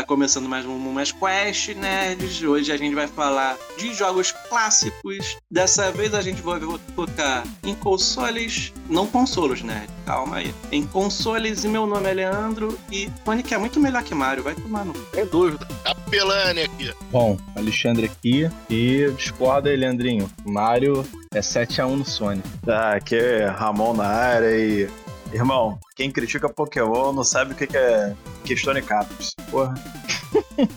Tá começando mais um mais Quest Nerds. Hoje a gente vai falar de jogos clássicos. Dessa vez a gente vai focar em consoles, não consoles, nerd. Calma aí. Em consoles e meu nome é Leandro e Sonic é muito melhor que Mario, vai tomar no. É dúvida. Capelane aqui. Bom, Alexandre aqui e discorda aí, Leandrinho. Mario é 7x1 no Sonic. Ah, aqui é Ramon na área e Irmão, quem critica Pokémon não sabe o que é Questone Capos. Porra.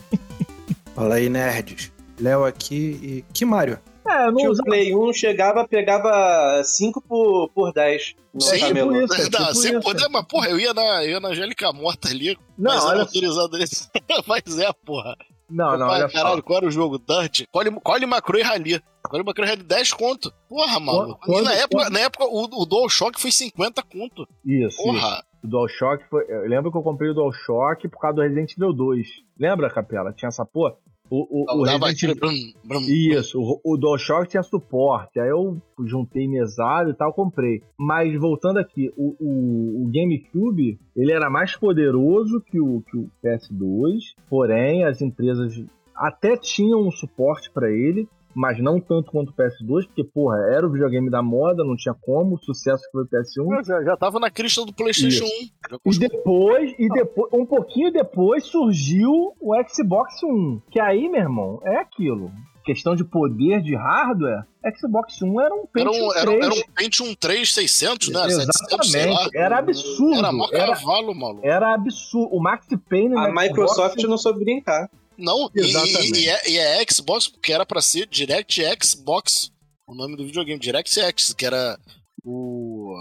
Fala aí, nerds. Léo aqui e. Que Mario? É, no usava... Play 1 chegava, pegava 5 por, por 10. Sim, tipo isso, é, tipo sem poder, mas porra, eu ia na, eu ia na Angélica Morta ali, não, mas olha... autorizado nesse. mas é, porra. Não, não, olha Caralho, só. qual era o jogo? Dante? Cole, Cole Macro e Rally. Cole Macro e Rally 10 conto. Porra, maluco. Quando, e na época, na época o, o DualShock foi 50 conto. Isso. Porra. Isso. O DualShock foi. Eu lembro que eu comprei o DualShock por causa do Resident Evil 2. Lembra, Capela? Tinha essa porra? O, o, o Resident... brum, brum. Isso, o, o DualShock tinha suporte. Aí eu juntei mesado e tal, comprei. Mas voltando aqui, o, o, o, GameCube ele era mais poderoso que o, que o PS2, porém as empresas até tinham um suporte para ele, mas não tanto quanto o PS2, porque, porra, era o videogame da moda, não tinha como, o sucesso que foi o PS1. já, já tava na crista do PlayStation Isso. 1. E depois, e depois, um pouquinho depois surgiu o Xbox One, que aí, meu irmão, é aquilo. Questão de poder de hardware, Xbox One era um Pentium era um, 3. Era, um Pentium 3 600, né? Exatamente. 700, era absurdo. Era mó cavalo, maluco. Era absurdo. O Max Payne... A Microsoft Xbox... não soube brincar. Não, Exatamente. E, e, é, e é Xbox, porque era para ser DirectX Xbox, o nome do videogame, DirectX, que era o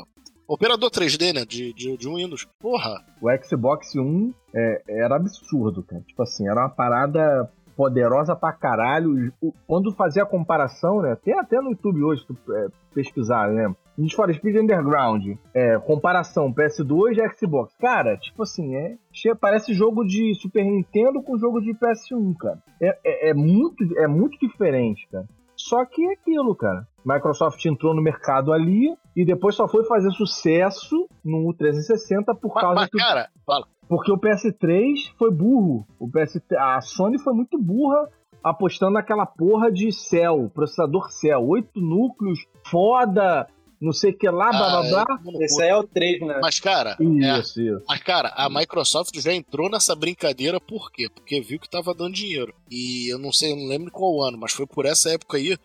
operador 3D, né, de, de, de Windows. Porra! O Xbox One é, era absurdo, cara. Tipo assim, era uma parada poderosa pra caralho. Quando fazia a comparação, né, tem até no YouTube hoje, tu é, pesquisar, né, Need for Speed Underground, é, comparação PS2 e Xbox. Cara, tipo assim, é, parece jogo de Super Nintendo com jogo de PS1, cara. É, é, é, muito, é muito diferente, cara. Só que é aquilo, cara. Microsoft entrou no mercado ali e depois só foi fazer sucesso no 360 por causa mas, mas, cara, fala. Porque o PS3 foi burro. O PS, a Sony foi muito burra apostando naquela porra de Cell, processador Cell, oito núcleos, foda, não sei o que lá, blá blá blá. É, Esse aí é o 3, né? Mas, cara. Isso, é, isso. Mas, cara, a Microsoft já entrou nessa brincadeira por quê? Porque viu que tava dando dinheiro. E eu não sei, eu não lembro qual ano, mas foi por essa época aí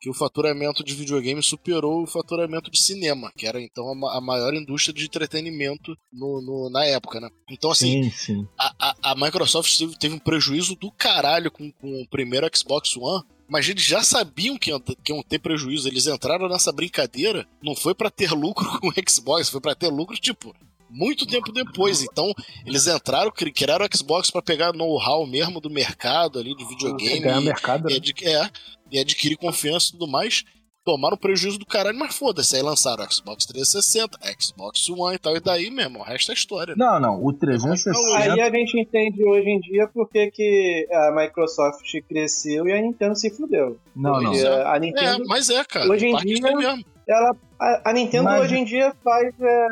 que o faturamento de videogame superou o faturamento de cinema, que era então a, maior indústria de entretenimento no, no, na época, né? Então, assim, sim, sim. A, a, a, Microsoft teve, teve, um prejuízo do caralho com, com o primeiro Xbox One, mas eles já sabiam que iam, que iam ter prejuízo. Eles entraram nessa brincadeira, não foi para ter lucro com o Xbox, foi para ter lucro, tipo, muito tempo depois. Então, eles entraram, criaram o Xbox para pegar know-how mesmo do mercado ali de videogame. Ganhar mercado, né? e, é, e adquirir confiança e tudo mais tomaram prejuízo do caralho, mas foda-se, aí lançaram o Xbox 360, Xbox One e tal, e daí mesmo, o resto é história. Né? Não, não, o 360... Aí a gente entende hoje em dia porque que a Microsoft cresceu e a Nintendo se fudeu. Não, não. A Nintendo, é, mas é, cara. Hoje em dia, ela, a, a Nintendo mas... hoje em dia faz, é,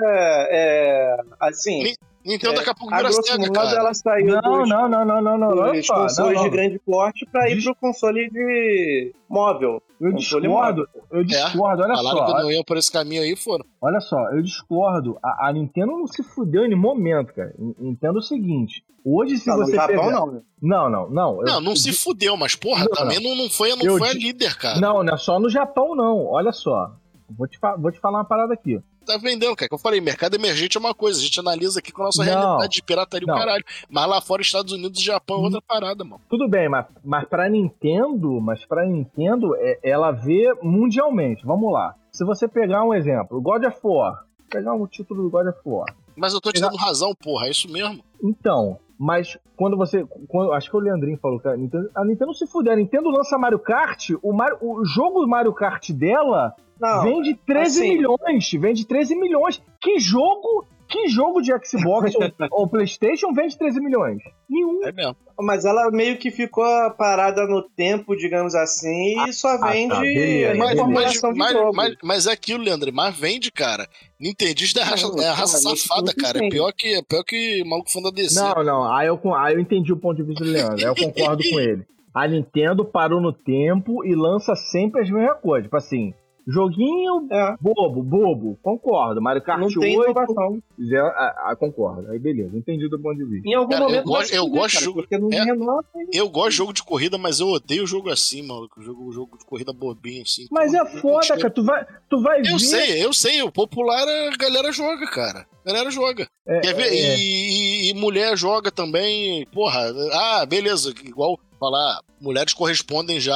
é assim... Nintendo é, daqui a pouco vira Sega, cara. ela saiu não, dos, não, não, não, não, não, não, consoles não, não. de grande porte pra ir pro console de móvel. Eu discordo, eu é, discordo, é, olha falaram só. que não iam por esse caminho aí foram. Olha só, eu discordo. A, a Nintendo não se fudeu em momento, cara. Entenda o seguinte. Hoje, se não, você. Japão, pegar... não, né? Não, não, não. Não, eu... não se fudeu, mas porra, não, também não, não foi, não foi a líder, cara. Não, não é só no Japão, não. Olha só. Vou te, vou te falar uma parada aqui tá vendendo, cara. Que eu falei, mercado emergente é uma coisa, a gente analisa aqui com a nossa não, realidade de pirataria o caralho. Mas lá fora, Estados Unidos e Japão é outra parada, mano. Tudo bem, mas, mas pra Nintendo, mas pra Nintendo, é, ela vê mundialmente. Vamos lá. Se você pegar um exemplo, God of War, pegar um título do God of War. Mas eu tô te dando razão, porra, é isso mesmo. Então, mas quando você. Quando, acho que o Leandrinho falou que a Nintendo, a Nintendo se fuder. A Nintendo lança Mario Kart, o, Mario, o jogo Mario Kart dela não, vende 13 assim, milhões. Vende 13 milhões. Que jogo que jogo de Xbox ou, ou PlayStation vende 13 milhões? Nenhum. É mesmo. Mas ela meio que ficou parada no tempo, digamos assim, e só tá, vende beleza. Mas, mas, mas, jogo. mas, mas é aquilo, Leandro. Mas vende, cara. Nintendista é raça, é raça cara, isso safada, cara. É pior que, é pior que maluco fã da DC. Não, não. Aí eu, aí eu entendi o ponto de vista do Leandro. Aí eu concordo com ele. A Nintendo parou no tempo e lança sempre as mesmas coisas. Tipo assim, joguinho É, bobo, bobo. Concordo. Mario Kart não tem 8. inovação. zero- ah, ah, concordo. Aí beleza, entendi do ponto de vista. Em algum Cara, eu momento gosto- eu gosto de cara, jogo- porque não é. renova. Eu gosto de jogo de corrida, mas eu odeio jogo assim, maluco. Jogo, jogo de corrida bobinho, assim. Mas é foda, cara. Tu vai, tu vai ver. Eu sei, eu sei. O popular a galera joga, cara. A galera joga. É, Quer ver? é, E, e- e mulher joga também. Porra, ah, beleza. Igual falar, mulheres correspondem já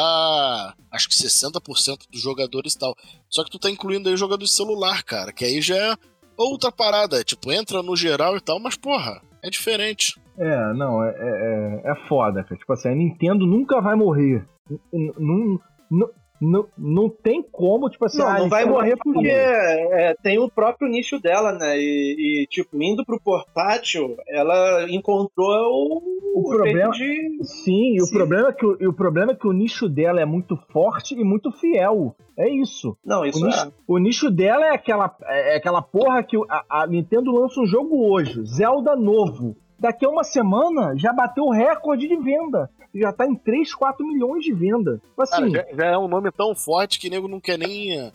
acho que 60% dos jogadores e tal. Só que tu tá incluindo aí jogador de celular, cara. Que aí já é outra parada. Tipo, entra no geral e tal, mas porra, é diferente. É, não, é, é, é- é foda, cara. Tipo assim, a Nintendo nunca vai morrer. N- Não, não, tem como, tipo assim, Não, ah, não vai morrer porque morrer. é, tem o próprio nicho dela, né? E, e, tipo, indo pro portátil, ela encontrou o, O problema- de. Sim, e o, problema é que, o- e o problema é que o nicho dela é muito forte e muito fiel. É isso. Não, isso o, é. nicho, o nicho dela é aquela, é aquela porra que a, a Nintendo lança um jogo hoje, Zelda novo. Daqui a uma semana já bateu o recorde de venda. Já tá em 3, 4 milhões de venda. Cara, Assim, já, já é um nome tão forte que nego não quer nem.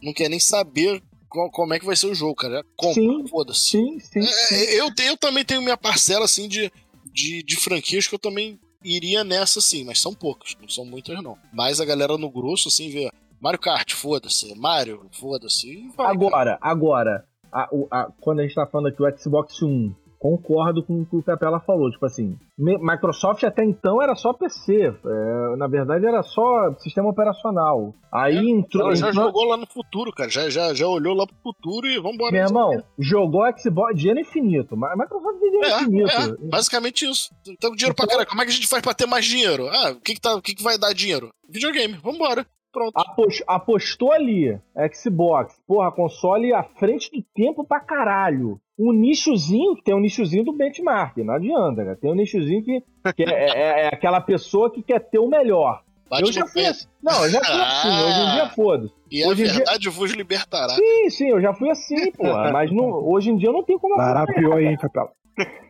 Não quer nem saber como é que vai ser o jogo, cara. Compra, Sim. foda-se. sim, sim, sim. É, eu, tenho, eu também tenho minha parcela assim de, de, de franquias que eu também iria nessa sim, mas são poucas, não são muitas não. Mas a galera no grosso assim vê Mario Kart, foda-se, Mario, foda-se. vai, cara. Agora, agora, a- a- quando a gente tá falando aqui o Xbox One, concordo com o que o Capela falou. Tipo assim, Mi- Microsoft até então era só PC. é, na verdade, era só sistema operacional. Aí É, entrou. Ela já entrou- jogou lá no futuro, cara. Já, já, já olhou lá pro futuro e vambora. Meu irmão, jogou Xbox dinheiro infinito. mas a Microsoft tem dinheiro É, infinito. é, basicamente isso. Então, dinheiro pra caralho. Como é que a gente faz pra ter mais dinheiro? Ah, o que que, tá, o que, que vai dar dinheiro? Videogame. Vambora. Pronto. Apos- apostou ali, Xbox, porra, console à frente do tempo pra caralho. Um nichozinho, tem um nichozinho do benchmark, não adianta, cara. Tem um nichozinho que, que é, é- é aquela pessoa que quer ter o melhor. Bate eu já no fui assim. Não, eu já fui assim, Ah. hoje em dia foda-se. E a Hoje em dia- verdade vos libertará. Sim, sim, eu já fui assim, porra. Mas não, hoje em dia eu não tenho como Barateou aí, Capela?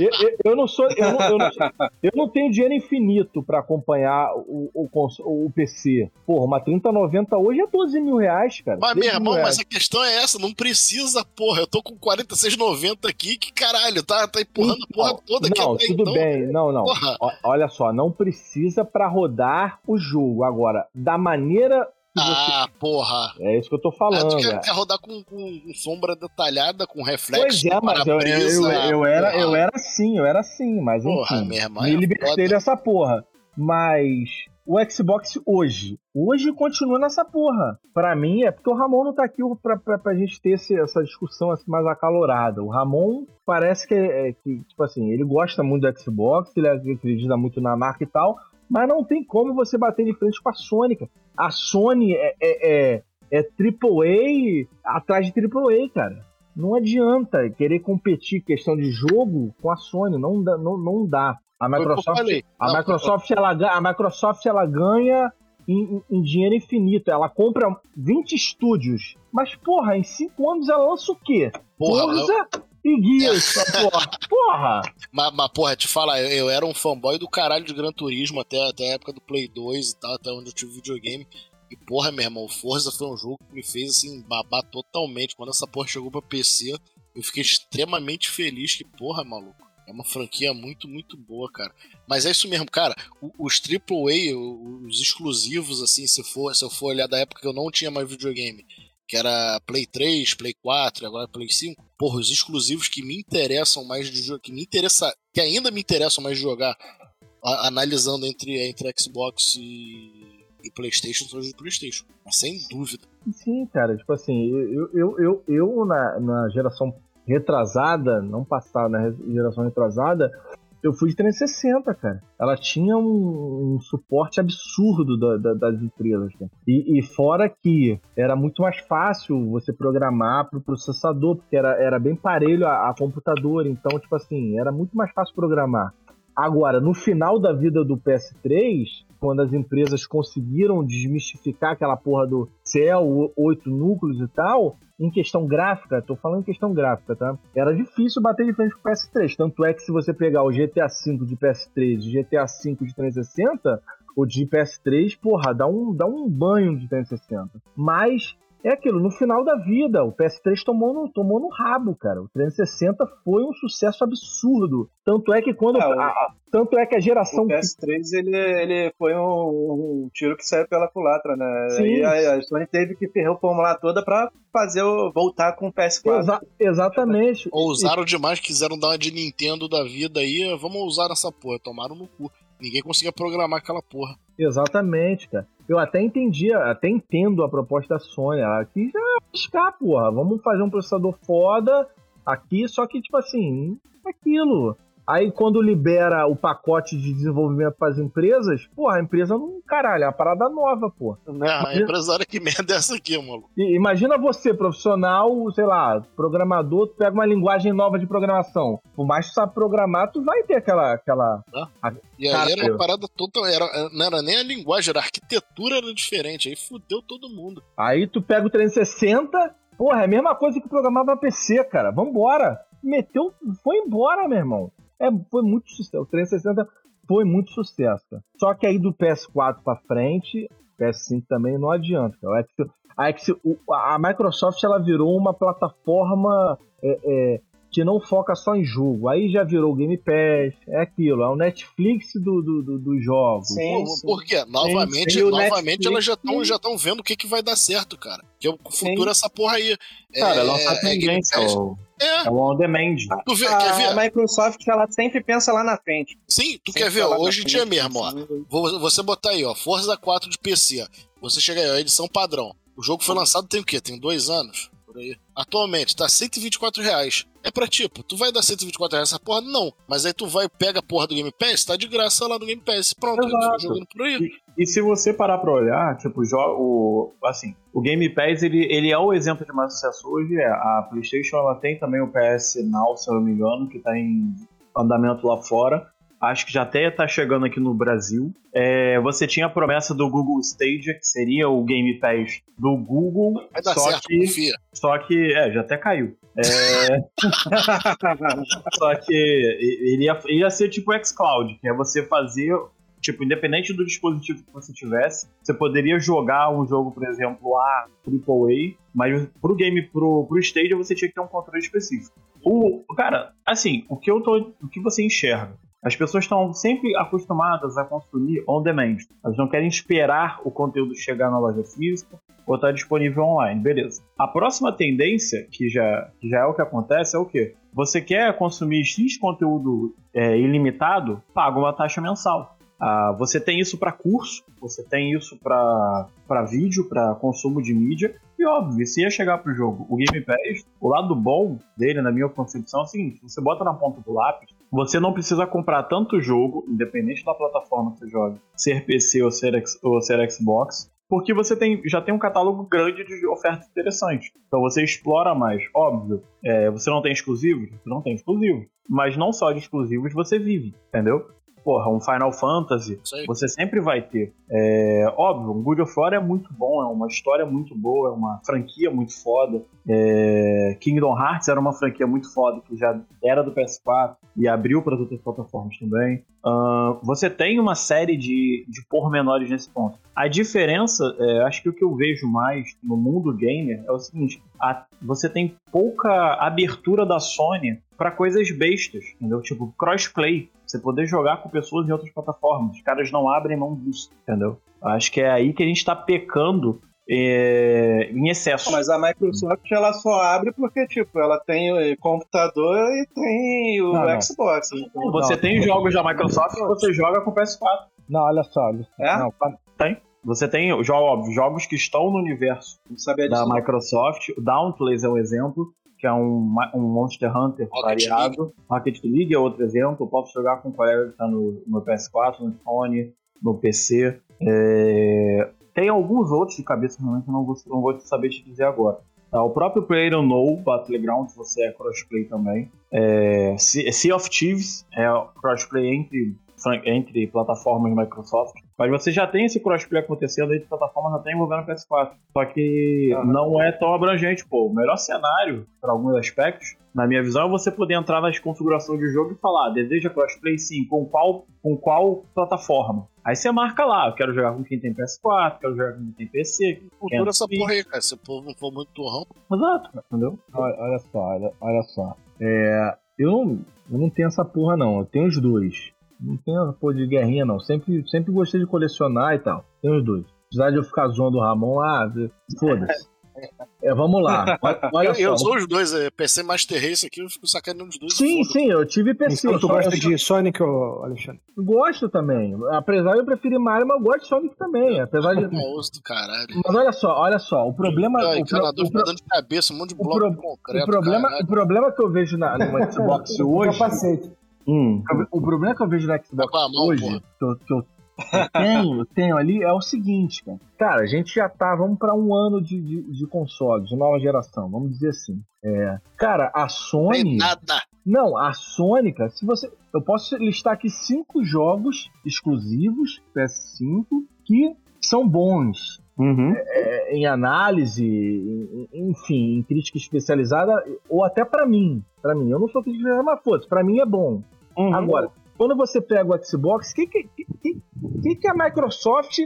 Eu, eu- eu não sou. Eu não, eu não- eu não tenho dinheiro infinito pra acompanhar o, o, o PC. Porra, uma 3090 hoje é 12 mil reais, cara. Mas, meu 13 mil irmão, mas a questão é essa, não precisa, porra. Eu tô com 46,90 aqui, que caralho, tá, tá empurrando a porra toda aqui Não, até tudo então. bem. Não, não. Porra. Olha só, não precisa pra rodar o jogo. Agora, da maneira que você. Ah, porra. É isso que eu tô Ah, falando. tu quer, é. quer rodar com, com- com sombra detalhada, com reflexo, Pois é, mas eu, eu, eu, eu era, eu era assim, eu era assim, mas Porra, enfim. minha irmã Me é libertei dessa porra. Mas o Xbox hoje, hoje continua nessa porra. Pra mim, é porque o Ramon não tá aqui pra, pra, pra gente ter esse- essa discussão assim mais acalorada. O Ramon parece que, é, que, tipo assim, ele gosta muito do Xbox, ele acredita muito na marca e tal, mas não tem como você bater de frente com a Sony, cara. A Sony é, é, é, é AAA atrás de AAA, cara. Não adianta querer competir questão de jogo com a Sony, não dá. Não, não dá. A Microsoft, a Microsoft, ela, a Microsoft ela ganha em, em- dinheiro infinito. Ela compra 20 estúdios. Mas, porra, em 5 anos ela lança o quê? Porra, eu- E Gears, porra. Porra! Mas, mas, porra, te falar, eu, eu era um fanboy do caralho de Gran Turismo até, até a época do Play 2 e tal, até onde eu tive videogame. E, porra, meu irmão, Forza foi um jogo que me fez, assim, babar totalmente. Quando essa porra chegou pra PC, eu fiquei extremamente feliz que, porra, maluco, é uma franquia muito, muito boa, cara. Mas é isso mesmo, cara, os AAA, os exclusivos, assim, se, for, se eu for olhar da época que eu não tinha mais videogame, que era Play 3, Play 4, agora Play 5, porra, os exclusivos que me interessam mais de que me interessa, que ainda me interessam mais de jogar, a- analisando entre, entre Xbox e, e PlayStation, são os PlayStation. Mas sem dúvida. Sim, cara, tipo assim, eu, eu, eu, eu na, na geração retrasada, não passada, na re- geração retrasada, eu fui de 360, cara. Ela tinha um, um suporte absurdo da, da, das empresas, cara. E, e, fora que era muito mais fácil você programar pro processador, porque era, era bem parelho a, a computador, então, tipo assim, era muito mais fácil programar. Agora, no final da vida do PS3, quando as empresas conseguiram desmistificar aquela porra do céu, oito núcleos e tal, em questão gráfica, tô falando em questão gráfica, tá? Era difícil bater de frente com o PS3. Tanto é que se você pegar o GTA V de PS3 e GTA V de 360, o de PS3, porra, dá um, dá um banho de 360. Mas é aquilo, no final da vida, o PS3 tomou no, tomou no rabo, cara. O 360 foi um sucesso absurdo. Tanto é que quando. É, a, a, tanto é que a geração. O PS3 ele, ele foi um, um tiro que saiu pela culatra, né? Sim. E a, a Sony teve que reformular toda pra fazer o, voltar com o PS4. Exa exatamente. Ousaram demais, quiseram dar uma de Nintendo da vida aí. Vamos usar essa porra. Tomaram no cu. Ninguém conseguia programar aquela porra. Exatamente, cara. Eu até entendia, até entendo a proposta da Sony. Ela quis piscar, porra. Vamos fazer um processador foda aqui, só que, tipo assim, aquilo. Aí quando libera o pacote de desenvolvimento para as empresas, pô, a empresa não. Caralho, é uma parada nova, pô. Não, a empresária que merda é essa aqui, mano. Imagina você, profissional, sei lá, programador, tu pega uma linguagem nova de programação. Por mais que tu sabe programar, tu vai ter aquela. aquela ah, a, e aí cara, era uma parada total. Era, não era nem a linguagem, era a arquitetura era diferente. Aí fudeu todo mundo. Aí tu pega o 360, porra, é a mesma coisa que programar pra PC, cara. Vambora. Meteu, foi embora, meu irmão. É, foi muito sucesso. O 360 foi muito sucesso. Só que aí do PS4 para frente, PS5 também não adianta. A, a, a Microsoft ela virou uma plataforma é, é, que não foca só em jogo. Aí já virou Game Pass, é aquilo, é o Netflix do, do, do, dos jogos. Sim, sim. Por quê? Novamente, sim, novamente elas já estão já vendo o que, que vai dar certo, cara. Que é o futuro essa porra aí. Cara, é, nossa é, tendência. É, é. é o on demand. Tu vê, a, quer ver? A Microsoft ela sempre pensa lá na frente. Sim, tu sempre quer ver? Hoje em dia mesmo, ó. Você botar aí, ó, Forza 4 de PC. Você chega aí, ó, edição padrão. O jogo foi lançado tem o quê? Tem dois anos? Por aí. Atualmente tá 124 reais. É pra tipo, tu vai dar 124 reais essa porra? Não. Mas aí tu vai e pega a porra do Game Pass, tá de graça lá no Game Pass. Pronto, Exato. jogando por aí. E, e, se você parar pra olhar, tipo, o, assim, o Game Pass, ele, ele é o exemplo de mais sucesso hoje. É, a PlayStation, ela tem também o PS Now, se eu não me engano, que tá em andamento lá fora acho que já até está chegando aqui no Brasil. É, você tinha a promessa do Google Stadia, que seria o Game Pass do Google. Vai dar só certo, que, confia. Só que, é, já até caiu. É... só que ele ia, ia ser tipo o xCloud, que é você fazer tipo, independente do dispositivo que você tivesse, você poderia jogar um jogo, por exemplo, a AAA, mas pro game, pro, pro Stadia, você tinha que ter um controle específico. O, cara, assim, o que eu tô, o que você enxerga? As pessoas estão sempre acostumadas a consumir on demand. Elas não querem esperar o conteúdo chegar na loja física ou estar tá disponível online. Beleza. A próxima tendência, que já, já é o que acontece, é o quê? Você quer consumir X conteúdo é, ilimitado? Paga uma taxa mensal. Ah, você tem isso para curso, você tem isso para vídeo, para consumo de mídia, e óbvio, se ia chegar pro jogo o Game Pass, o lado bom dele, na minha concepção, é o seguinte: você bota na ponta do lápis, você não precisa comprar tanto jogo, independente da plataforma que você joga, ser PC ou ser, ou ser Xbox, porque você tem, já tem um catálogo grande de ofertas interessantes. Então você explora mais. Óbvio, é, você não tem exclusivos? Você não tem exclusivos. Mas não só de exclusivos você vive, entendeu? Porra, um Final Fantasy, você sempre vai ter. É, óbvio, um God of War é muito bom, é uma história muito boa, é uma franquia muito foda. É, Kingdom Hearts era uma franquia muito foda, que já era do PS4 e abriu para outras plataformas também. Uh, você tem uma série de, de pormenores nesse ponto. A diferença, é, acho que o que eu vejo mais no mundo gamer é o seguinte: a, você tem pouca abertura da Sony para coisas bestas, entendeu? Tipo, crossplay. Você poder jogar com pessoas em outras plataformas. Os caras não abrem mão disso, entendeu? Acho que é aí que a gente tá pecando é, em excesso. Mas a Microsoft ela só abre porque, tipo, ela tem o computador e tem o não, Xbox. Não. Então... Você não, tem jogos da Microsoft e você joga com o PS4. Não, olha só. Olha. É? Não, tem. Você tem óbvio, jogos que estão no universo da Microsoft. O Dauntless é um exemplo. Que é um, um Monster Hunter Rocket variado. Rocket League é outro exemplo. Eu posso jogar com um colega que tá no, no PS4, no iPhone, no PC. É, Tem alguns outros de cabeça realmente eu não vou, não vou saber te dizer agora. Tá, o próprio Player No Battlegrounds, você é crossplay também. É, Se- Sea of Thieves é crossplay entre, entre plataformas Microsoft. Mas você já tem esse crossplay acontecendo entre plataformas até envolvendo o PS4. Só que não é tão abrangente, pô. O melhor cenário, para alguns aspectos, na minha visão, é você poder entrar nas configurações de jogo e falar, "Ah, deseja crossplay sim, com qual, com qual plataforma? Aí você marca lá, eu quero jogar com quem tem PS4, quero jogar com quem tem PC. Cultura essa Sim. porra aí, cara. Se o povo não for muito turrão, Exato, entendeu? Olha, olha só, olha, olha só. É, eu, não, eu não tenho essa porra, não. Eu tenho os dois. Não tenho essa porra de guerrinha, não. Sempre, sempre gostei de colecionar e tal. Tenho os dois. Apesar de eu ficar zoando o Ramon, ah, foda-se. É, vamos lá. Olha, eu, eu só. sou os dois, é, PC Master Race aqui, eu fico sacaneando os dois. Sim, sim, eu tive PC. Então tu só- gosta eu só- de Sonic, ô Alexandre? Gosto também. Apesar de eu preferir Mario, mas eu gosto de Sonic também. Apesar de. Mouse do caralho. Mas olha só, olha só. O problema. Ai, o pro- encanador o pro- tá dando de cabeça, um monte de o bloco pro- de concreto. o problema, caralho. o problema que eu vejo na, no Xbox hoje. Capacete. Hum. O problema que eu vejo no Xbox Tá hoje, que eu, que eu tenho, tenho ali, é o seguinte, cara. Cara, a gente já tá, vamos pra um ano de, de, de consoles, de nova geração, vamos dizer assim. É, cara, a Tem Sony. nada. Não, a Sony, cara, se você. Eu posso listar aqui cinco jogos exclusivos PS5 que são bons. Uhum. é, em análise, em- em- enfim, em crítica especializada, ou até pra mim. Pra mim, eu não sou crítica especializada, mas foda-se, pra mim é bom. Uhum. Agora, quando você pega o Xbox, o que, que, que, que, a Microsoft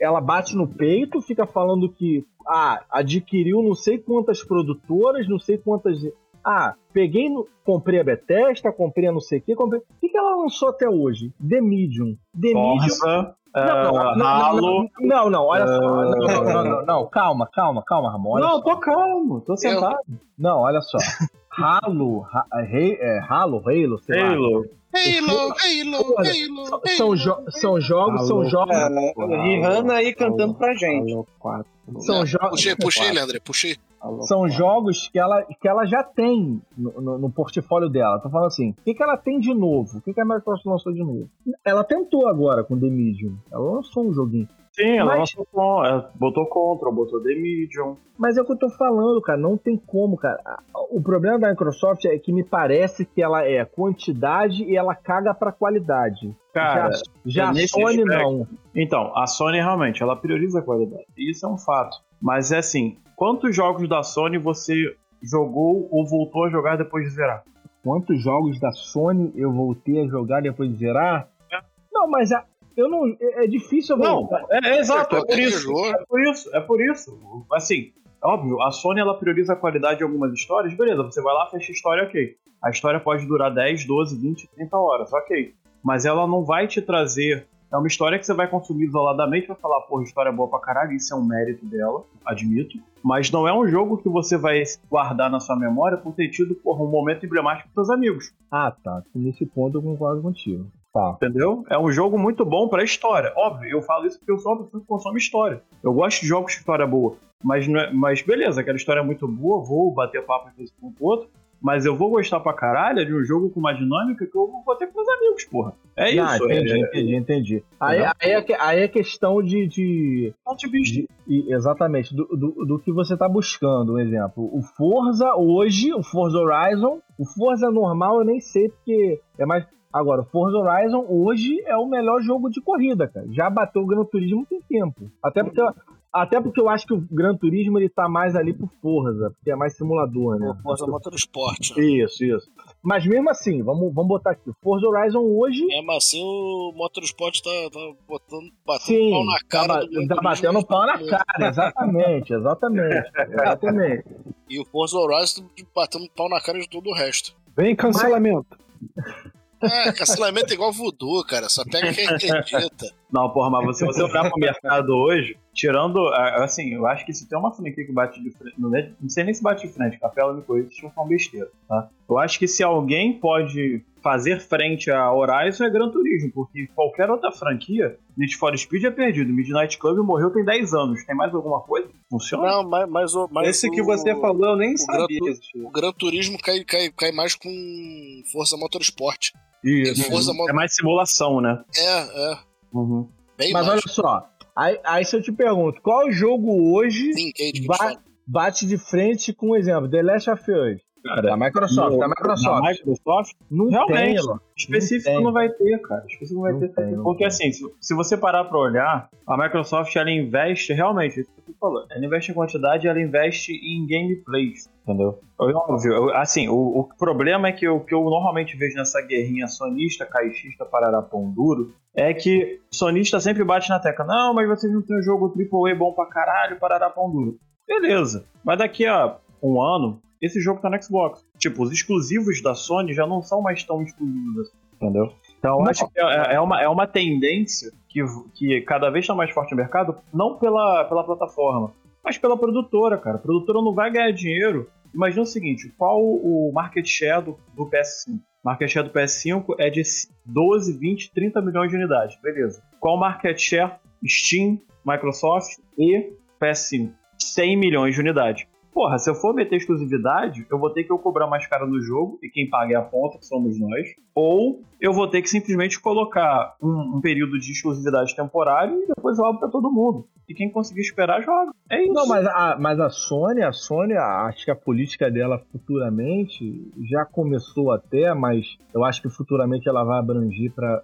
ela bate no peito, fica falando que ah, adquiriu não sei quantas produtoras, não sei quantas. Ah, peguei, no, comprei a Bethesda, comprei a não sei o que, comprei. O que, que ela lançou até hoje? The Medium. The Medium. Forza, Não, não, ah, não, não, não, não, olha só. Não, não, não, calma, calma, calma, Ramon. Não, tô calmo, tô sentado. Não, olha só. Halo, ha, Rei- é, Halo, Halo, sei lá. Halo. Halo, Halo, São, jo- são jogos, são Alô. jogos, É, Rihanna aí cantando pra gente. Alô, quatro. são jogos, Puxei, puxei, Leandro, puxei. Alô, são jogos que ela, que ela já tem no, no- no portfólio dela. Tô falando assim, o que, que ela tem de novo? O que, que a Microsoft lançou de novo? Ela tentou agora com The Medium. Ela lançou um joguinho. Sim, ela Mas- lançou com- ela botou Control, botou The Medium. Mas é o que eu tô falando, cara. Não tem como, cara. O problema da Microsoft é que me parece que ela é quantidade e ela caga pra qualidade. Cara, já já a nesse Sony aspecto- não. então, a Sony realmente, ela prioriza a qualidade. Isso é um fato. Mas é assim, quantos jogos da Sony você jogou ou voltou a jogar depois de zerar? Quantos jogos da Sony eu voltei a jogar depois de zerar? Não, mas a- eu não. É, é difícil eu Não, é, é exato, é por isso. É por isso, é por isso. Assim, óbvio, a Sony ela prioriza a qualidade de algumas histórias, beleza, você vai lá, fecha a história, ok. A história pode durar 10, 12, 20, 30 horas, ok. Mas ela não vai te trazer. É uma história que você vai consumir isoladamente vai falar, porra, história boa pra caralho, isso é um mérito dela, admito. Mas não é um jogo que você vai guardar na sua memória por ter tido, porra, um momento emblemático com seus amigos. Ah, tá. Nesse ponto eu concordo contigo. Tá. Entendeu? É um jogo muito bom pra história. Óbvio, eu falo isso porque eu sou uma pessoa que consome história. Eu gosto de jogos de história boa. Mas, não é- mas beleza, aquela história é muito boa, vou bater papo às vezes com o outro. Mas eu vou gostar pra caralho de um jogo com uma dinâmica que eu vou ter com meus amigos, porra. É Ah, isso. entendi, é, entendi, entendi. Aí, aí, é, aí é questão de. de, é, de- e- exatamente, do, do, do que você tá buscando. Um exemplo. O Forza hoje, o Forza Horizon, o Forza normal eu nem sei porque é mais. Agora, o Forza Horizon hoje é o melhor jogo de corrida, cara. Já bateu o Gran Turismo tem tempo. Até porque, até porque eu acho que o Gran Turismo ele tá mais ali pro Forza, porque é mais simulador, né? Forza Motorsport. Isso, isso. Mas mesmo assim, vamos, vamos botar aqui. O Forza Horizon hoje Mesmo assim, o Motorsport tá, tá botando, batendo Sim, pau na cara tá, do Gran tá Turismo. batendo pau na cara, exatamente, exatamente, exatamente. E o Forza Horizon tá batendo pau na cara de todo o resto. Vem cancelamento. É, cancelamento é igual voodoo, cara. Só pega quem acredita. Não, porra, mas se você olhar pro mercado hoje, tirando. Assim, eu acho que se tem uma franquia que bate de frente. Não é- não sei nem se bate de frente, Capela me corrija se eu uma besteira, tá? Eu acho que se alguém pode fazer frente a Horizon é Gran Turismo, porque qualquer outra franquia, Need for Speed é perdido. Midnight Club morreu tem 10 anos. Tem mais alguma coisa? Funciona? Não, mas, mas, o- mas Esse que o- você falou eu nem o sabia. Gran que. O Gran Turismo cai, cai, cai mais com Forza Motorsport. Isso. Forza Mo- É mais simulação, né? É, é. Uhum. Mas mais. olha só, aí, aí se eu te pergunto, qual jogo hoje Sim, que eles ba- bate de frente com, um exemplo, The Last of Us? Cara, Da Microsoft, no- da Microsoft. Na Microsoft, Não Realmente. tem, específico Não não, vai ter, cara. Específico não vai Não ter. tem, porque tem. assim, se, se você parar pra olhar, a Microsoft ela investe realmente, isso que você falou, ela investe em quantidade, ela investe em gameplays, entendeu? É Óbvio, eu- assim, o, o problema é que o que eu normalmente vejo nessa guerrinha sonista, caixista, parará pão duro, é que sonista sempre bate na tecla, não, mas vocês não tem um jogo AAA bom pra caralho, parará pão duro. Beleza, mas daqui a um ano, esse jogo tá no Xbox. Tipo, os exclusivos da Sony já não são mais tão exclusivos assim, entendeu? Então, Não. acho que é, é uma, é uma tendência que, que cada vez está mais forte no mercado, não pela, pela plataforma, mas pela produtora, cara. A produtora não vai ganhar dinheiro. Imagina o seguinte: qual o market share do, do PS5? O market share do PS5 é de 12, 20, 30 milhões de unidades. Beleza. Qual o market share Steam, Microsoft e PS5? 100 milhões de unidades. Porra, se eu for meter exclusividade, eu vou ter que eu cobrar mais caro no jogo, e quem paga é a ponta, que somos nós. Ou eu vou ter que simplesmente colocar um, um período de exclusividade temporário e depois abro pra todo mundo. E quem conseguir esperar, joga. É isso. Não, mas a, mas a Sony, a Sony, acho que a política dela futuramente já começou até, mas eu acho que futuramente ela vai abranger para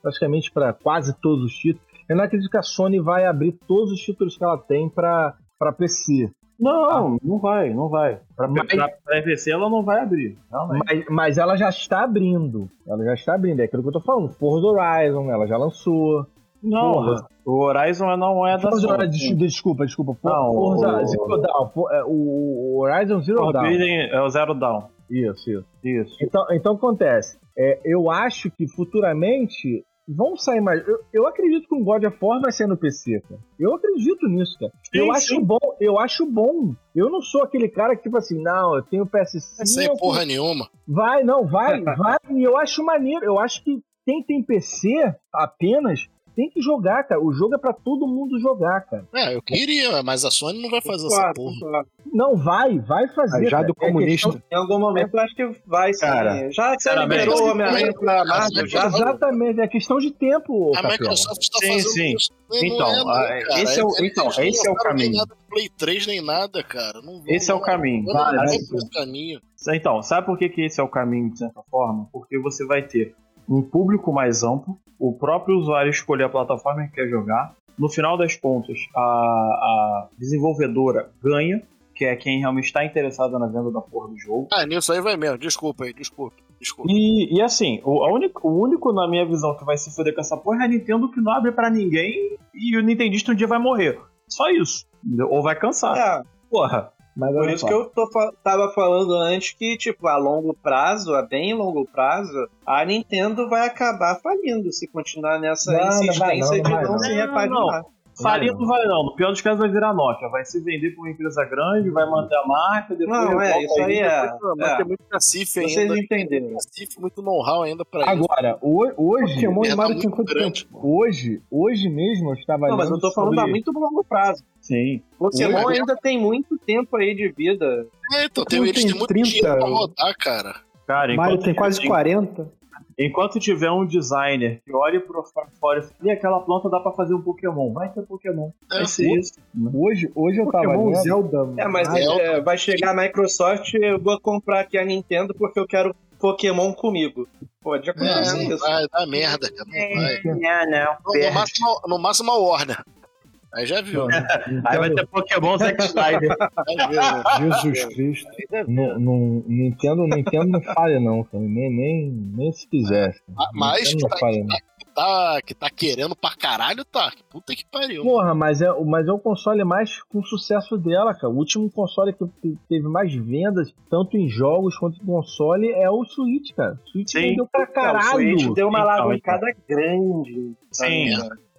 praticamente para quase todos os títulos. Eu não acredito que a Sony vai abrir todos os títulos que ela tem para PC. Não, não vai, não vai. Pra, Mas- pra, pra PC ela não vai abrir. Realmente. Mas, mas ela já está abrindo. Ela já está abrindo. É aquilo que eu tô falando. Forza Horizon, ela já lançou. Não, Porra. o Horizon não é da Forza Sony. Horizon, desculpa, desculpa. For- Não, Forza o- Zero. For- é, O Horizon Zero. Forbidden é o Zero Down. Isso, isso. Isso. Então, então acontece. É, eu acho que futuramente vão sair mais. Eu, eu acredito que o God of War vai sair no PC, cara. Eu acredito nisso, cara. Sim, eu acho sim. bom, eu acho bom. Eu não sou aquele cara que, tipo assim, não, eu tenho PS5. Sem porra nenhuma. Vai, não, vai, vai. E eu acho maneiro. Eu acho que quem tem PC apenas tem que jogar, cara. O jogo é pra todo mundo jogar, cara. É, eu queria, mas a Sony não vai fazer essa Claro, porra. claro. Não, vai, vai fazer. Já cara. do É comunista. questão- Em algum momento eu acho que vai sim. Cara, já que você liberou o Homem-Aranha pra a Marvel, já. Exatamente, é questão de tempo, A Capela. Microsoft está Sim, fazendo sim. E Então, é, não, ah, cara. esse é o- então, não esse é o caminho. nada do Play 3 nem nada, cara. Não vou, Esse é o caminho. Vai, vai. esse caminho. Então, sabe por que, que esse é o caminho, de certa forma? Porque você vai ter um público mais amplo, o próprio usuário escolher a plataforma que quer jogar. No final das contas, a, a desenvolvedora ganha, que é quem realmente está interessada na venda da porra do jogo. Ah, nisso aí vai mesmo. Desculpa aí, desculpa. Desculpa. E, e assim, o, a único, o único, na minha visão, que vai se foder com essa porra é a Nintendo que não abre pra ninguém e o Nintendista um dia vai morrer. Só isso. entendeu? Ou vai cansar. É, Porra. Mas por isso só. que eu tô, tava falando antes que, tipo, a longo prazo, a bem longo prazo, a Nintendo vai acabar falindo se continuar nessa Não, não vai insistência não, não de não, não. se Não, repaginar. Falir não vai não. No pior dos casos vai virar Nokia. Vai se vender pra uma empresa grande, vai manter a marca, depois Não, é, isso aí é. Mas é. tem muito cacife Vocês ainda. entenderam. Cacife, muito know-how ainda pra isso. Agora, ho- hoje, Pokémon e Mario tem quanto grande. tempo? hoje, hoje mesmo eu estava Não, mas eu tô falando sobre- a muito longo prazo. Sim. Pokémon Oi, ainda tem muito tempo aí de vida. É, então, tem, eles tem têm muito 30, dinheiro pra rodar, cara. Cara, Mario tem quase en- 40. enquanto tiver um designer que olhe pro fora e e aquela planta dá pra fazer um Pokémon, vai ter Pokémon. É, Vai ser isso. Hoje, hoje eu tava Pokémon, lendo. Zelda. É, mas eu- é, vai chegar a Microsoft eu vou comprar aqui a Nintendo porque eu quero Pokémon comigo. Pode acontecer É, isso. vai dar merda, cara. Não vai. Não, não. No, no máximo, no máximo a Warner. Aí já viu. né? Aí vai ter Pokémon Zack Snyder. Né? Jesus Cristo. Não, não, Nintendo, Nintendo não falha não, cara. Nem, nem, nem se quisesse. Ah, Mas tá, falha, que, tá, que tá querendo pra caralho, tá. Que Puta que pariu. Porra, mas é, mas é o console mais com sucesso dela, cara. O último console que teve mais vendas, tanto em jogos quanto em console, é o Switch, cara. O Switch Sim. vendeu pra Não, o caralho. Switch deu uma Então, alavancada grande. Sim.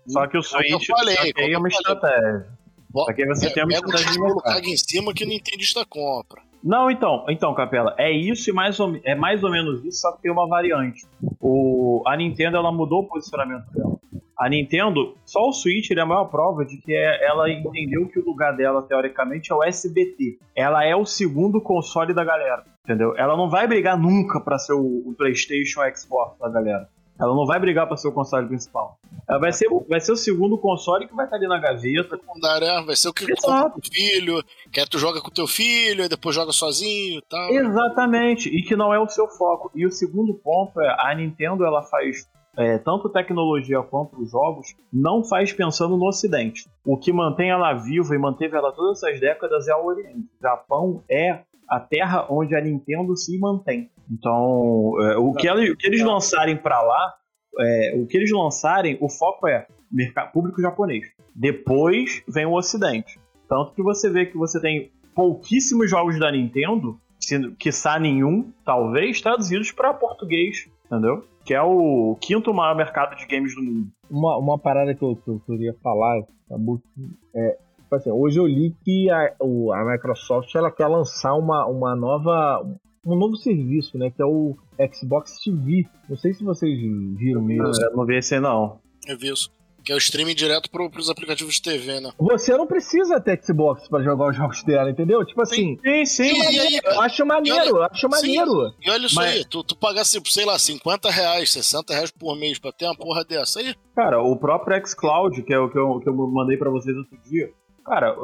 Só que o Switch eu falei, só que aí é uma estratégia. Só que aí você tem uma Pega um estratégia de em cima que o Nintendista compra. Não, então, então, Capela, é isso e mais ou, é mais ou menos isso, só que tem uma variante. O, a Nintendo ela mudou o posicionamento dela. A Nintendo, só o Switch ele é a maior prova de que é- ela entendeu que o lugar dela, teoricamente, é o SBT. Ela é o segundo console da galera, entendeu? Ela não vai brigar nunca pra ser o, o PlayStation ou Xbox da galera. Ela não vai brigar pra ser o console principal. Ela vai ser, o- vai ser o segundo console que vai estar ali na gaveta. Secundária, é, vai ser o que Exato. com o filho, que aí tu joga com teu filho, aí depois joga sozinho e tal. Exatamente, e que não é o seu foco. E o segundo ponto é a Nintendo ela faz é, tanto tecnologia quanto os jogos, não faz pensando no Ocidente. O que mantém ela viva e manteve ela todas essas décadas é o Oriente. O Japão é a terra onde a Nintendo se mantém. Então, é, o, que ela- o que eles lançarem pra lá, é, o que eles lançarem, o foco é mercado público japonês. Depois vem o Ocidente. Tanto que você vê que você tem pouquíssimos jogos da Nintendo, se- quiçá nenhum, talvez, traduzidos para português, entendeu? Que é o quinto maior mercado de games do mundo. Uma, uma parada que eu, que eu queria falar, que, é, tipo assim, hoje eu li que a, o- a Microsoft ela quer lançar uma, uma nova, um novo serviço, né, que é o Xbox TV. Não sei se vocês viram isso. Eu não vi esse aí, não. Eu vi isso. Que é o streaming direto pro, pros aplicativos de TV, né? Você não precisa ter Xbox pra jogar os jogos dela, entendeu? Tipo assim, Sim, sim, E, e aí, eu acho maneiro, eu acho Sim. maneiro. E olha isso Mas- aí, tu, tu pagasse, sei lá, 50 reais, 60 reais por mês pra ter uma porra dessa aí. Cara, o próprio xCloud, que é o que eu, que eu mandei pra vocês outro dia, cara,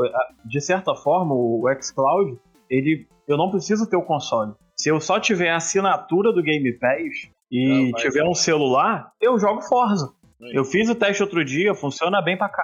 de certa forma, o xCloud, ele, eu não preciso ter o console. Se eu só tiver a assinatura do Game Pass e Não, vai. tiver um celular, eu jogo Forza. Eu fiz o teste outro dia, funciona bem pra cá.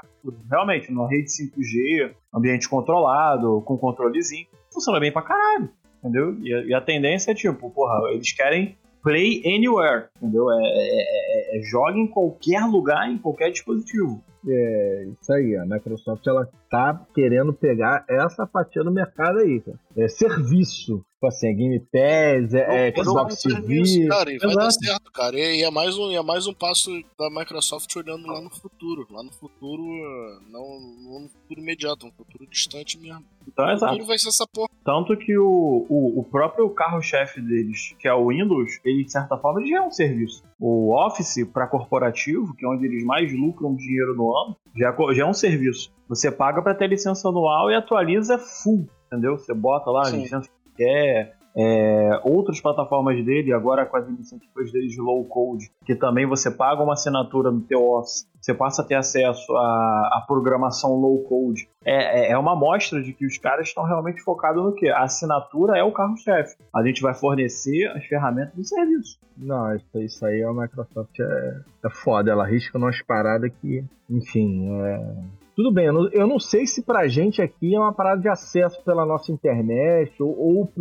Realmente, numa rede 5G, ambiente controlado, com controlezinho, funciona bem pra caralho, entendeu? E a, e a tendência é tipo, porra, eles querem play anywhere, entendeu? É, é, é- é joga em qualquer lugar, em qualquer dispositivo. É isso aí, a Microsoft ela tá querendo pegar essa fatia do mercado aí, cara. É serviço. Tipo assim, é Game Pass, é, é Xbox TV. isso, Cara, e vai dar Exato. certo, cara. E é, mais um, é mais um passo da Microsoft olhando lá no futuro. Lá no futuro, eh, não, não no futuro imediato, um futuro distante mesmo. Então, O exato. futuro vai ser essa porra. Tanto que o, o, o próprio carro-chefe deles, que é o Windows, ele de certa forma já é um serviço. O Office para corporativo, que é onde eles mais lucram dinheiro no ano, já, é já é um serviço. Você paga para ter licença anual e atualiza full, entendeu? Você bota lá a licença que quer. É, outras plataformas dele, agora com as iniciativas deles de low code, que também você paga uma assinatura no teu Office, você passa a ter acesso à, à programação low code. É, é- é uma amostra de que os caras estão realmente focados no quê? A assinatura é o carro-chefe. A gente vai fornecer as ferramentas de serviço. Não, isso, isso aí a Microsoft é, é foda. Ela arrisca umas paradas que, enfim, é... Tudo bem, eu não, eu não sei se pra gente aqui é uma parada de acesso pela nossa internet ou, ou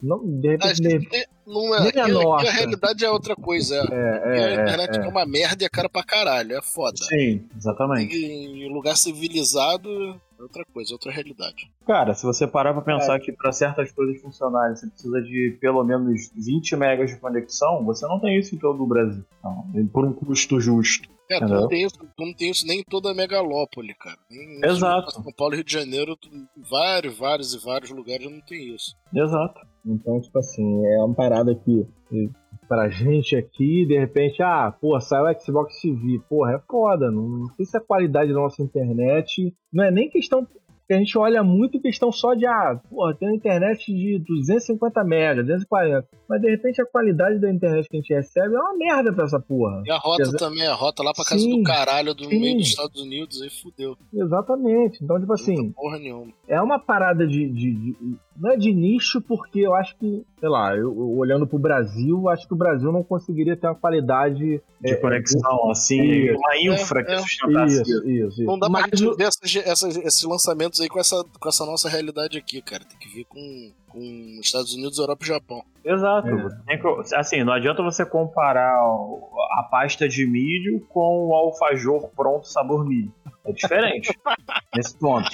não, de repente, não é, Nem a nossa. a realidade é outra coisa. É, é, é, a é, internet é, é. uma merda e é cara pra caralho. É foda. Sim, exatamente. E, em lugar civilizado outra coisa, outra realidade. Cara, se você parar pra pensar que para certas coisas funcionarem você precisa de pelo menos 20 megas de conexão, você não tem isso em todo o Brasil. Então, por um custo justo. Cara, tu não, tem isso, tu não tem isso nem em toda a megalópole, cara. Nem, Exato. São Paulo e Rio de Janeiro, tu- vários, vários e vários lugares não tem isso. Exato. Então, tipo assim, é uma parada que e, pra gente aqui, de repente, ah, pô, saiu o Xbox TV, porra, é foda, não, não sei se a qualidade da nossa internet, não é nem questão que a gente olha muito questão só de, ah, porra, tem uma internet de 250 mega, 240, mas de repente a qualidade da internet que a gente recebe é uma merda pra essa porra. E a rota Exa- também, a rota lá pra casa Sim, do caralho, do sim. meio dos Estados Unidos, aí fudeu. Exatamente. Então, tipo assim, Não porra nenhuma. é uma parada de, de- de- Não é de nicho, porque eu acho que, sei lá, eu, eu olhando pro Brasil, acho que o Brasil não conseguiria ter uma qualidade. De é, conexão, assim, Isso. uma infra que É, é. sustentasse isso. Isso, isso. Não dá pra Mas gente o- ver essas, essas- esses lançamentos aí com essa, com essa nossa realidade aqui, cara. Tem que ver com, com Estados Unidos, Europa e Japão. Exato. É. Assim, não adianta você comparar a pasta de milho com o alfajor pronto sabor milho. É diferente. nesse ponto.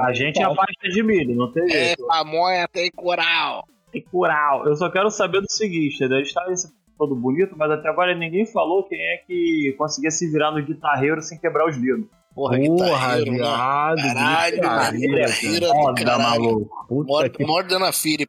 A gente é a pasta de milho, não tem É, jeito. pamonha tem coral. Tem cural. Eu só quero saber do seguinte, entendeu? A gente tá nesse todo bonito, mas até agora ninguém falou quem é que conseguia se virar no guitarreiro sem quebrar os dedos. Porra, Porra, viado. Caralho, guitarreira do caralho. que Morde na Fire.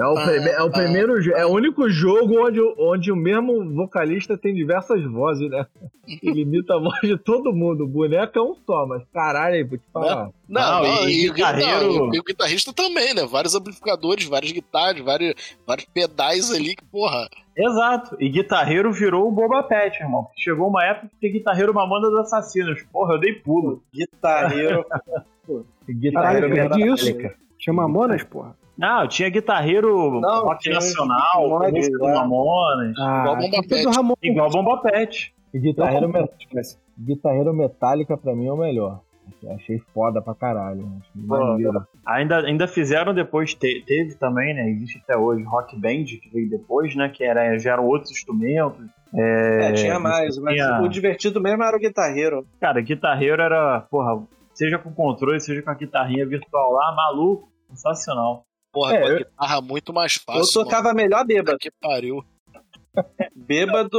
É o, prime- é o primeiro jo- é o único jogo onde, o- onde o mesmo vocalista tem diversas vozes, né? Ele imita a voz de todo mundo. O boneco é um só, mas caralho, vou te falar. Não, Não, não, e e, o guitarreiro- não, e o guitarrista também, né? Vários amplificadores, várias guitarras, vários, vários pedais ali que, porra. Exato. E guitarreiro virou o Boba Pet, irmão. Chegou uma época que guitarreiro mamanda dos assassinos. Porra, eu dei pulo. Guitarreiro. Guitarreiro Caralho, perdi isso. Tinha Mamonas, porra. Não, tinha guitarreiro Não, rock tinha nacional, do lá. Mamonas. Ah, Igual Bomba Pet. Igual Bomba Pet. E guitarreiro, Não, me- guitarreiro metálica pra mim é o melhor. Achei foda pra caralho. Achei Pô, maneiro. Ainda, ainda fizeram depois, te- teve também, né? Existe até hoje Rock Band, que veio depois, né? Que era, já eram outros instrumentos. É, É, tinha mais, mas tinha- o divertido mesmo era o guitarreiro. Cara, guitarreiro era, porra, seja com controle, seja com a guitarrinha virtual lá, maluco, sensacional. Porra, É, com a eu- guitarra muito mais Eu fácil. tocava melhor mano. bêbado. Que pariu. Bêbado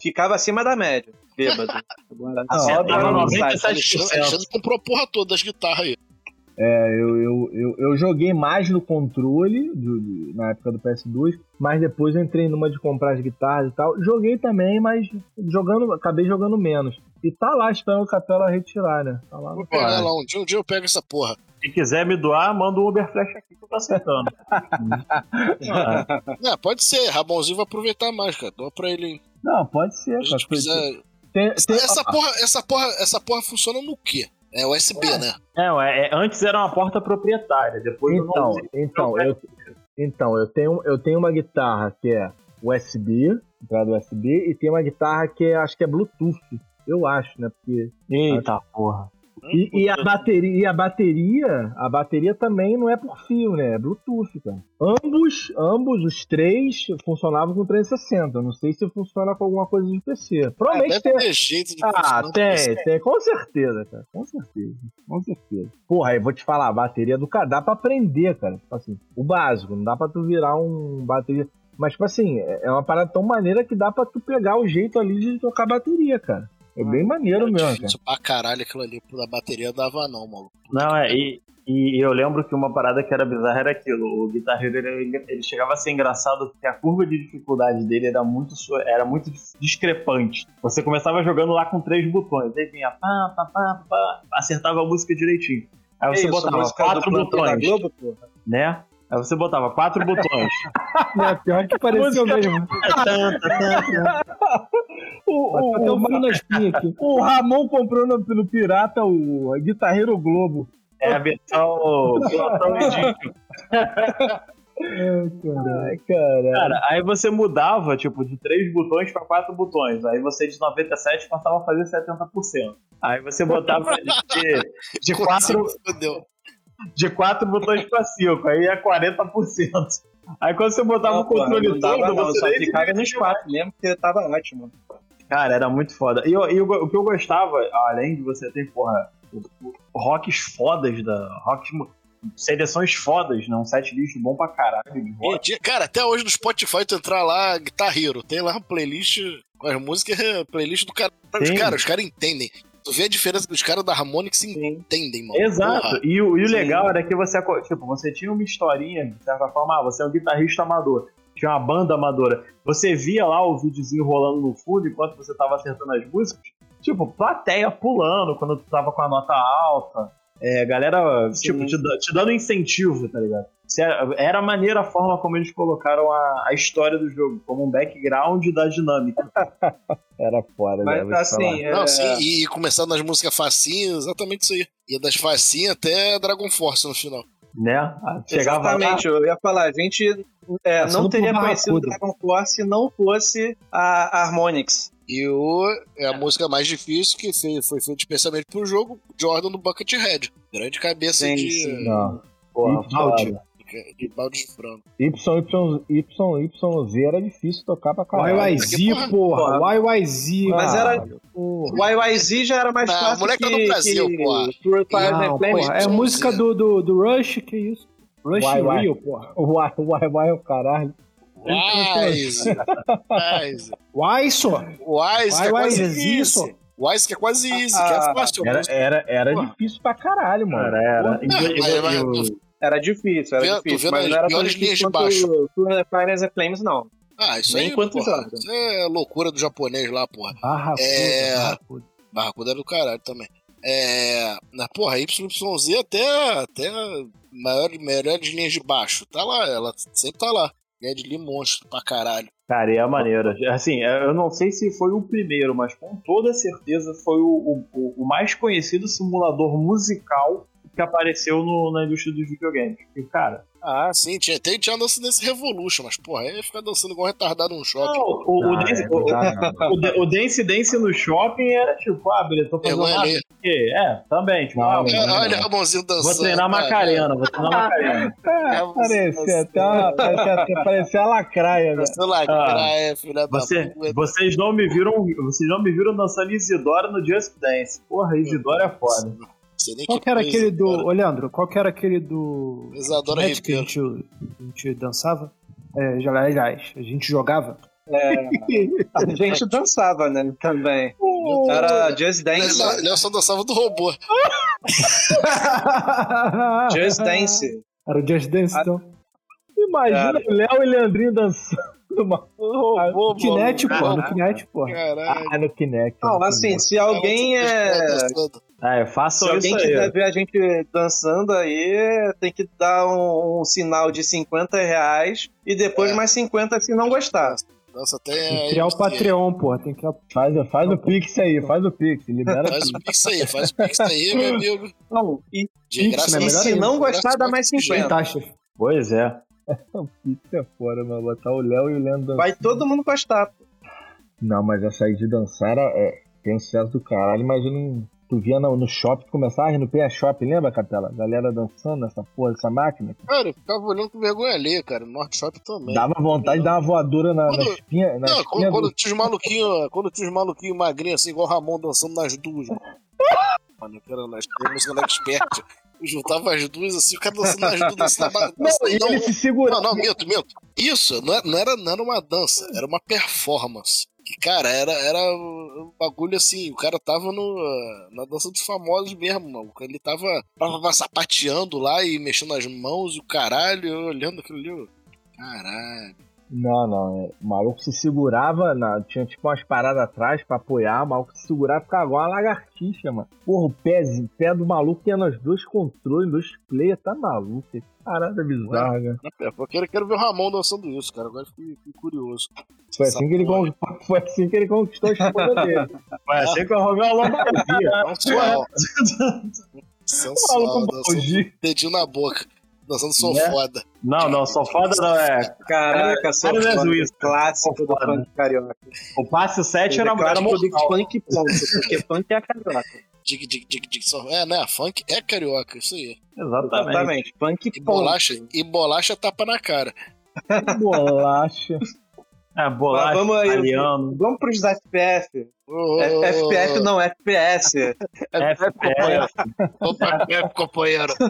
ficava acima da média. Bêbado. Agora, Ah, tava pra- 97%. Alexandre, Alexandre comprou a porra toda das guitarras aí. É, eu, eu, eu, eu joguei mais no controle do- do- na época do PS2, mas depois eu entrei numa de comprar as guitarras e tal. Joguei também, mas jogando, acabei jogando menos. E tá lá esperando o Capela retirar, né? Tá lá. Vou pegar lá um dia, um dia eu pego essa porra. Se quiser me doar, manda um Uber Flash aqui que eu tô aceitando. Ah, Não, pode ser, Rabonzinho vai aproveitar mais, cara. Doa pra ele. hein? Não, pode ser, Se a cara. gente quiser. Tem- Essa, tem- essa porra, essa, porra, essa porra funciona no quê? É USB, né? Não, é, é- antes era uma porta proprietária, depois eu não Então, então, eu, então eu, tenho, eu tenho uma guitarra que é USB, entrada USB, e tem uma guitarra que é, acho que é Bluetooth. Eu acho, né? Porque Eita porra. E, e a bateria, e a bateria, a bateria também não é por fio, né? É Bluetooth, cara. Ambos, ambos os três funcionavam com 360. Eu Não sei se funciona com alguma coisa de PC. Provavelmente É, tem. ter jeito de Ah, tem, tem, com certeza, cara. Com certeza. Com certeza. Porra, aí vou te falar, a bateria do cara dá pra aprender, cara. Tipo assim, o básico, não dá pra tu virar um bateria. Mas, tipo assim, é é uma parada tão maneira que dá pra tu pegar o jeito ali de tocar bateria, cara. É bem maneiro mesmo, cara. difícil pra caralho aquilo ali. Da bateria dava não, maluco. Não, é, e, e eu lembro que uma parada que era bizarra era aquilo. O guitarreiro ele, ele chegava a ser engraçado porque a curva de dificuldade dele era muito, era muito discrepante. Você começava jogando lá com três botões, aí vinha pá, pá, pá, pá, acertava a música direitinho. Aí você isso, botava quatro botões, Globo, porra? né? Aí você botava quatro botões. É, pior que pareceu mesmo. O, o aqui. O Ramon comprou no, no Pirata o Guitarreiro Globo. É a versão Plantão Edício. Ai, cara. Cara, aí você mudava, tipo, de três botões pra quatro botões. Aí você de 97 passava a fazer 70%. Aí você botava de, de, quatro, Fudeu. de quatro botões pra cinco. Aí é 40%. Aí quando você botava Não, o controle não todo, não, você só ficava nos quatro mesmo, porque tava ótimo. Cara, era muito foda. E, eu- e eu- o que eu gostava, além de você ter, porra, rocks fodas da. Rocks, seleções fodas, né? Um set list bom pra caralho de rock. Cara, até hoje no Spotify tu entrar lá, Guitar Hero, tem lá uma playlist com as músicas, playlist do cara. Os Sim. caras, os caras entendem. Tu vê a diferença dos caras da Harmonix se entendem, mano. Exato. Porra. E, o, e o legal era que você, tipo, você tinha uma historinha, de certa forma, ah, você é um guitarrista amador, tinha uma banda amadora. Você via lá o videozinho rolando no fundo enquanto você tava acertando as músicas. Tipo, plateia pulando quando tu tava com a nota alta. É, galera, Sim. tipo, te, te dando incentivo, tá ligado? Se Era, era maneira a forma como eles colocaram a, a história do jogo, como um background da dinâmica. Era foda, né? Mas falar. assim, é, Não, sim, e, e começando nas músicas facinhas, exatamente isso aí. Ia das facinhas até Dragon Force no final. Né? Ah, Chegava lá, exatamente, eu ia falar, a gente é, Passando não teria conhecido. Dragon Force se não fosse a Harmonix. E o, é a música mais difícil que foi, foi feita especialmente pro jogo Jordan do Buckethead. Grande cabeça Sim, de, sim. Não. porra, Balde. de balde de frango. Y, Y, Y, YZ era difícil tocar pra caralho. YYZ, porra. YYZ. Mas era-. O YYZ já era mais Não, fácil moleque que, é do Brasil, que porra. Não, porra, é a música do, do, do Rush, que isso? Rush Why, why? Rio, porra. Uai, Uai é o caralho. Wise. Wise. Why? Wise é Why, quase isso. Ice que é quase easy, que é Ah, fácil. Era, era, era difícil pra caralho, mano. Era, era. É, Era difícil, era difícil. Mas as não era tão piores linhas difícil de baixo. quanto and Flames, não. Ah, isso Nem aí, porra, isso é loucura do japonês lá, porra. Barracuda, É. barracuda. Barracuda era do caralho também. É. Na porra, YYZ até, até maior, melhores linhas de baixo. Tá lá, ela sempre tá lá. Ed Lee monstro pra caralho. Cara, e é maneiro. Assim, eu não sei se foi o primeiro, mas com toda certeza foi o, o, o mais conhecido simulador musical que apareceu no- na indústria dos videogames. E, cara, Ah, sim, tinha, tem, tinha dança desse Revolution, mas porra, aí ia ficar dançando igual retardado num shopping. não, o, o, Ah, Dance, é o, verdade, não. o, o Dance Dance no shopping era tipo, ah, beleza, tô fazendo nada. alheia. aqui. É, também. Tipo, Não, ah, não, É, não. olha a mãozinha dançando. vou treinar. Macarena, vou treinar Macarena. É, parecia até uma, parecia, parecia a lacraia, né? Lá, cara, é, filha Você, da puta. vocês não me viram, vocês não me viram dançando Isidora no Just Dance. Porra, Isidora é foda. Não sei nem Qual que era coisa, aquele do. cara. Ô, Leandro, qual que era aquele do. Isadora Kinect que a gente, a gente dançava? É, aliás, a gente jogava. É, a gente dançava, né? Também. Era Just Dance. Léo Léo só dançava do robô. Just Dance. Era o Just Dance, Ah, então. Imagina o Léo e Leandrinho dançando. mano. Robô, No Kinect, pô, no Kinect, pô. Caralho. Ah, no Kinect. Não, assim, se alguém é. É, Se façam isso alguém aí. quiser ver a gente dançando aí, tem que dar um, um sinal de 50 reais e depois É. mais 50 se não gostar. Dança Tem até. que criar o Patreon, pô. Tem que Faz, faz o Pix aí, faz o Pix. Libera Faz o Pix. Aí, faz o Pix aí, meu amigo. Não, e, De Pix, graça. né? e se não gostar, dá mais sem 50. taxas. Pois é. O Pix é fora, mano. Botar o Léo e o Leandro dançando. Vai todo mundo gostar. Não, mas essa aí de dançar é, tem um sucesso do caralho, mas eu não. Tu via no, no shopping, começava a rir no PA Shopping, lembra, Capela? Galera dançando nessa porra dessa máquina. Cara, eu ficava olhando com vergonha ali, cara. No Norte Shopping também. Dava vontade de dar uma voadora na, na Quando- espinha. Na Não, espinha quando, do... tinha os maluquinhos, quando tinha os maluquinhos magrinhos, assim, igual o Ramon dançando nas duas, mano. Era nas música da expert. Eu juntava as duas assim, o cara dançando nas duas, dançando na Não, e não, ele se segurava. não, não, minto, minto. Isso, não era, não, era, não era uma dança, era uma performance. Cara, era, era um bagulho assim, o cara tava no, na dança dos famosos mesmo, mano. Ele tava, tava sapateando lá e mexendo as mãos e o caralho, olhando aquilo ali. eu, Caralho. Não, não. é, O maluco se segurava, na, tinha tipo umas paradas atrás pra apoiar, o maluco se segurava e ficava igual uma lagartixa, mano. Porra, o pé, o pé do maluco tinha nos dois controles, dois players, tá maluco. Que Parada bizarra, né? É, eu quero, quero ver o Ramon dançando isso, cara. Agora fiquei, fiquei curioso. Foi assim, que ele, con- foi assim que ele conquistou a esposa dele. Foi assim que eu roubei a lombadia. Sensual. O Sensual. baldi. dedinho na boca. Dançando sou Né? foda. Não, não, só foda não é. Caraca, sou Jesus. clássico do Foda. funk carioca. O passe 7 era, era mortal. funk ponto, porque funk é carioca. Dig, dig, dig, dig. Só... É, né? Funk é carioca, isso aí. Exatamente. Exatamente, funk E ponto. bolacha, e bolacha tapa na cara. Bolacha. É, bolacha, Mas vamos aí, italiano. Vamos pros FPS. É, ô, FPS não, FPS. É, FPS. Opa, é, companheiro.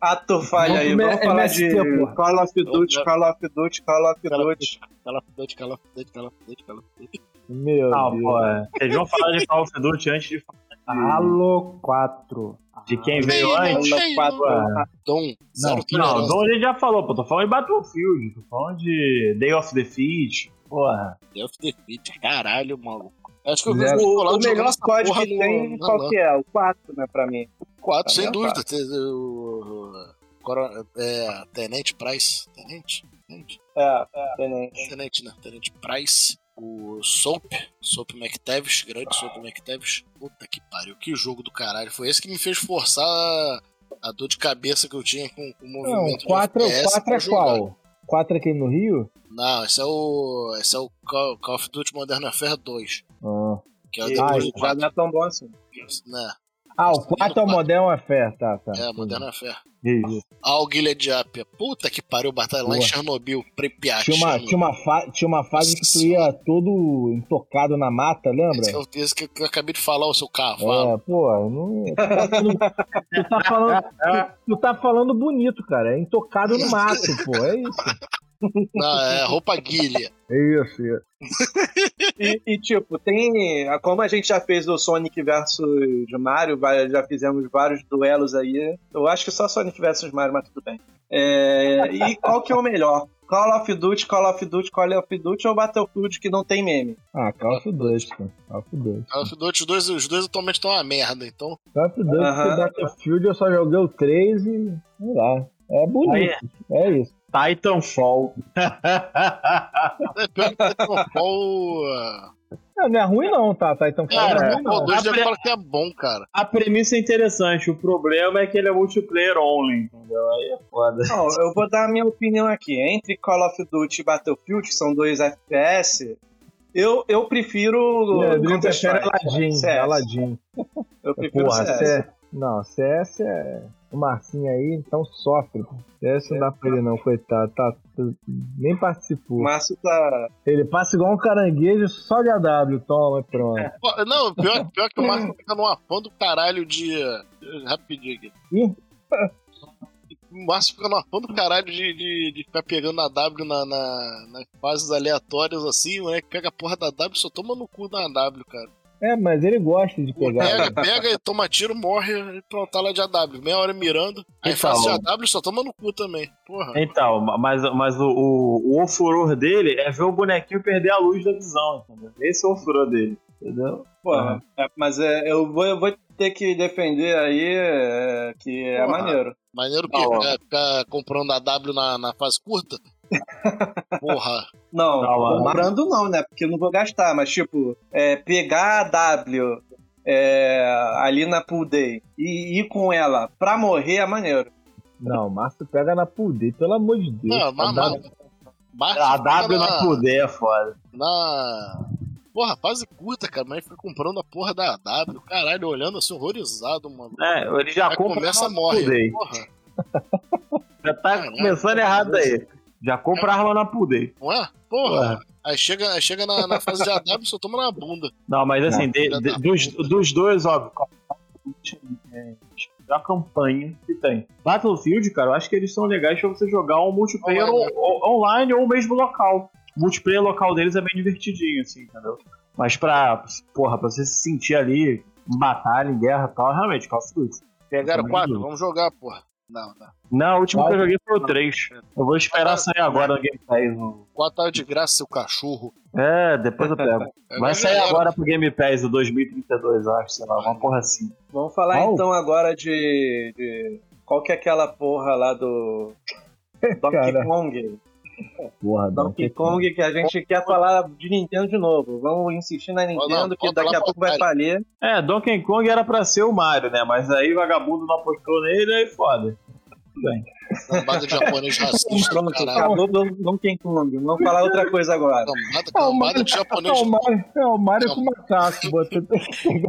Ato falha aí. Vamos falar MST, de. Call of Duty, Call of Duty, Call of Call of Duty. Cala a Duty, cala a Duty, cala a Duty, cala a Duty. Meu Não, Deus. pô, é. vocês vão falar de Call of Duty antes de falar Halo 4. de quem veio Halo antes. Halo 4. Ah, Dom, Não, tolerância. então a gente já falou, pô. Tô falando de Battlefield, tô falando de Day of Defeat. Porra. Death Defeat, caralho, maluco. Acho que eu os O, o melhor porra que no- tem, na qual que é? O 4, né, pra mim. 4, sem dúvida. O, o- Coro- é, Tenente Price. Tenente? Tenente? É, é, tenente. Tenente, né? Tenente Price. O Soap. Soap McTavish. Grande Soap McTavish. Puta que pariu. Que jogo do caralho. Foi esse que me fez forçar a, a dor de cabeça que eu tinha com, com o Não, movimento. o 4, de FPS quatro pra é jogar. qual? 4 aqui no Rio? Não, esse é o. Esse é o Call, Call of Duty Modern Warfare 2. Ah, Que é o E depois do já 4. não é tão bom assim. Né? Ah o 4 é o Modern Warfare, tá, tá. É, Modern Warfare. Isso. Ah, o Gilead Apia. Puta que pariu, batalha lá em. Chernobyl, Pripyat. Tinha uma, tinha, uma fa- tinha uma fase que tu ia todo intocado na mata, lembra? É o- esse que eu acabei de falar, o seu cavalo. É, pô, não, tu, tá tu, tá falando, tu, tu tá falando bonito, cara. É intocado no mato, pô. É isso. Não, é roupa guilha. Isso, isso. E, e, tipo, tem. Como a gente já fez o Sonic versus Mario, já fizemos vários duelos aí. Eu acho que só Sonic versus Mario, mas tudo bem. É, e qual que é o melhor? Call of Duty, Call of Duty, Call of Duty ou Battlefield que não tem meme? Ah, Call of Duty, cara. Call of Duty. Call of Duty, os dois, os dois atualmente estão uma merda, então. Call of Duty, Aham. porque Battlefield eu só joguei o 3 e. sei lá. É bonito. É isso. Titanfall. É Titanfall. ah, Não, não é ruim não, tá? Titanfall não é Cara, ruim o não. 2 A deve pre- que é bom, cara. A premissa é interessante, o problema é que ele é multiplayer only, entendeu? Aí é foda. Não, eu vou dar a minha opinião aqui. Entre Call of Duty e Battlefield, que são dois FPS, eu, eu prefiro. Leandrinho Counter-Strike. prefere Aladdin. CS. Aladdin. Eu prefiro Porra, CS. CS. Não, CS é. O Marcinho aí, então sofre. pô. CS não dá pra ele não, coitado. Tá, nem participou. O Márcio tá. Ele passa igual um caranguejo só de AW, toma e pronto. Pô, Não, pior, pior que o Marco fica numa fã do caralho de. Rapidinho aqui. Ih. O Márcio fica numa fã do caralho de, de, de ficar pegando a W na, na- nas fases aleatórias assim, o moleque pega a porra da W e só toma no cu da W, cara. É, mas ele gosta de pegar. Pega, pega e toma tiro, morre e pronto, tá lá de AW. Meia hora mirando. Aí Então. fase de AW só toma no cu também. Porra. Então, mas, mas o, o, o ofuror dele é ver o bonequinho perder a luz da visão, entendeu? Esse é o ofuror dele, entendeu? Pô, Aham. é, mas é, eu, vou, eu vou ter que defender aí é, que é Porra. maneiro. Maneiro que Não, ó. ficar, ficar comprando a W na, na fase curta. Porra. Não, Não, mano. comprando não, né? Porque eu não vou gastar, mas tipo, é, pegar a W é, ali na Pool Day e ir com ela pra morrer é maneiro. Não, Márcio pega na pool day, pelo amor de Deus. Não, mas, Tá mas, Márcio A W na poder é foda. na. Porra, fase curta, cara, mas fica comprando a porra da W. Caralho, olhando assim, horrorizado, mano. É, ele já Aí compra começa, morre. Pool Day. Porra, Já tá Caralho. começando errado aí. Já compra arma na Day. não é? Porra. Aí chega, aí chega na, na fase de AW e só toma na bunda. Não, mas assim, Não, de- de- da dos, dos dois, óbvio, é, a campanha que tem. Battlefield, cara, eu acho que eles são legais pra você jogar um multiplayer Online, o- o- online ou mesmo local. O multiplayer local deles é bem divertidinho, assim, entendeu? Mas pra, porra, pra você se sentir ali batalha, em guerra e tal, realmente, Call of Duty. Pegaram Também quatro, vamos jogar, porra. Não, não. Não, o último que eu joguei foi o 3. Eu vou esperar sair agora no Game Pass. no- Quatro tava de graça, seu cachorro. É, depois eu pego. É, Vai mas sair agora pro Game Pass o 2032, eu acho, sei lá, uma porra assim. Vamos falar Qual? então agora de, de- Qual que é aquela porra lá do. Donkey Cara. Kong. Porra, Donkey Kong que a gente quer falar de Nintendo de novo. Vamos insistir na Nintendo que daqui a pouco vai falir. É, Donkey Kong era pra ser o Mario, né? Mas aí vagabundo não apostou nele, aí foda. Cambada de japonês racista, Pronto, acabou do Donkey Kong. Vamos falar outra coisa agora. Cambada, É o de é japonês. o Mario, é o Mario com macaco.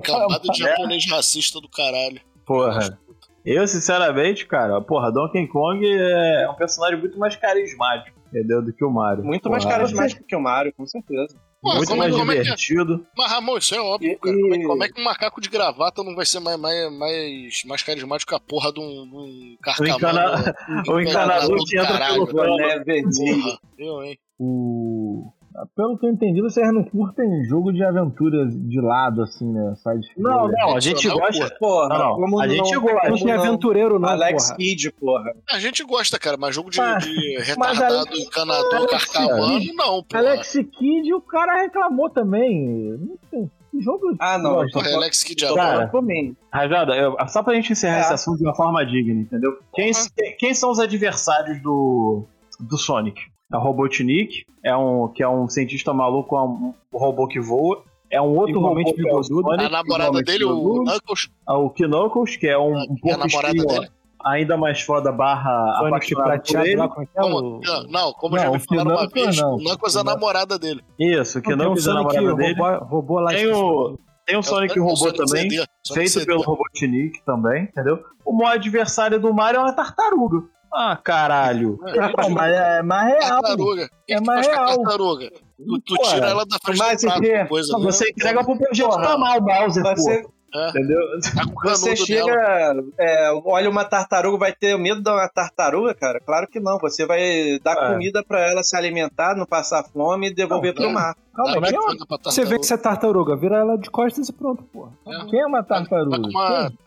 Cambada de japonês racista do caralho. Porra. Eu, sinceramente, cara, porra, Donkey Kong é um personagem muito mais carismático, entendeu? Do que o Mario. Muito mais Porra. carismático que o Mario, com certeza. Pô, Muito como, mais como é que é? divertido. Mas, Ramon, isso é óbvio, E- cara. Como é, e- como é que um macaco de gravata não vai ser mais, mais, mais, mais carismático que a porra de um, de um carcamano? encana- um o encanador do que entra caralho. pelo. Boné verdinho. Porra, eu, hein? O... Pelo que eu entendi, vocês não curtem jogo de aventura de lado, assim, né? Side Não, não, a gente Adicional, gosta. Porra, Não, não, a gente não, gosta. Não tem aventureiro, não, Alex porra. Kidd, porra. A gente gosta, cara, mas jogo de, Mas- de retardado, Alex- encanador, não, porra. Alex Kidd, o cara reclamou também. Não sei. Que jogo. Ah, não. Gosta. Porra, Alex Kidd é. Cara, por mim. Rajada, eu- só pra gente encerrar É. esse assunto de uma forma digna, entendeu? Quem, Uhum. quem são os adversários do, do Sonic? É o Robotnik, é um, que é um cientista maluco, é um, robô que voa. É um outro robô que é o bigodudo. Sonic, A namorada dele, o. Knuckles, Ah, o Knuckles, que é um, um e a pouco namorada espinho, dele. ainda mais foda barra Sonic prateado lá, como é é? Não, não, como Não, já me falaram uma vez, não. o Knuckles é a namorada dele. Isso, o Não, Knuckles é a Sonic namorada dele. robô, robô lá. Tem o, tem o Sonic É o robô Sonic também, CD, feito CD. pelo Robotnik também, entendeu? O maior adversário do Mario é uma tartaruga. Ah, caralho. Não, mas é mais real. Tartaruga. É que mais real. tartaruga? Tu, tu Pô, tira ela da frente mas do prato, coisa, Não, né? você entrega pro projeto Porra. normal, Bowser. Você, É. Entendeu? Tá o Você chega, é, olha uma tartaruga, vai ter medo de uma tartaruga, cara? Claro que não. Você vai dar É. comida pra ela se alimentar, não passar fome e devolver Não, pro é. mar. Calma, quem é, uma, manga pra Você tartaruga. vence a tartaruga, vira ela de costas e pronto, porra. É. quem é uma Tá tartaruga? com uma... Quem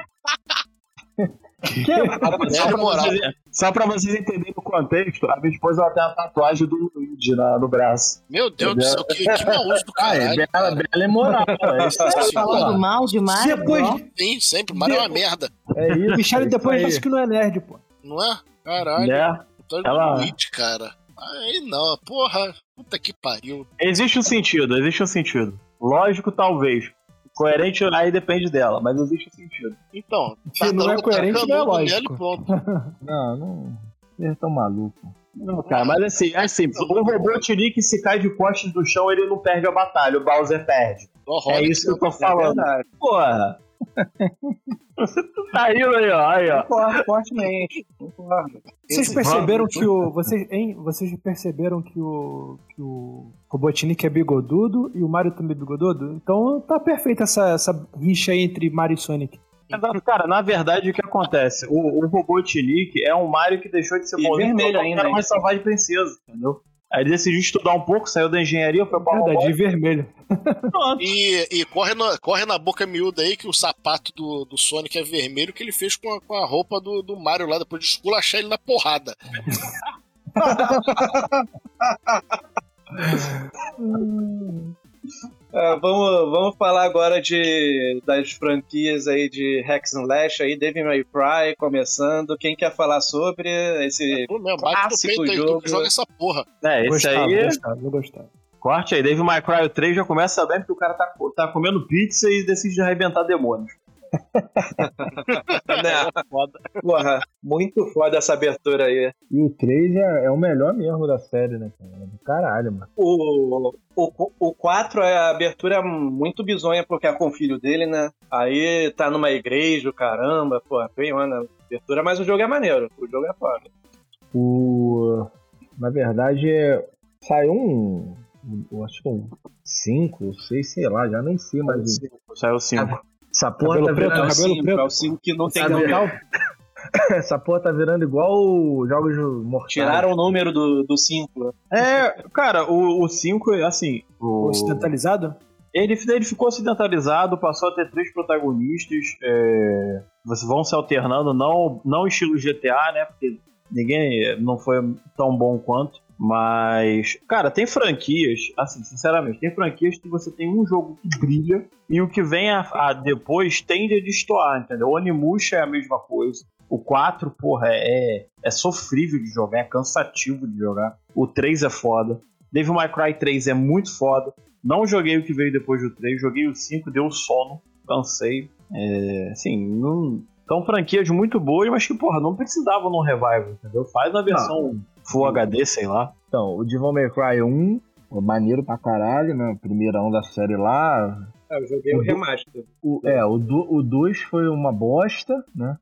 é? Só pra, moral. vocês, só pra vocês entenderem o contexto, a minha esposa ela tem a tatuagem do Luigi na- no braço. Meu Deus do céu, que, que mau uso do Ah, é caralho. bela, bela é moral. É isso aí, Nossa Falando mal de Mario. Depois-. Sim, sempre. Mario é uma merda. É isso. O Michele é depois disse que não é nerd, pô. Não é? Caralho. Né? Tô Ela- Luigi, cara. Aí não, porra. Puta que pariu. Existe um sentido, existe um sentido. Lógico, talvez. Coerente aí depende dela, mas existe sentido. Então, Se não é coerente, não é lógico. Não, não. Vocês estão malucos. Não, cara, mas assim, é simples. O robô Tinique, se cai de costas no chão, ele não perde a batalha, o Bowser perde. Horror. É isso que eu tô É falando. verdade. Porra! Você tá indo aí, ó. Aí, ó. Concordo fortemente. Concordo. Vocês perceberam que o. Vocês, hein? Vocês perceberam que o. que o Robotnik é bigodudo e o Mario também é bigodudo? Então tá perfeita essa, essa rixa aí entre Mario e Sonic. Cara, na verdade, o que acontece? O, o robô Tinique é um Mario que deixou de ser E bonzinho vermelho ainda, era mais salvar de princesa, entendeu? Aí ele decidiu estudar um pouco, saiu da engenharia, foi pra Verdade, de vermelho. E, e corre, na, corre na boca miúda aí que o sapato do, do Sonic é vermelho que ele fez com a, com a roupa do, do Mario lá depois de esculachar ele na porrada. É, vamos, vamos falar agora de, das franquias aí de Hack and Slash aí, Devil May Cry começando. Quem quer falar sobre esse Pô, meu, bate no Clássico peito jogo. joga essa porra. É, esse gostava, aí. gostava. Corte aí, Dave My Cry 3 já começa bem porque o cara tá, tá comendo pizza e decide arrebentar demônios. Né? Foda. Porra, muito foda essa abertura aí. E o 3 é, é o melhor mesmo da série, né, cara? É do caralho, mano. O, o, o 4, a abertura é muito bizonha porque é com o filho dele, né? Aí tá numa igreja, o caramba, pô, bem, mano, abertura, mas o jogo é maneiro, o jogo é foda. O. Na verdade, é- saiu um. Eu acho que um 5, 6, sei lá, já nem sei mais. Saiu 5. Essa porra Cabelo tá preto, É o virando. cabelo 5, preto. é o 5 que não tem Sabe, número. Essa porra tá virando igual jogos mortais. Tiraram o número do, do 5. É, cara, o 5, assim. O, Ocidentalizado? ele, ele ficou ocidentalizado, passou a ter três protagonistas. É, vocês vão se alternando, não, não estilo GTA, né? Porque ninguém não foi tão bom quanto. Mas, cara, tem franquias, assim, sinceramente, tem franquias que você tem um jogo que brilha e o que vem a, a depois tende a destoar, entendeu? O Onimusha é a mesma coisa. O 4, porra, é, é sofrível de jogar, é cansativo de jogar. O 3 é foda. Devil May Cry 3 é muito foda. Não joguei o que veio depois do 3, joguei o 5, deu sono, cansei. É, assim, não. São franquias muito boas, mas que, porra, não precisavam num revival, entendeu? Faz na versão Full HD, sei lá. Então, o Devil May Cry 1, pô, maneiro pra caralho, né? O primeirão da série lá. É, eu joguei o remaster. O, é, o 2 foi uma bosta, né?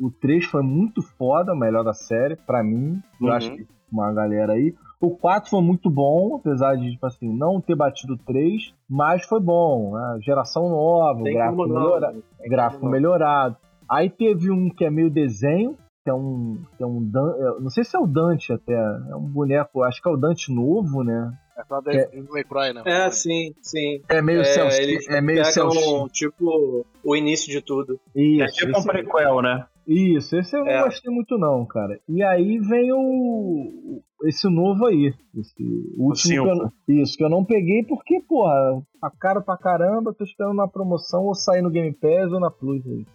O 3 foi muito foda, o melhor da série, pra mim. Eu Uhum. acho que uma galera aí. O 4 foi muito bom, apesar de, tipo assim, não ter batido o 3, mas foi bom. Né? Geração nova, Tem gráfico, melhora- Tem gráfico melhorado. Aí teve um que é meio desenho, que é um. Que é um Dan- é, não sei se é o Dante até. É um boneco, acho que é o Dante novo, né? É pra É. May Cry, né? É, sim, sim. É meio É, cel eles É meio cel Pegam, tipo, o início de tudo. Isso, É tipo um prequel, né? Isso, esse eu É. não gostei muito não, cara. E aí vem o esse novo aí, esse último que eu, isso que eu não peguei porque, porra, tá caro pra caramba, tô esperando na promoção ou sair no Game Pass ou na Plus aí.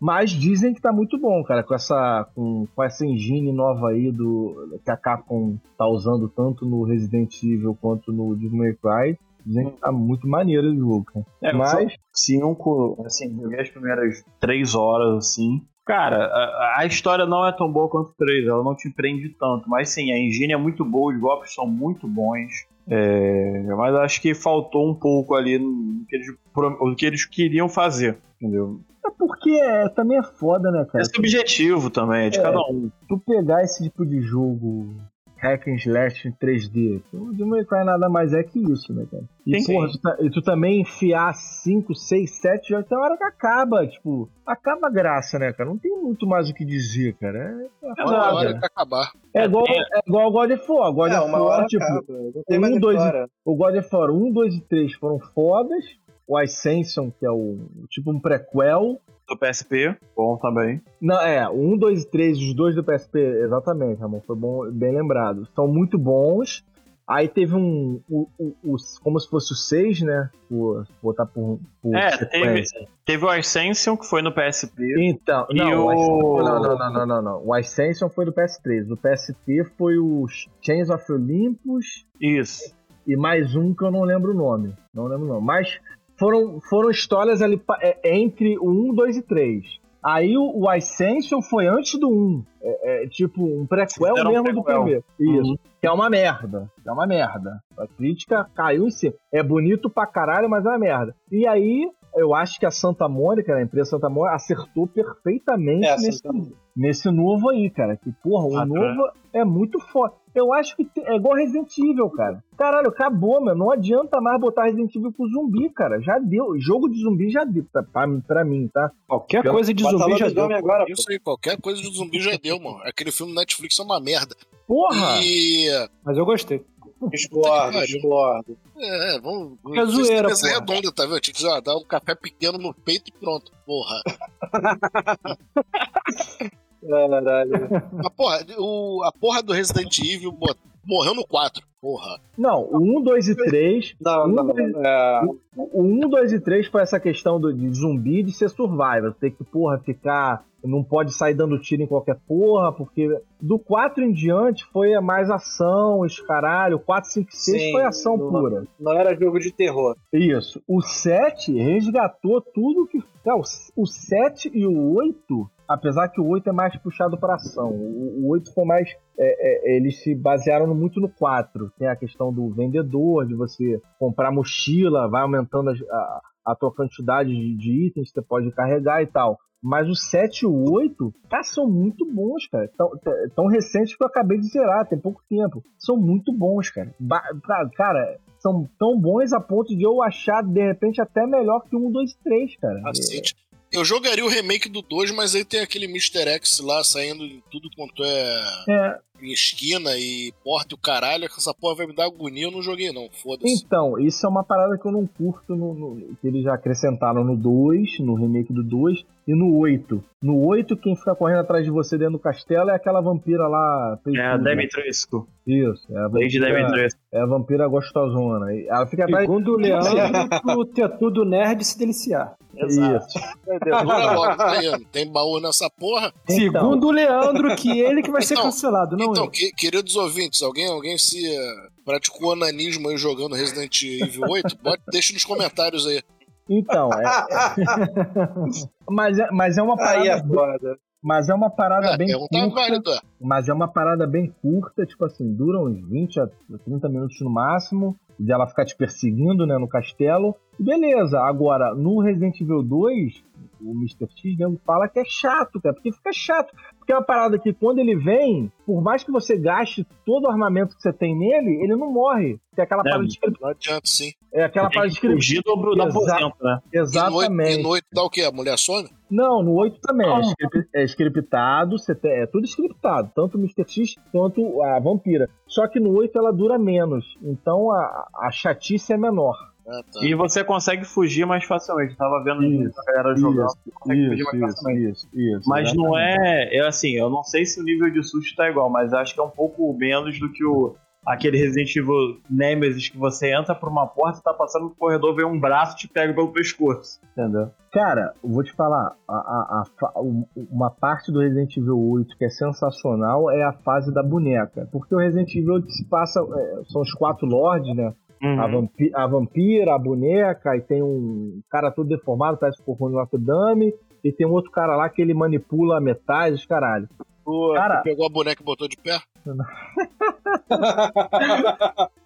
Mas dizem que tá muito bom, cara, com essa com, com essa engine nova aí do que a Capcom tá usando tanto no Resident Evil quanto no Devil May Cry. Dizem que tá muito maneiro o jogo, cara. É, Mas cinco, assim, joguei as primeiras três horas, assim. Cara, a, a história não é tão boa quanto três, ela não te prende tanto. Mas sim, a engine é muito boa, os golpes são muito bons. É, mas acho que faltou um pouco ali no que eles, no que eles queriam fazer, entendeu? é porque é, também é foda, né, cara? É subjetivo também, é de É. cada um. tu pegar esse tipo de jogo hack and slash em 3D. O Devil May Cry nada mais é que isso, né, cara? E, Sim, porra, sim. tu, tá- e tu também enfiar 5, 6, 7 jogos, tem hora que acaba, tipo, acaba a graça, né, cara? Não tem muito mais o que dizer, cara. É, é Uma foda. hora que acabar. É igual, é igual o God of War. God É, of uma War, tipo, acaba. Tem um, dois e- o God of War 1, 2 e 3 foram fodas. O Ascension, que é o tipo um prequel. Do PSP, bom também. Não, é, o 1, 2 e 3, os dois do PSP, exatamente, Ramon, foi bom, bem lembrado. São muito bons. Aí teve um. O, o, o- como se fosse o 6, né? Por, botar por. por É, sequência. Teve o Ascension, que foi no PSP. Então, não, o... o- não, não, não, não, não, não. O Ascension foi do PS3. Do PSP foi o Chains of Olympus Isso. e mais um que eu não lembro o nome. Não lembro o nome. Mas foram, foram histórias ali pa- é, entre o 1, 2 e 3. Aí o, o Ascension foi antes do 1. É, é tipo um prequel Fizeram um mesmo do prequel. primeiro. Isso. Que é uma merda. Que é uma merda. A crítica caiu em cima. É bonito pra caralho, mas é uma merda. E aí, eu acho que a Santa Mônica, né, a empresa Santa Mônica, acertou perfeitamente É, nesse, nesse novo aí, cara. Que, porra, o Ah, novo é muito foda. Eu acho que é igual Resident Evil, cara. Caralho, acabou, meu. Não adianta mais botar Resident Evil com zumbi, cara. Já deu. Jogo de zumbi já deu, pra, pra, pra mim, tá? Qualquer Eu- coisa de zumbi já deu. agora, pô. Isso aí, qualquer coisa de zumbi já deu, mano. Aquele filme Netflix é uma merda. Porra! E. Mas eu gostei. Discordo, discordo. É, vamos. Que é zoeira, Mesa porra. redonda, tá vendo? Tinha que ó, dar um café pequeno no peito e pronto. Porra. Caralho. A porra, o, a porra do Resident Evil mo- morreu no 4. Porra. Não, o 1, 2 e 3. Não, não, não. É, O 1, 2 e 3 foi essa questão do, de zumbi de ser survival. Ter que, porra, ficar. Não pode sair dando tiro em qualquer porra, porque. Do 4 em diante foi mais ação, os caralho. 4, 5 6 Sim, foi ação não- pura. não era jogo de terror. Isso. O 7 resgatou tudo que. Não, o 7 e o 8, apesar que o 8 é mais puxado para ação. O, o 8 foi mais. é, é, eles se basearam muito no 4. Tem a questão do vendedor, de você comprar mochila, vai aumentando as- a, a tua quantidade de, de itens que você pode carregar e tal. Mas o 7 e o 8, cara, são muito bons, cara. Tão, tão- recentes que eu acabei de zerar, tem pouco tempo. São muito bons, cara. Ba- cara, são tão bons a ponto de eu achar, de repente, até melhor que o 1, 2 e 3, cara. Cacete. Eu jogaria o remake do 2, mas aí tem aquele Mr. X lá saindo em tudo quanto é É, em esquina e porta e o caralho. que Essa porra vai me dar agonia, eu não joguei não. Foda-se. então, isso é uma parada que eu não curto no, no- que eles já acrescentaram no 2, no remake do 2, e no 8. No 8, quem fica correndo atrás de você dentro do castelo é aquela vampira lá. É a. Dimitrescu. Isso, é a vampira, é a vampira gostosona. Ela fica atrás. Segundo o Leandro, o Tetudo Nerd se deliciar. Isso. Logo, tá Tem baú nessa porra. Segundo o Leandro, que ele que vai ser Então, cancelado, não então, eu. que- queridos ouvintes, alguém, alguém se praticou onanismo aí jogando Resident Evil 8? Bota, deixa nos comentários aí. Então, é, mas, é, mas é uma parada. Aí é. Mas é uma parada É, bem pergunta curta. Mas é uma parada bem curta, tipo assim, dura uns 20 a 30 minutos no máximo, de ela ficar te perseguindo, né, no castelo. E beleza, agora, no Resident Evil 2, o Mr. X mesmo fala que é chato, cara, porque fica chato. Porque é uma parada que quando ele vem, por mais que você gaste todo o armamento que você tem nele, ele não morre. Que é aquela É, parada de Não adianta, sim. É aquela Tem parada de que fugir do, do Exa- aposento, né? E no, Exatamente. e no 8 dá o quê? A mulher Sônia? Não, no 8 também. É, Ah. script- é scriptado, você tem- é tudo scriptado, tanto o Mr. X quanto a vampira. Só que no 8 ela dura menos, então a, a chatice é menor. Ah, tá. E você consegue fugir mais facilmente. Eu tava vendo Isso, a galera jogando. Você consegue fugir Isso, mais isso, facilmente. isso, isso. Mas não exatamente. é, é assim, eu não sei se o nível de susto tá igual, mas acho que é um pouco menos do que o aquele Resident Evil Nemesis que você entra por uma porta, tá passando no corredor, vem um braço e te pega pelo pescoço. Entendeu? Cara, eu vou te falar, a, a- a um- uma parte do Resident Evil 8 que é sensacional é a fase da boneca. Porque o Resident Evil 8 se passa. é, são os quatro lords, né? Uhum. A, vampi- a vampira, a boneca, e tem um cara todo deformado, parece o Corpo de Notre Dame, e tem um outro cara lá que ele manipula metais, caralho. Cara, Pegou a boneca e botou de pé?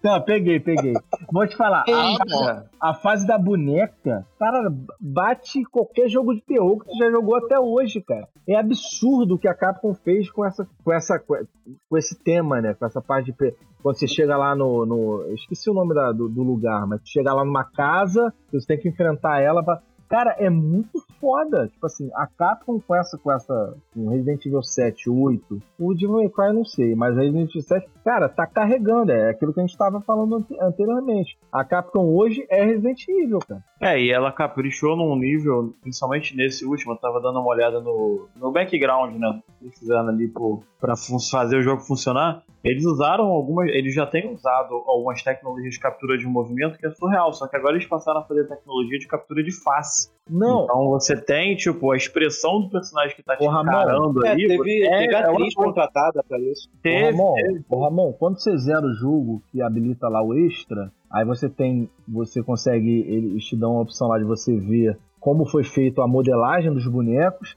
Não, peguei, peguei. Vou te falar, Ah, a, bom. a fase da boneca, cara, bate qualquer jogo de terror que tu já jogou até hoje, cara. É absurdo o que a Capcom fez com essa, com essa, com esse tema, né? Com essa parte de quando você chega lá no, no esqueci o nome da- do, do lugar, mas chega lá numa casa, você tem que enfrentar ela pra, Cara, é muito foda. Tipo assim, a Capcom com essa, com essa. Com Resident Evil 7, 8. O Devil May Cry não sei, mas Resident Evil 7, cara, tá carregando. É aquilo que a gente tava falando ante- anteriormente. A Capcom hoje é Resident Evil, cara. É, e ela caprichou num nível, principalmente nesse último, eu tava dando uma olhada no, no background, né? Precisando ali pro, pra fazer o jogo funcionar. Eles usaram algumas. Eles já têm usado algumas tecnologias de captura de movimento que é surreal, só que agora eles passaram a fazer tecnologia de captura de face. Não, Então você tem, tipo, a expressão do personagem que tá te encarando É, ali. teve, é, teve é uma atriz coisa. contratada pra isso. Ô, Teve, Ramon, teve. Ramon, quando você zera o jogo que habilita lá o extra, aí você tem. Você consegue. Eles te dão a opção lá de você ver como foi feito a modelagem dos bonecos.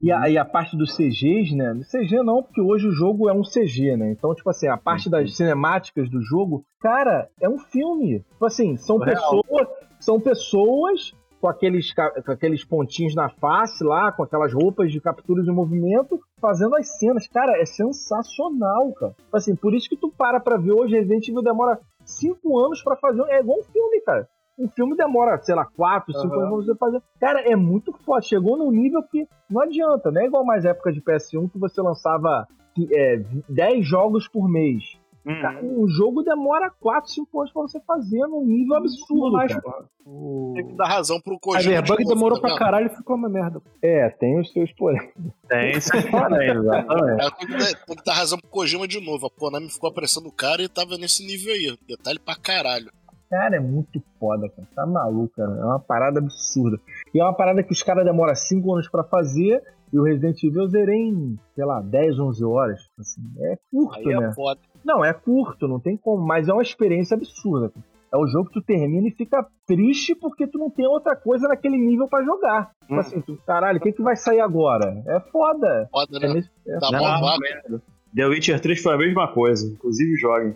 E a, e a parte dos CGs, né? CG não, porque hoje o jogo é um CG, né? Então, tipo assim, a parte das cinemáticas do jogo, cara, é um filme. Tipo assim, são Real. pessoas. São pessoas com aqueles, com aqueles pontinhos na face lá, com aquelas roupas de captura de movimento, fazendo as cenas. Cara, é sensacional, cara. Assim, por isso que tu para pra ver hoje, Resident Evil demora cinco anos pra fazer. É igual um filme, cara. Um filme demora, sei lá, quatro, cinco Aham. anos pra você fazer. Cara, é muito forte. Chegou num nível que não adianta, não é igual mais época de PS1 que você lançava é, 10 jogos por mês. Hum. Cara, um jogo demora 4, 5 anos pra você fazer num nível absurdo, mais, cara. porra. O... Tem que dar razão pro A Kojima. Verbug de novo, demorou pra caralho e ficou uma merda. É, tem os seus porém. Tem seus exatamente. É, tem, que dar, tem que dar razão pro Kojima de novo. A Konami ficou apressando o cara e tava nesse nível aí. Detalhe pra caralho. Cara, é muito foda, cara. Tá maluco, cara. É uma parada absurda. E é uma parada que os caras demoram 5 anos pra fazer. E o Resident Evil eu zerei em, sei lá, 10, 11 horas. Assim, é curto, Aí né? é foda. Não, é curto, não tem como. Mas é uma experiência absurda. cara. É o jogo que tu termina e fica triste porque tu não tem outra coisa naquele nível pra jogar. Tipo Hum. assim, tu, caralho, o que, que vai sair agora? É foda. Foda, É né? nesse- é mó não, vaga. The Witcher 3 foi a mesma coisa, inclusive joguem.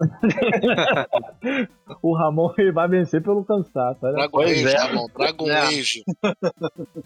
O Ramon ele vai vencer pelo cansaço. Olha. Dragon Pois Age, é. tá bom. Dragon É. Age.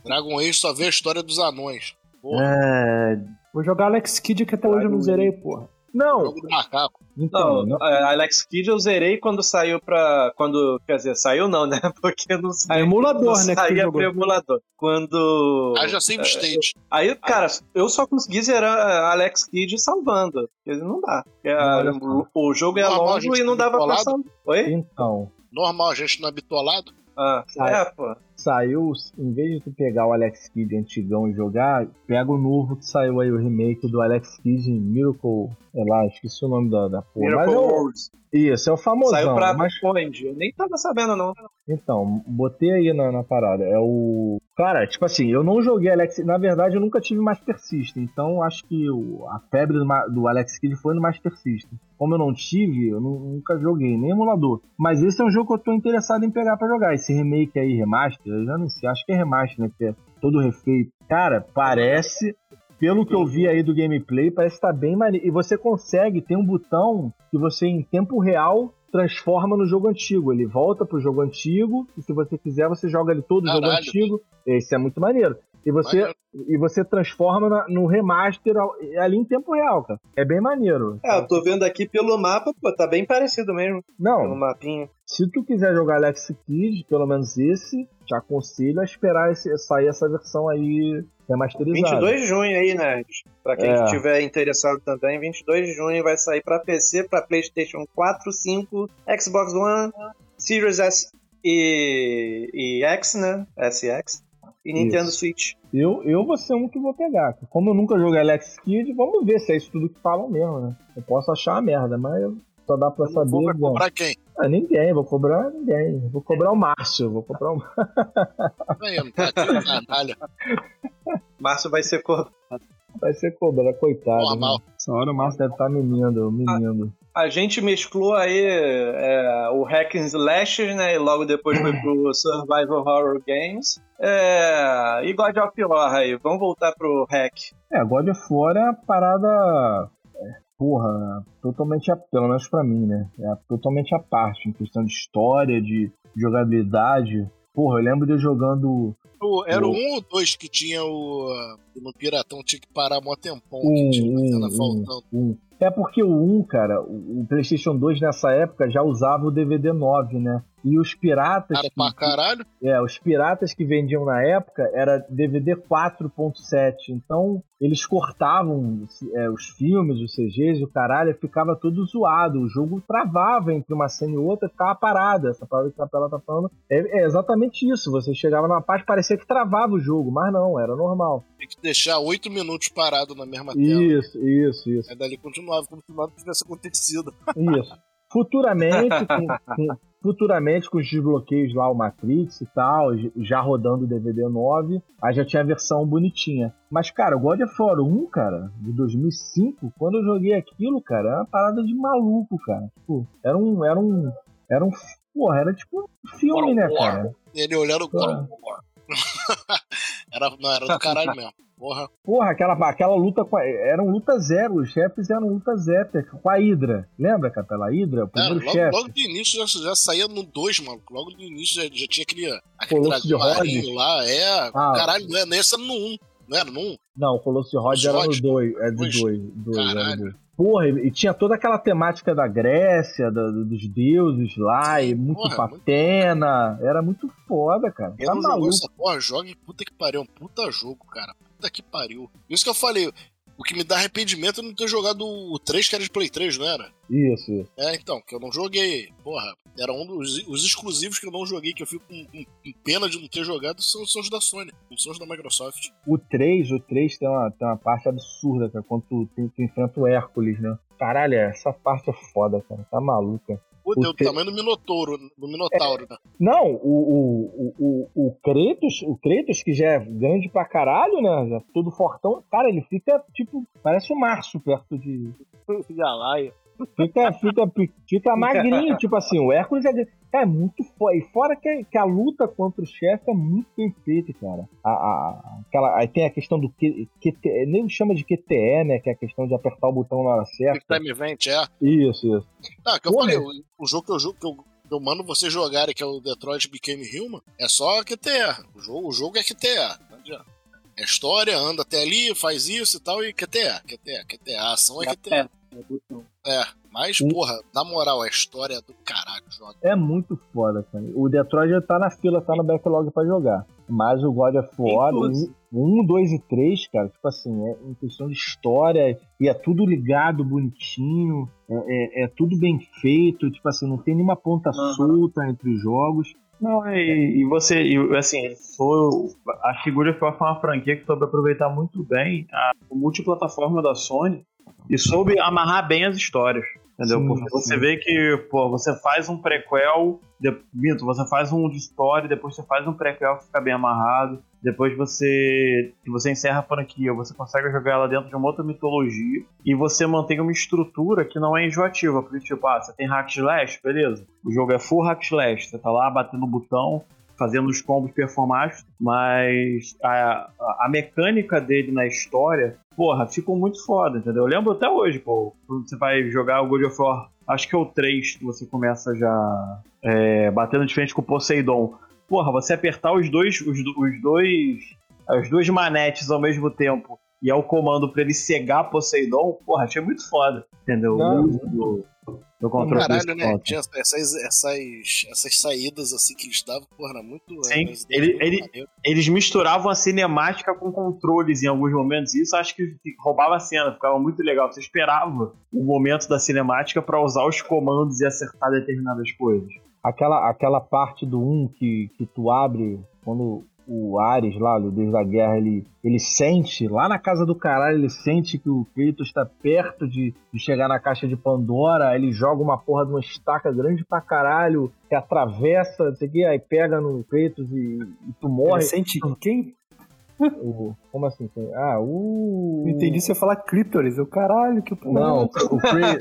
Dragon Age só vê a história dos anões. É, Vou jogar Alex Kidd que até hoje eu não zerei, porra. Não, jogo do macaco. então, Não, a Alex Kidd eu zerei quando saiu pra. Quando. Quer dizer, saiu não, né? Porque não É saiu. emulador, não né? Saía pro emulador. Quando. Haja save state. Aí, cara, eu só consegui zerar a Alex Kidd salvando. Porque não dá. Porque a- Olha só. o, o jogo é Normal, longo e não dava pra salvar. Oi? então. Normal, a gente não é bitolado. Ah, é, pô. Saiu, em vez de tu pegar o Alex Kidd antigão e jogar, pega o novo que saiu aí, o remake do Alex Kidd em Miracle, sei lá, esqueci o nome da, da porra. Miracle Mas é o, Wars. isso, é o famosão. Saiu pra mas, onde? Eu nem tava sabendo, não. então, botei aí na, na parada. É o. Cara, tipo assim, eu não joguei Alex Na verdade, eu nunca tive Master System. Então, acho que o- a febre do, do Alex Kidd foi no Master System. Como eu não tive, eu nu- nunca joguei, nem emulador. Mas esse é um jogo que eu tô interessado em pegar pra jogar. Esse remake aí, remaster, eu já não sei, acho que é remaster, né? Que é todo refeito. Cara, parece. Pelo que eu vi aí do gameplay, parece que tá bem maneiro. E você consegue, tem um botão que você, em tempo real, transforma no jogo antigo. Ele volta pro jogo antigo, e se você quiser, você joga ele todo o jogo antigo. Esse é muito maneiro. E você, e você transforma na- no remaster ali em tempo real, cara. É bem maneiro. É, eu tô vendo aqui pelo mapa, pô, tá bem parecido mesmo. Pelo Não, mapinha. se tu quiser jogar Alex Kidd, pelo menos esse, te aconselho a esperar esse- sair essa versão aí remasterizada. 22 de junho aí, né? Pra quem É. estiver interessado também, 22 de junho vai sair pra PC, pra PlayStation 4, 5, Xbox One, Series S e, e X, né? SX. E Nintendo Isso. Switch. Eu, eu vou ser um que vou pegar. Como eu nunca joguei Alex Kidd, vamos ver se é isso tudo que falam mesmo, né? Eu posso achar uma merda, mas eu- só dá pra saber. Vou bom. cobrar quem? Ah, ninguém, vou cobrar ninguém. Vou cobrar o Márcio, vou cobrar o tá canalha. Márcio vai ser cor. Vai ser cobrado, coitado. Normal. Né? Essa hora o Márcio deve estar menindo, menindo. A gente mesclou aí é, o Hack and Slash, né? E logo depois foi pro Survival Horror Games. É, e God of War aí, vamos voltar pro Hack. É, God of War é a parada. é, Porra, totalmente a, pelo menos pra mim, né? É totalmente a parte, em questão de história, de jogabilidade. Porra, eu lembro de eu jogando Era o O- 1 ou 2 que tinha o. ah, No Piratão tinha que parar mó tempão. Um, que tinha um, um. faltando. Um. É porque o 1, cara, o o PlayStation 2 nessa época já usava o DVD 9, né? E os piratas. Cara que- pra caralho. É, os piratas que vendiam na época era DVD 4.7. Então, eles cortavam é, os filmes, os CGs, o caralho, ficava todo zoado. O jogo travava entre uma cena e outra, ficava parada. Essa palavra que a Capela tá falando é, é exatamente isso. Você chegava numa parte, parecia que travava o jogo, mas não, era normal. Tem que deixar 8 minutos parado na mesma tela. Isso, isso, isso. Aí dali continuava, como se nada tivesse acontecido. Isso. Futuramente, com, com- futuramente, com os desbloqueios lá, o Matrix e tal, já rodando o DVD 9, aí já tinha a versão bonitinha. Mas, cara, o God of War 1, cara, de 2005, quando eu joguei aquilo, cara, era uma parada de maluco, cara. Tipo, era um. Era um. Era um. Porra, era tipo um filme, né, cara? Ele olhando o Porra. era, não, era do caralho mesmo. Porra. Porra, aquela, aquela luta com a, Era um luta zero, os chefes eram luta zero, com a Hydra. Lembra, Capela? A Hydra, o É, primeiro logo, chefe. logo de início já, já saía no 2, mano. Logo de início já, já tinha aquele, aquele dragão lá. É, Ah. caralho, não é nesse era no 1. Não era no 1? Não, o Colosso de Rhodes era no Rhodes? 2. É do Dois? 2. Caralho. Porra, e tinha toda aquela temática da Grécia, da- dos deuses lá, e muito porra, Atena. Era muito foda, cara. Tá maluco. essa porra, joga e puta que pariu. É um puta jogo, cara. Puta que pariu. Isso que eu falei. O que me dá arrependimento é não ter jogado o 3, que era de Play 3, não era? Isso. É, então, que eu não joguei. Porra, era um dos os exclusivos que eu não joguei, que eu fico com, com- com pena de não ter jogado, são, são os da Sony, não são os da Microsoft. O 3, o 3 tem uma, tem uma parte absurda, cara, quando tu, tu, tu enfrenta o Hércules, né? Caralho, essa parte é foda, cara. Tá maluca. Pô, O deu o te- tamanho do Minotouro, do Minotauro, né? Não, o, o, o, o, Kratos, o Kratos, que já é grande pra caralho, né? Já todo fortão, cara, ele fica tipo, parece o Márcio perto de. Galaia. Fica, fica, fica magrinho, tipo assim, o Hércules é, é muito foda. E fora que, que a luta contra o chefe é muito bem feita, cara. A, a- aquela, aí tem a questão do Q, QT, nem chama de QTE, né? Que é a questão de apertar o botão na hora Quick certa. Time Event, é. Isso, isso. Ah, que eu Porra. falei, o, o jogo que eu, jogo que eu, que eu mando vocês jogarem, que é o Detroit Became Human, é só QTE. O jogo, o jogo é QTE. Não adianta. É história, anda até ali, faz isso e tal, e QTE. QTE, QTE. A ação é QTE. É, mas, Hum. porra, na moral, a história é do caralho, joga. É muito foda, cara. O Detroit já tá na fila, tá no backlog pra jogar. Mas o God of War, Inclusive- 1, 2 e 3, cara, tipo assim, é em questão de história, e é tudo ligado, bonitinho, é, é- é tudo bem feito, tipo assim, não tem nenhuma ponta Aham. solta entre os jogos. Não, e, e você, e, assim, ele foi, a figura foi uma franquia que soube aproveitar muito bem a multiplataforma da Sony e soube amarrar bem as histórias. Entendeu? Sim, Porque você sim. vê que, pô, você faz um prequel, de, você faz um de história, depois você faz um prequel que fica bem amarrado, depois você que você encerra a franquia, você consegue jogar ela dentro de uma outra mitologia e você mantém uma estrutura que não é enjoativa, porque tipo, ah, você tem hack slash, beleza? O jogo é full hack slash, você tá lá batendo o botão, fazendo os combos performáticos, mas a, a, a mecânica dele na história, porra, ficou muito foda, entendeu? Eu lembro até hoje, pô, quando você vai jogar o God of War, acho que é o 3 que você começa já é, batendo de frente com o Poseidon. Porra, você apertar os dois, os, os dois, as duas manetes ao mesmo tempo e é o comando pra ele cegar Poseidon, porra, achei muito foda, entendeu? Não, O do controle Caralho, né? Tinha essas, essas, essas saídas assim que eles davam, porra, era muito. Sim, era ele- ele- eles misturavam a cinemática com controles em alguns momentos, e isso acho que roubava a cena, ficava muito legal. Você esperava o momento da cinemática pra usar os comandos e acertar determinadas coisas. Aquela, aquela parte do 1 que, que tu abre quando o Ares lá, o Deus da Guerra, ele, ele sente, lá na casa do caralho, ele sente que o Kratos está perto de, de chegar na caixa de Pandora, ele joga uma porra de uma estaca grande pra caralho, que atravessa, não sei o que, aí pega no Kratos e, e tu Ele morre. sente quem? O, como assim? tem- Ah, o. Eu entendi você falar clítoris. Eu, caralho, que porra. Não, é o Kratos.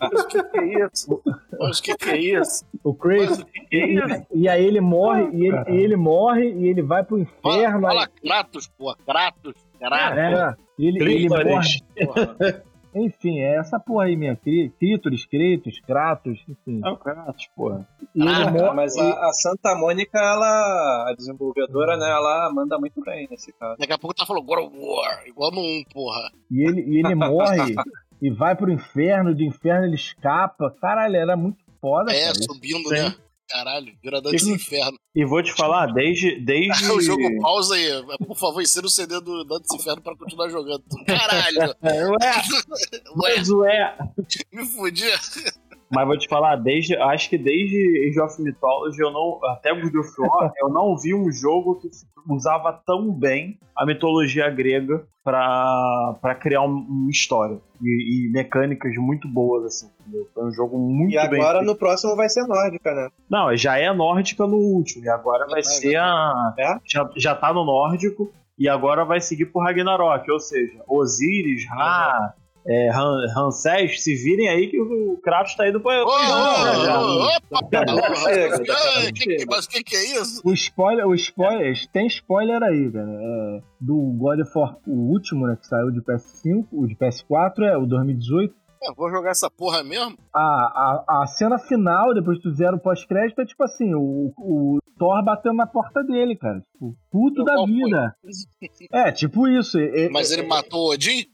Mas o que, que é isso? O que, que é isso? O o que é isso? E aí ele morre, e ele, e ele morre, e ele vai pro Fala, inferno. fala Kratos, pô. Kratos. Kratos. É, ele, ele morre. Enfim, é essa porra aí mesmo. Crí- Clítoris, Kratos, Kratos, enfim. É o Kratos, porra. E ele Ah. Mas a, a Santa Mônica, ela, a desenvolvedora, né, ela manda muito bem nesse caso. Daqui a pouco tá falando God of War, igual no 1, porra. E ele, e ele morre e vai pro inferno, do inferno ele escapa. Caralho, era muito foda, É, cara. subindo, Sim. né? Caralho, vira Dantes do Inferno. E vou te falar, desde. desde... o jogo pausa aí. Por favor, insira o CD do Dantes do Inferno pra continuar jogando. Caralho! É, ué, Ué, ué. me fudi. Mas vou te falar, desde. Acho que desde Age of Mythology, eu não. Até God of War, eu não vi um jogo que usava tão bem a mitologia grega pra, pra criar um- uma história. E, e mecânicas muito boas, assim. entendeu? Foi um jogo muito E bem agora feito. no próximo vai ser nórdica, né? Não, já é nórdica no último. E agora vai É, ser a. É? Já, já tá no nórdico. E agora vai seguir pro Ragnarok. Ou seja, Osíris, Ra, é, Han, Ramsés, se virem aí que o Kratos tá indo pra. Ô, Mas o que, que é isso? O spoiler, o spoiler, tem spoiler aí, cara. É, do God of War, o último, né, que saiu de PS5, o de PS4 é o 2018. Eu vou jogar essa porra mesmo? A, a, a cena final, depois que tu zera o pós-crédito, é tipo assim, o, o Thor batendo na porta dele, cara. Tipo, puto da foi? vida. É, tipo isso. E- Mas ele matou o Odin?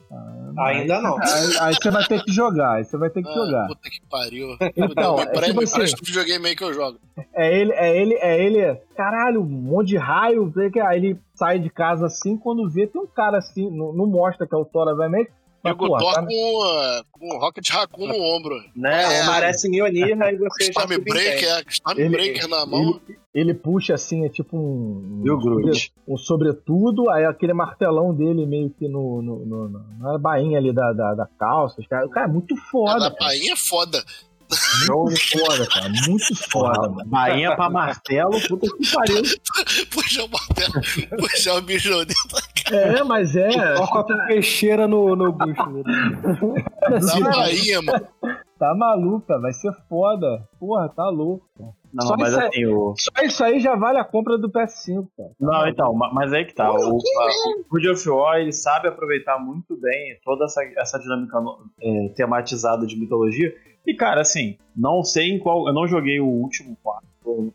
Ainda não. Aí, aí você vai ter que jogar, aí você vai ter que Ah, jogar. puta que pariu. Então, me é tipo me assim- presta o videogame aí que eu jogo. É ele, é ele, é ele, caralho, um monte de raio. Aí ele sai de casa assim, quando vê, tem um cara assim, não, não mostra que é o Thor, obviamente. Mas, pô, tá- com, com o Rocket Raccoon no ombro. Né? É. Aparece Mjolnir, aí você já Stormbreaker, subentende. é, Stormbreaker na mão. ele, ele puxa assim, é tipo um. E o um Groot? um sobretudo, aí aquele martelão dele meio que no, no, no- na bainha ali da, da, da calça. Cara, cara, é muito A foda. da cara. Bahia é foda. Muito foda, cara. Muito foda, mano. Bainha pra martelo, puta que pariu. Puxar o martelo, puxar o bicho dentro É, mas é. Ó com a peixeira no, no bucho dele. da Bahia, mano. Tá maluca, vai ser foda. Porra, tá louco. Não, Só mas isso aí- assim, o. Só isso aí já vale a compra do PS5, cara. Não, então, ma- mas aí que tá. O, a- o God of War, ele sabe aproveitar muito bem toda essa, essa dinâmica é, tematizada de mitologia. E, cara, assim, não sei em qual. Eu não joguei o último quarto.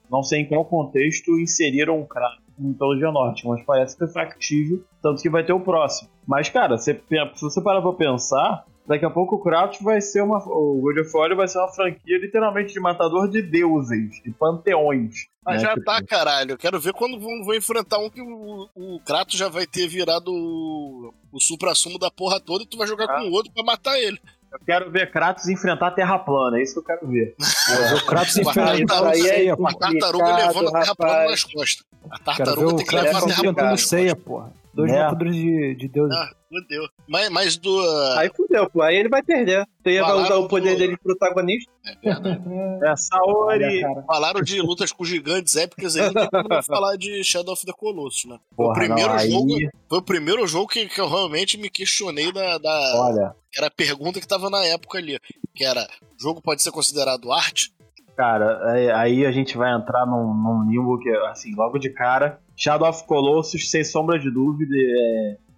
Não sei em qual contexto inseriram o Kratos em mitologia norte, mas parece ser factível, tanto que vai ter o próximo. Mas, cara, pe- se você parar pra pensar, daqui a pouco o Kratos vai ser uma. O God of War vai ser uma franquia literalmente de matador de deuses, de panteões. Mas né? já Tipo, tá, caralho. Eu quero ver quando vão, vão enfrentar um que o, o Kratos já vai ter virado o, o supra-sumo da porra toda e tu vai jogar com o outro pra matar ele. Eu quero ver Kratos enfrentar a Terra plana, é isso que eu quero ver. O Kratos Com a enfrentando isso aí é a tartaruga levando a terra plana nas costas. A Quero ver tartaruga o tem que levar a Kratos terra plana enfrentando nas ceia, costas. porra. Dois É. matadores de, de Deus. Ah, fudeu. Mas, mas do. uh, Aí fudeu, pô. Aí ele vai perder. Você vai Falaram usar o poder do- dele de protagonista. é verdade. É, Saori. Falaram de lutas com gigantes épicas aí, não falar de Shadow of the Colossus, né? Foi o Porra, primeiro não, aí- jogo. Foi o primeiro jogo que, que eu realmente me questionei da. da Olha, era a pergunta que tava na época ali. Que era: o jogo pode ser considerado arte? cara, aí- aí a gente vai entrar num, num limbo que, assim, logo de cara, Shadow of Colossus, sem sombra de dúvida,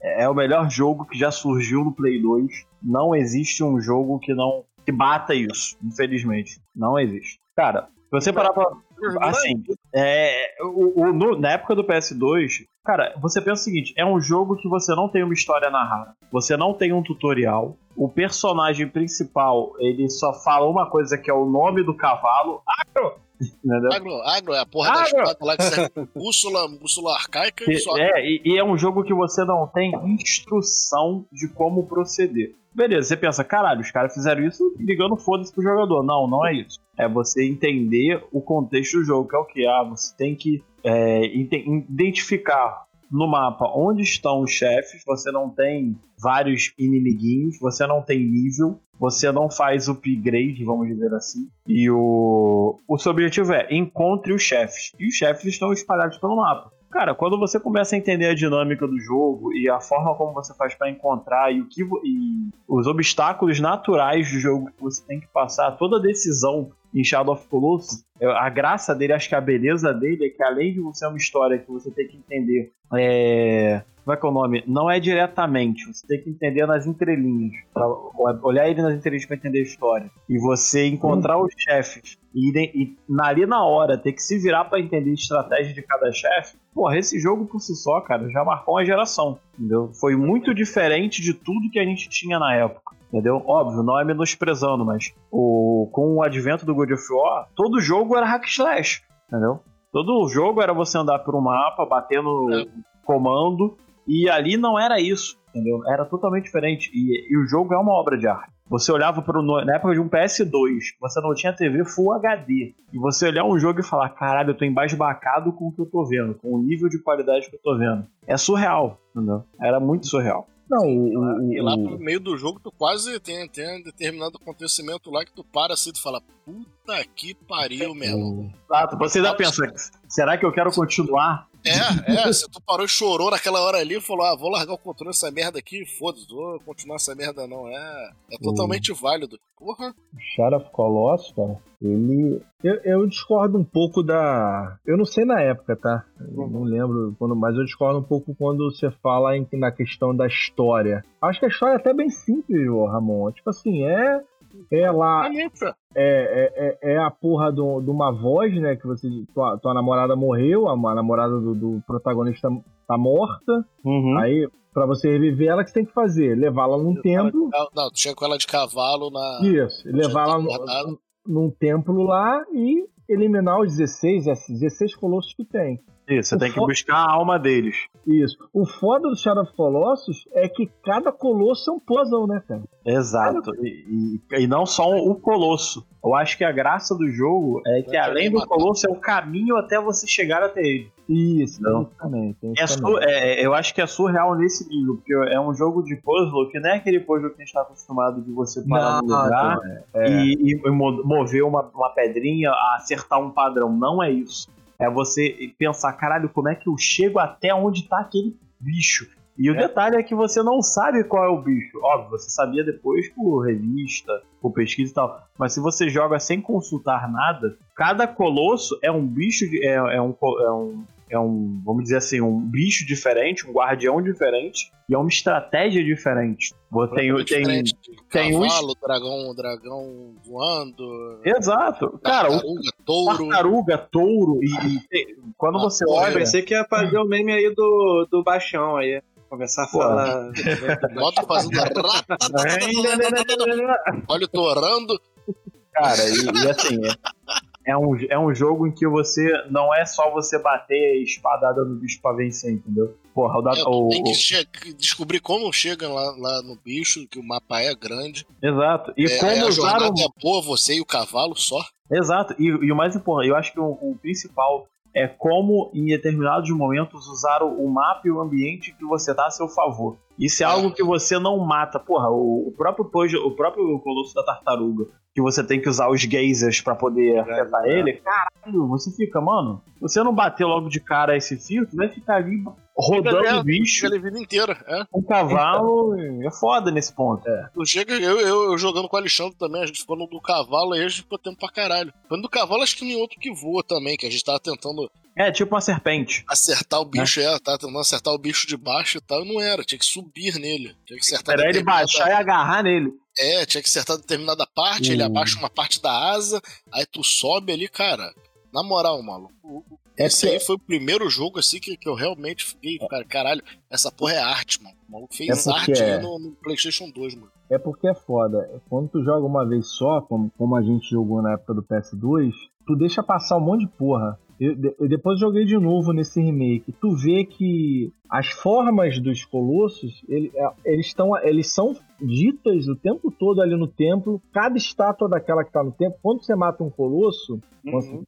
é, é o melhor jogo que já surgiu no Play 2. Não existe um jogo que não que bata isso, infelizmente. Não existe. Cara, se você parar pra, Assim, é, o, o- no- na época do PS2, cara, você pensa o seguinte: é um jogo que você não tem uma história narrada, você não tem um tutorial. O personagem principal, ele só fala uma coisa que é o nome do cavalo. Agro! Agro, agro é a porra da Agro. espada lá que serve bússola, bússola arcaica e E- só. É, e, e é um jogo que você não tem instrução de como proceder. Beleza, você pensa, caralho, os caras fizeram isso ligando foda-se pro jogador. Não, não é isso. É você entender o contexto do jogo, que é o que? Ah, você tem que é, ide- identificar no mapa onde estão os chefes, você não tem vários inimiguinhos, você não tem nível, você não faz upgrade, vamos dizer assim. E o, o seu objetivo é encontre os chefes. E os chefes estão espalhados pelo mapa. Cara, quando você começa a entender a dinâmica do jogo e a forma como você faz pra encontrar e o que e os obstáculos naturais do jogo que você tem que passar, toda decisão em Shadow of Colossus, a graça dele, acho que a beleza dele é que além de você ser uma história que você tem que entender, é... como é que é o nome? Não é diretamente, você tem que entender nas entrelinhas, olhar ele nas entrelinhas pra entender a história. E você encontrar os chefes e, e ali na hora ter que se virar pra entender a estratégia de cada chefe, porra, esse jogo por si só, cara, já marcou uma geração, entendeu? Foi muito diferente de tudo que a gente tinha na época. Entendeu? Óbvio, não é menosprezando, mas o, com o advento do God of War, todo jogo era hack slash, entendeu? Todo jogo era você andar por um mapa, bater no comando, e ali não era isso, entendeu? Era totalmente diferente. E, e o jogo é uma obra de arte. Você olhava no- na época de um PS2, você não tinha TV Full HD. E você olhar um jogo e falar: caralho, eu tô embasbacado com o que eu tô vendo, com o nível de qualidade que eu tô vendo. É surreal, entendeu? Era muito surreal. Não, o, o- E lá o- pro meio do jogo, tu quase tem, tem um determinado acontecimento lá que tu para assim e tu fala, puta que pariu, meu irmão. Exato, você ainda pensa: será que eu quero continuar? É, é, se tu parou e chorou naquela hora ali e falou, ah, vou largar o controle dessa merda aqui, foda-se, vou continuar essa merda não. É, é totalmente válido. Porra, Shadow of Colossus, cara, ele. Eu, eu discordo um pouco da. Eu não sei na época, tá? Eu não lembro, quando, mas eu discordo um pouco quando você fala em- na questão da história. Acho que a história é até bem simples, ô Ramon. Tipo assim, é. É lá, é é, é, é, é a porra de uma voz, né? Que você. Tua, tua namorada morreu, a, a namorada do, do protagonista tá morta. Uhum. Aí, pra você reviver ela, o que você tem que fazer? Levá-la num templo. Não, chega com ela de cavalo na. Isso, levá-la num templo lá e eliminar os 16, esses 16 colossos que tem. Isso, você O tem que buscar a alma deles. Isso. O foda do Shadow of Colossus é que cada colosso é um puzzle, né, cara? Exato. E, e- e não só o Colosso. Eu acho que a graça do jogo é que É além do. Colosso é o caminho até você chegar até ele. Isso, Não. Tem isso É su- é- é- eu acho que é surreal nesse nível, porque é um jogo de puzzle que não é aquele puzzle que a gente está acostumado de você parar no lugar é. e, e mo- mover uma, uma pedrinha, acertar um padrão. Não é isso. É você pensar, caralho, como é que eu chego até onde tá aquele bicho? E o detalhe é que você não sabe qual é o bicho. Óbvio, você sabia depois por revista, por pesquisa e tal. Mas se você joga sem consultar nada, cada colosso é um bicho, de- é, é um, é um é um, vamos dizer assim, um bicho diferente, um guardião diferente e é uma estratégia diferente. Você tem, tem, tem uns- cavalo, dragão, dragão voando, exato, cara, o tartaruga, touro. tartaruga, touro e, e quando Ah, você Eu olha, pensei que ia fazer o meme aí do, do baixão aí. Começar a Pô. falar. Bota fazendo Olha o torando. cara, e, e assim, é, é um, é um jogo em que você não é só você bater espadada no bicho pra vencer, entendeu? Porra, o, da, É, o, tem que o- che- descobrir como chega lá, lá no bicho, que o mapa é grande. exato. E é, como a usar um, é boa, você e o cavalo só. Exato, e, e o mais importante, eu acho que o, o principal é como, em determinados momentos, usar o, mapa e o ambiente que você tá a seu favor. Isso é algo que você não mata. Porra, o, próprio puzzle, o próprio Colosso da Tartaruga, que você tem que usar os geysers pra poder afetar ele, caralho, você fica, mano, você não bater logo de cara esse fio, tu vai ficar ali rodando o bicho Fica a vida inteira. É. um cavalo, é foda nesse ponto. Não chega, eu, eu, eu jogando com o Alexandre também, a gente ficou no do cavalo aí, a gente ficou tempo pra caralho. Quando do cavalo, acho que tem outro que voa também, que a gente tava tentando É tipo uma serpente. acertar o bicho, é, tava tentando acertar o bicho de baixo e tal, e não era, tinha que subir nele. Tinha que acertar Era ele baixar e agarrar nele. É, tinha que acertar determinada parte, ele Hum. abaixa uma parte da asa, aí tu sobe ali, cara. Na moral, maluco. É Esse aí foi o primeiro jogo assim que, que eu realmente fiquei, cara, caralho, essa porra é arte, mano. O maluco fez É arte é. no, no PlayStation 2, mano. É porque é foda. Quando tu joga uma vez só, como, como a gente jogou na época do PS2, tu deixa passar um monte de porra. Eu, eu depois joguei de novo nesse remake. Tu vê que as formas dos colossos, ele- é, eles, estão, eles são ditas o tempo todo ali no templo. Cada estátua daquela que tá no templo, quando você mata um colosso, Uhum.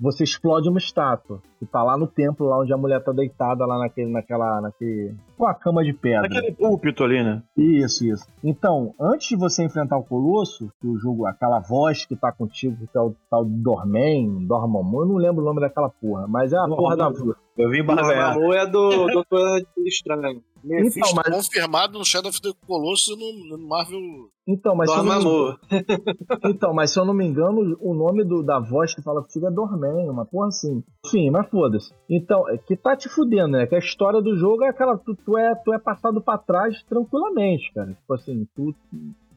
Você explode uma estátua. Que tá lá no templo, lá onde a mulher tá deitada, lá naquele, naquela. naquele. com a cama de pedra. Aquele púlpito ali, né? Isso, isso. Então, antes de você enfrentar o Colosso, que o jogo, aquela voz que tá contigo, que é o tal de Dormen, Dormammu, eu não lembro o nome daquela porra, mas é a porra da voz. Eu vi. Dormammu é do Doutor Estranho. Mephisto Então, mas- confirmado no Shadow of the Colossus e no, no Marvel. Então, mas se eu não. Então, mas se eu não me engano, o nome do- da voz que fala contigo é Dormen, uma porra assim. Enfim, mas foda-se. Então, é que tá te fudendo, né? Que a história do jogo é aquela. Tu, tu é, tu é passado pra trás tranquilamente, cara. Tipo assim, tu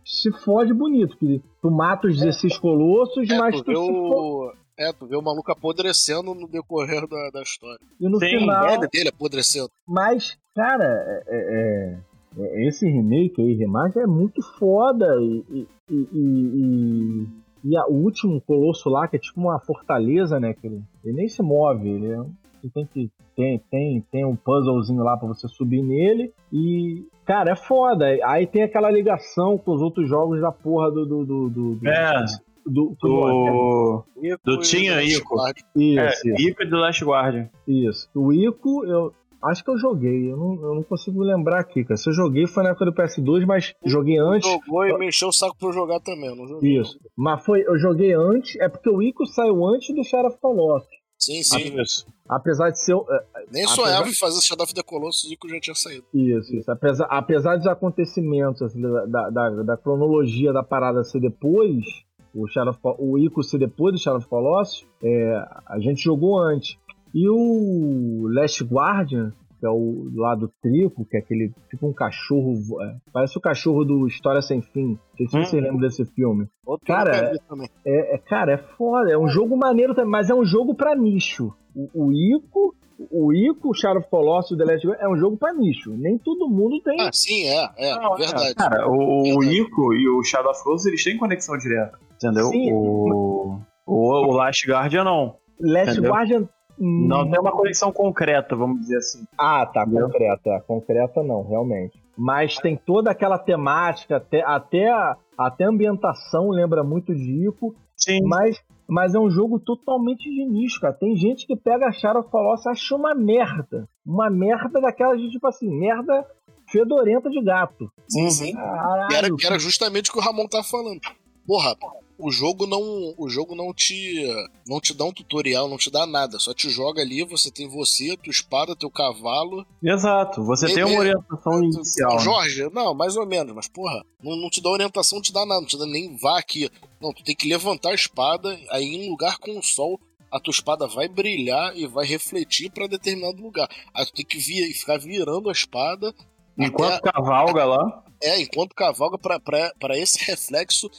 se fode bonito. Que tu mata os 16 colossos, É, mas tu tu se fode. É, tu vê o maluco apodrecendo no decorrer da, da história. E no Sim, A final. dele apodrecendo. Mas, cara, é- é- é- esse remake aí, remaster, é muito foda. E, e, e, e- e a- o último colosso lá, que é tipo uma fortaleza, né? Que ele, ele nem se move, ele é um- tem que. Tem, tem, tem um puzzlezinho lá pra você subir nele. E, cara, é foda. Aí tem aquela ligação com os outros jogos da porra do. do, do, do, do- É, do- do. Ico Do e Tinha do Ico. Isso, É, isso. Ico e do Last Guardian. Isso. O Ico, eu acho que eu joguei. Eu não, eu não consigo lembrar aqui, cara. Se eu joguei foi na época do PS2, mas joguei antes. Jogou e me encheu o saco pra eu jogar também. eu Não joguei. Isso. Mas foi, eu joguei antes, é porque o Ico saiu antes do Shadow of Colossus. Sim, sim. Isso. Apesar de ser. é, Nem apesar- sonhava em fazer Shadow of the Colossus e Ico já tinha saído. Isso, isso. Apesar, apesar dos acontecimentos, assim, da, da, da- cronologia da parada ser depois, o, Shadow o Ico ser depois do Shadow of Colossus, é, a gente jogou antes. E o Last Guardian, que é o lado trico, que é aquele tipo um cachorro. é, parece o cachorro do História Sem Fim. Não sei se Hum. você lembra desse filme. Outro Cara. É, é, cara, é foda. É um jogo maneiro também, mas é um jogo pra nicho. O, o Ico, o Ico, o Shadow of Colossus e o The Last Guardian é um jogo pra nicho. Nem todo mundo tem. Ah, sim, é, é, Não, verdade. Cara, o, o Verdade. Ico e o Shadow of Colossus, eles têm conexão direta. Entendeu? Sim. O, o, o Last Guardian não. Last Entendeu? Guardian. Hum, Não tem uma conexão concreta, vamos dizer assim. Ah, tá, Entendeu? concreta. Concreta não, realmente. Mas tem toda aquela temática, até, até, a, até a ambientação lembra muito de Ico, Sim. mas, mas é um jogo totalmente de nicho, cara. Tem gente que pega a Shadow of Colossus e acha uma merda. Uma merda daquela de tipo assim, merda fedorenta de gato. Sim, sim. Caralho, Que era, que era justamente o que o Ramon tá falando. Porra, o jogo não, o jogo não te não te dá um tutorial, não te dá nada, só te joga ali, você tem você, tua espada, teu cavalo. Exato. Você tem uma orientação inicial. Jorge, não, mais ou menos, mas porra, não, não te dá orientação, não te dá nada, não te dá nem vá aqui. Não, tu tem que levantar a espada, aí em lugar com o sol, a tua espada vai brilhar e vai refletir pra determinado lugar. Aí tu tem que vir, ficar virando a espada Enquanto cavalga lá. é, enquanto cavalga pra esse reflexo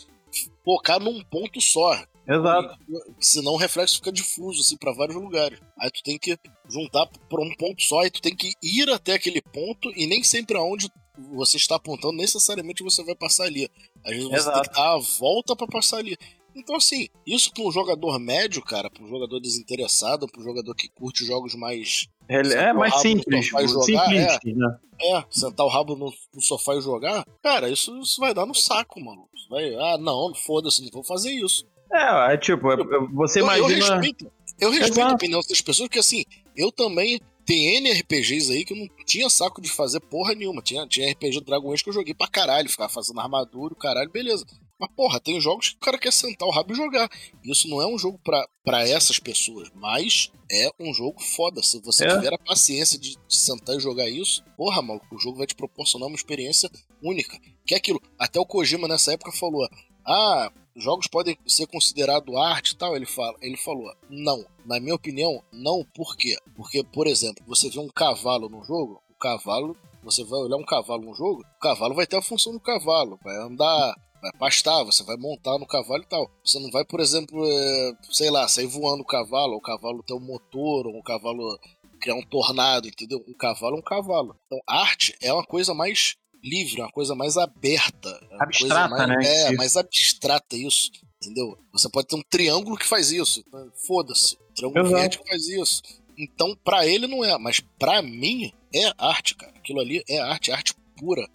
focar num ponto só. Exato. Senão o reflexo fica difuso, assim, pra vários lugares. Aí tu tem que juntar pra um ponto só, e tu tem que ir até aquele ponto, e nem sempre aonde você está apontando, necessariamente você vai passar ali. Às vezes você Exato. tem que dar a volta pra passar ali. Então, assim, isso pra um jogador médio, cara, pra um jogador desinteressado, pra um jogador que curte jogos mais. Ele é mais simples. jogar, Simplista, né? É, sentar o rabo no, no sofá e jogar, cara, isso, isso vai dar no saco, mano. Isso Vai, ah, não, foda-se, não vou fazer isso. É, é tipo, é- é- você Eu, eu imagina. respeito, eu respeito Exato. a opinião dessas pessoas, porque assim, eu também. Tem N RPGs aí que eu não tinha saco de fazer porra nenhuma. Tinha, tinha RPG do Dragon Age que eu joguei pra caralho, ficava fazendo armadura, caralho, beleza. Mas porra, tem jogos que o cara quer sentar o rabo e jogar. Isso não é um jogo pra, pra essas pessoas, mas é um jogo foda. Se você É. tiver a paciência de, de sentar e jogar isso, porra, maluco, o jogo vai te proporcionar uma experiência única. Que é aquilo. Até o Kojima nessa época falou: Ah, jogos podem ser considerados arte e tal. Ele, fala, ele falou: Não, na minha opinião, não. Por quê? Porque, por exemplo, você vê um cavalo no jogo, o cavalo, você vai olhar um cavalo no jogo, o cavalo vai ter a função do cavalo, vai andar. Vai pastar, você vai montar no cavalo e tal. Você não vai, por exemplo, é, sei lá, sair voando o cavalo, ou o cavalo ter um motor, ou o cavalo criar um tornado, entendeu? Um cavalo é um cavalo. Então, arte é uma coisa mais livre, uma coisa mais aberta. é uma Abstrata, coisa mais, né, É, isso. mais abstrata isso, entendeu? Você pode ter um triângulo que faz isso. Foda-se. Um triângulo Exato. que faz isso. Então, pra ele não é, mas pra mim é arte, cara. Aquilo ali é arte, arte pura.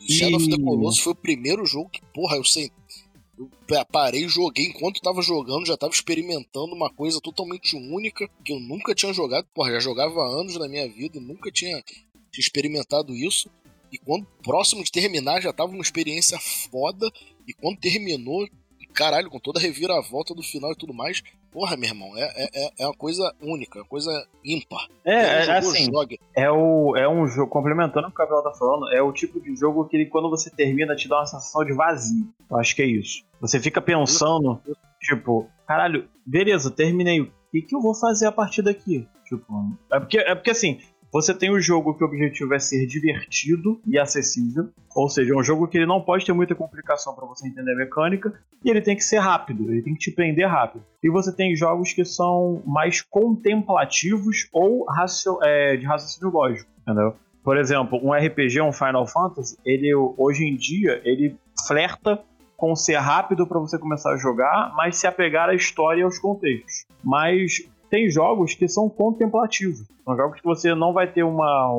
E Shadow of the Colossus foi o primeiro jogo que, porra, eu sei. Eu pa- parei, joguei, enquanto tava jogando, já tava experimentando uma coisa totalmente única, que eu nunca tinha jogado. Porra, já jogava há anos na minha vida e nunca tinha, tinha experimentado isso. E quando próximo de terminar, já tava uma experiência foda. E quando terminou, caralho, com toda a reviravolta do final e tudo mais, porra, meu irmão, é, é, é uma coisa única, uma coisa ímpar. É, é, assim, jogue. é, o, é um jogo, complementando o que o Gabriel tá falando, é o tipo de jogo que ele, quando você termina te dá uma sensação de vazio. Eu acho que é isso. Você fica pensando, tipo, caralho, beleza, terminei. O que, que eu vou fazer a partir daqui? Tipo, é porque, é porque assim, você tem o jogo que o objetivo é ser divertido e acessível, ou seja, é um jogo que ele não pode ter muita complicação para você entender a mecânica, e ele tem que ser rápido, ele tem que te prender rápido. E você tem jogos que são mais contemplativos ou racio- é, de raciocínio lógico, entendeu? Por exemplo, um RPG, um Final Fantasy, ele hoje em dia ele flerta com ser rápido para você começar a jogar, mas se apegar à história e aos contextos. Mas tem jogos que são contemplativos. São jogos que você não vai ter uma,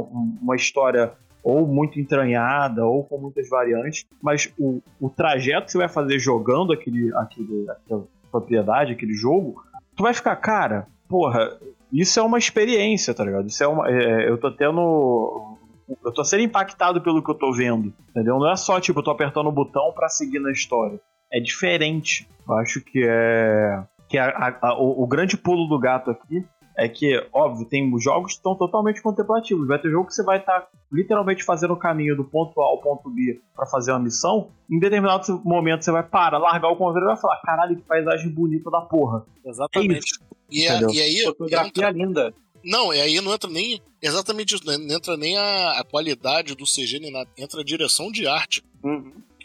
uma história ou muito entranhada ou com muitas variantes, mas o, o trajeto que você vai fazer jogando aquele, aquele, aquela propriedade, aquele jogo, tu vai ficar, cara, porra, isso é uma experiência, tá ligado? Isso é uma. é, eu tô tendo. Eu tô sendo impactado pelo que eu tô vendo, entendeu? Não é só, tipo, eu tô apertando o botão pra seguir na história. É diferente. Eu acho que é. Que a- a- a- o, o grande pulo do gato aqui é que, óbvio, tem jogos que estão totalmente contemplativos. Vai ter jogo que você vai estar literalmente fazendo o caminho do ponto A ao ponto B pra fazer uma missão. Em determinado momento você vai parar, largar o controle e vai falar: caralho, que paisagem bonita da porra. É Exatamente. isso. E, a- Entendeu? e aí, Fotografia entra- linda. não, e aí não entra nem exatamente isso, né? não entra nem a, a qualidade do CG, nem nada. entra a direção de arte,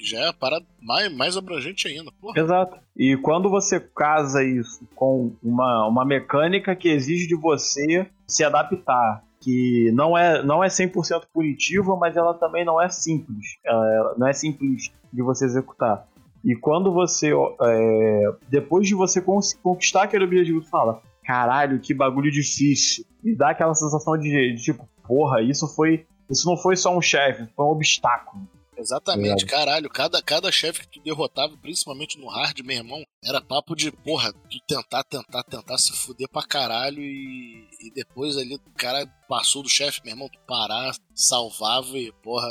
já é a parada mais, mais abrangente ainda. Porra. Exato. E quando você casa isso com uma, uma mecânica que exige de você se adaptar, que não é, não é 100% punitiva, mas ela também não é simples. Ela não é simples de você executar. E quando você, é, depois de você conquistar aquele objetivo, você fala, caralho, que bagulho difícil. E dá aquela sensação de, de tipo, porra, isso foi. Isso não foi só um chefe, foi um obstáculo. Exatamente, caralho. Cada, cada chefe que tu derrotava, principalmente no hard, meu irmão, era papo de, porra, tu tentar, tentar, tentar se fuder pra caralho e, e depois ali o cara passou do chefe, meu irmão, tu parar, salvava e, porra,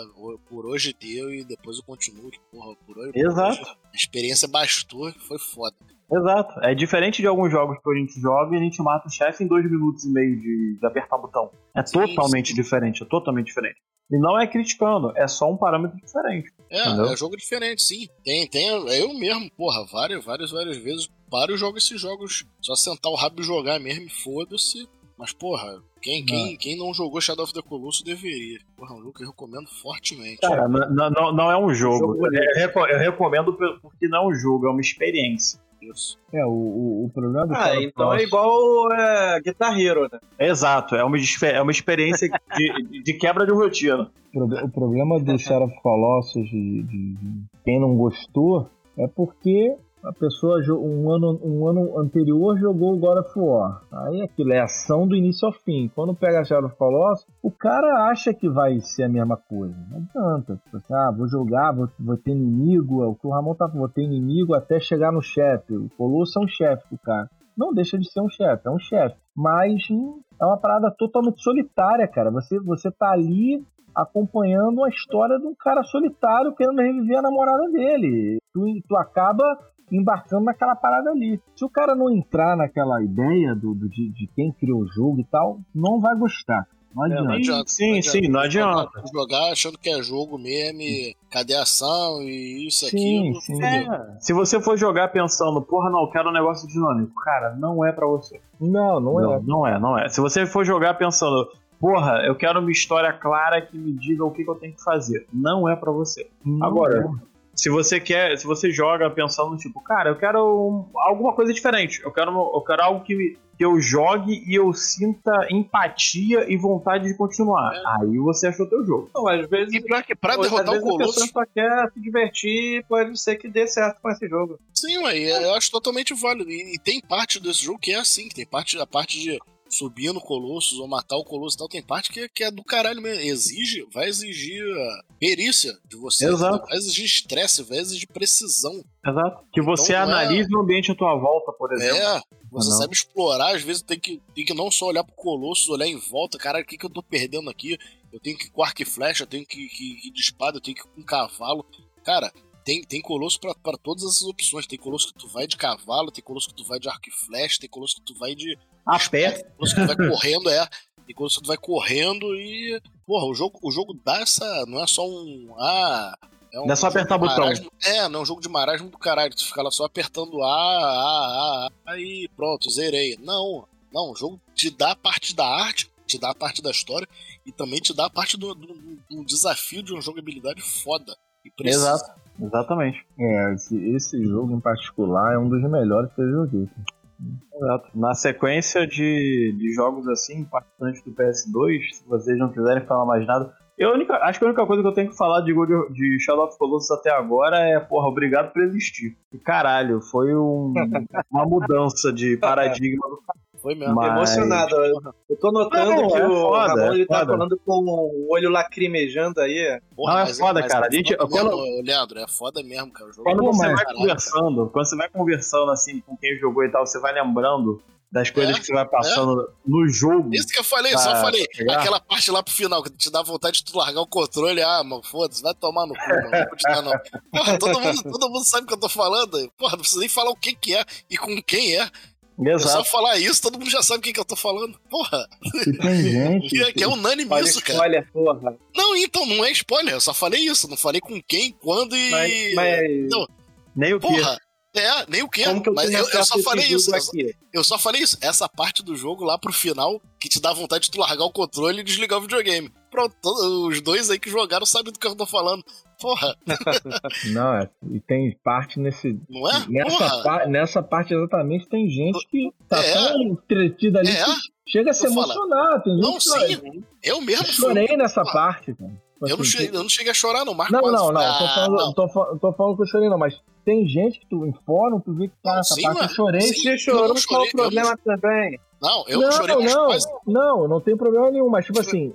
por hoje deu e depois eu continuo, que, porra, por hoje. por Exato. hoje a experiência bastou, foi foda. Exato. É diferente de alguns jogos que a gente joga e a gente mata o chefe em dois minutos e meio de, de apertar o botão. É Sim, totalmente sim. diferente, é totalmente diferente. E não é criticando, é só um parâmetro diferente. É, Entendeu? é jogo diferente, sim. Tem, tem. Eu mesmo, porra, várias, várias, várias vezes paro e jogo esses jogos. Só sentar o rabo e jogar mesmo, e foda-se. Mas, porra, quem, quem, quem não jogou Shadow of the Colossus deveria. Porra, é um jogo que eu recomendo fortemente. Cara, n- n- não, não é um jogo. Eu, reco- eu recomendo porque não é um jogo, é uma experiência. Isso. É, o, o, o problema do Ah, então é igual é, Guitar Hero, né? Exato, é uma, é uma experiência de, de quebra de rotina. O pro- o problema do Shadow of Colossus de, de- de quem não gostou é porque a pessoa um ano, um ano anterior jogou o God of War. Aí aquilo é ação do início ao fim. Quando pega Shadow of Colossus, o cara acha que vai ser a mesma coisa. Não adianta. Tipo assim, ah, vou jogar, vou, vou ter inimigo. O que o Ramon tá vou ter inimigo até chegar no chefe. O Colosso é um chefe do cara. Não deixa de ser um chefe, é um chefe. Mas hum, é uma parada totalmente solitária, cara. Você, você tá ali acompanhando a história de um cara solitário querendo reviver a namorada dele. Tu, tu acaba embarcando naquela parada ali. Se o cara não entrar naquela ideia do, do- de, de quem criou o jogo e tal, não vai gostar. Não adianta. Não adianta. Sim, sim, não adianta. Jogar, jogar achando que é jogo mesmo, e cadê a ação e isso, Sim, aquilo. sim. fudeu. É, se você for jogar pensando, porra, não, eu quero um negócio dinâmico, cara, não é pra você. Não, não, Não, é. não é, não é. Se você for jogar pensando, porra, eu quero uma história clara que me diga o que, que eu tenho que fazer, não é pra você. Não Agora, é. Se você quer, se você joga pensando tipo, cara, eu quero um- alguma coisa diferente, eu quero, eu quero algo que, me- que eu jogue e eu sinta empatia e vontade de continuar. Aí você achou teu jogo. Não, às vezes. E pior que pra derrotar o vezes a só quer se divertir e pode ser que dê certo com esse jogo. sim, ué, eu acho totalmente válido. E, e tem parte desse jogo que é assim, que tem parte, a parte de subir no Colossus ou matar o Colossus e tal, tem parte que, que é do caralho mesmo. Exige, vai exigir uh, perícia de você. Exato. Vai exigir estresse, vai exigir precisão. Exato. Que você Então, não é- analise o ambiente à tua volta, por exemplo. É, você sabe explorar, às vezes tem que, tem que não só olhar pro Colossus, olhar em volta, caralho, o que, que eu tô perdendo aqui? Eu tenho que ir com arco e flecha, eu tenho que, que ir de espada, eu tenho que ir com cavalo. Cara, tem, tem colosso pra, pra todas essas opções. Tem colosso que tu vai de cavalo, tem colosso que tu vai de arco e flecha, tem colosso que tu vai de. A pé. Tu vai correndo, é. Colosso que tu vai correndo e. Porra, o jogo, o jogo dá essa. Não é só um. Ah. É um Não é só jogo apertar botão. marasmo. É, não é um jogo de marasmo do caralho. Tu fica lá só apertando A, A, A, A, aí pronto, zerei. Não, não, o jogo te dá a parte da arte, te dá a parte da história e também te dá a parte do, do, do desafio de uma jogabilidade foda. E. Exato. Exatamente. É, esse, esse jogo em particular é um dos melhores que eu joguei. Exato. Na sequência de, de jogos assim, impactantes do PS2, se vocês não quiserem falar mais nada. Eu, única- acho que a única coisa que eu tenho que falar de, de Shadow of Colossus até agora é, porra, obrigado por existir. E caralho, foi um- uma mudança de paradigma do Foi mesmo. Mas- Emocionado. Eu tô notando Não, que é o foda, Ramon é ele tá foda. falando com o olho lacrimejando aí. Porra, Não, é mas foda, cara. é A gente- pelo- ô, Leandro, é foda mesmo, cara. O jogo Quando é você vai caralho. conversando, quando você vai conversando assim com quem jogou e tal, você vai lembrando das coisas É, que você vai passando no jogo. Isso que eu falei, só falei. Aquela parte lá pro final, que te dá vontade de tu largar o controle. Ah, mano, foda-se, vai tomar no cu, mano. Não vou te dar, não. Porra, todo mundo, todo mundo sabe o que eu tô falando. Porra, não precisa nem falar o que que é e com quem é. É só Exato. falar isso, todo mundo já sabe o que que eu tô falando. Porra, E tem gente. que é, que é unânime Olha isso, cara. porra. Não, então, não é spoiler, eu só falei isso. Não falei com quem, quando e. Mas, mas Não, Nem o que. Porra, é, nem o que. como que eu Mas eu, eu só falei isso. Eu só- aqui? Eu só falei isso. Essa parte do jogo lá pro final que te dá vontade de tu largar o controle e desligar o videogame. Pronto, to- os dois aí que jogaram sabem do que eu tô falando. Porra, Não, é, e tem parte nesse. não é? Nessa, pa- nessa parte exatamente tem gente que tá É. tão entretida ali É. que chega a se emocionar. Tem gente Não, que sim. Eu mesmo Eu fui. chorei nessa Porra, parte, cara. Tipo Eu não, assim, cheguei, eu não cheguei a chorar, não. Marco Não, quase- não, não. Ah, tô, falando, não. Tô, tô falando que eu chorei, não, mas tem gente que tu em fórum, tu vê que tá nessa sim, parte, eu chorei. Sim. Você chorou, qual o problema também? Não, eu não, não chorei, não, quase. não, não tem problema nenhum, mas tipo assim,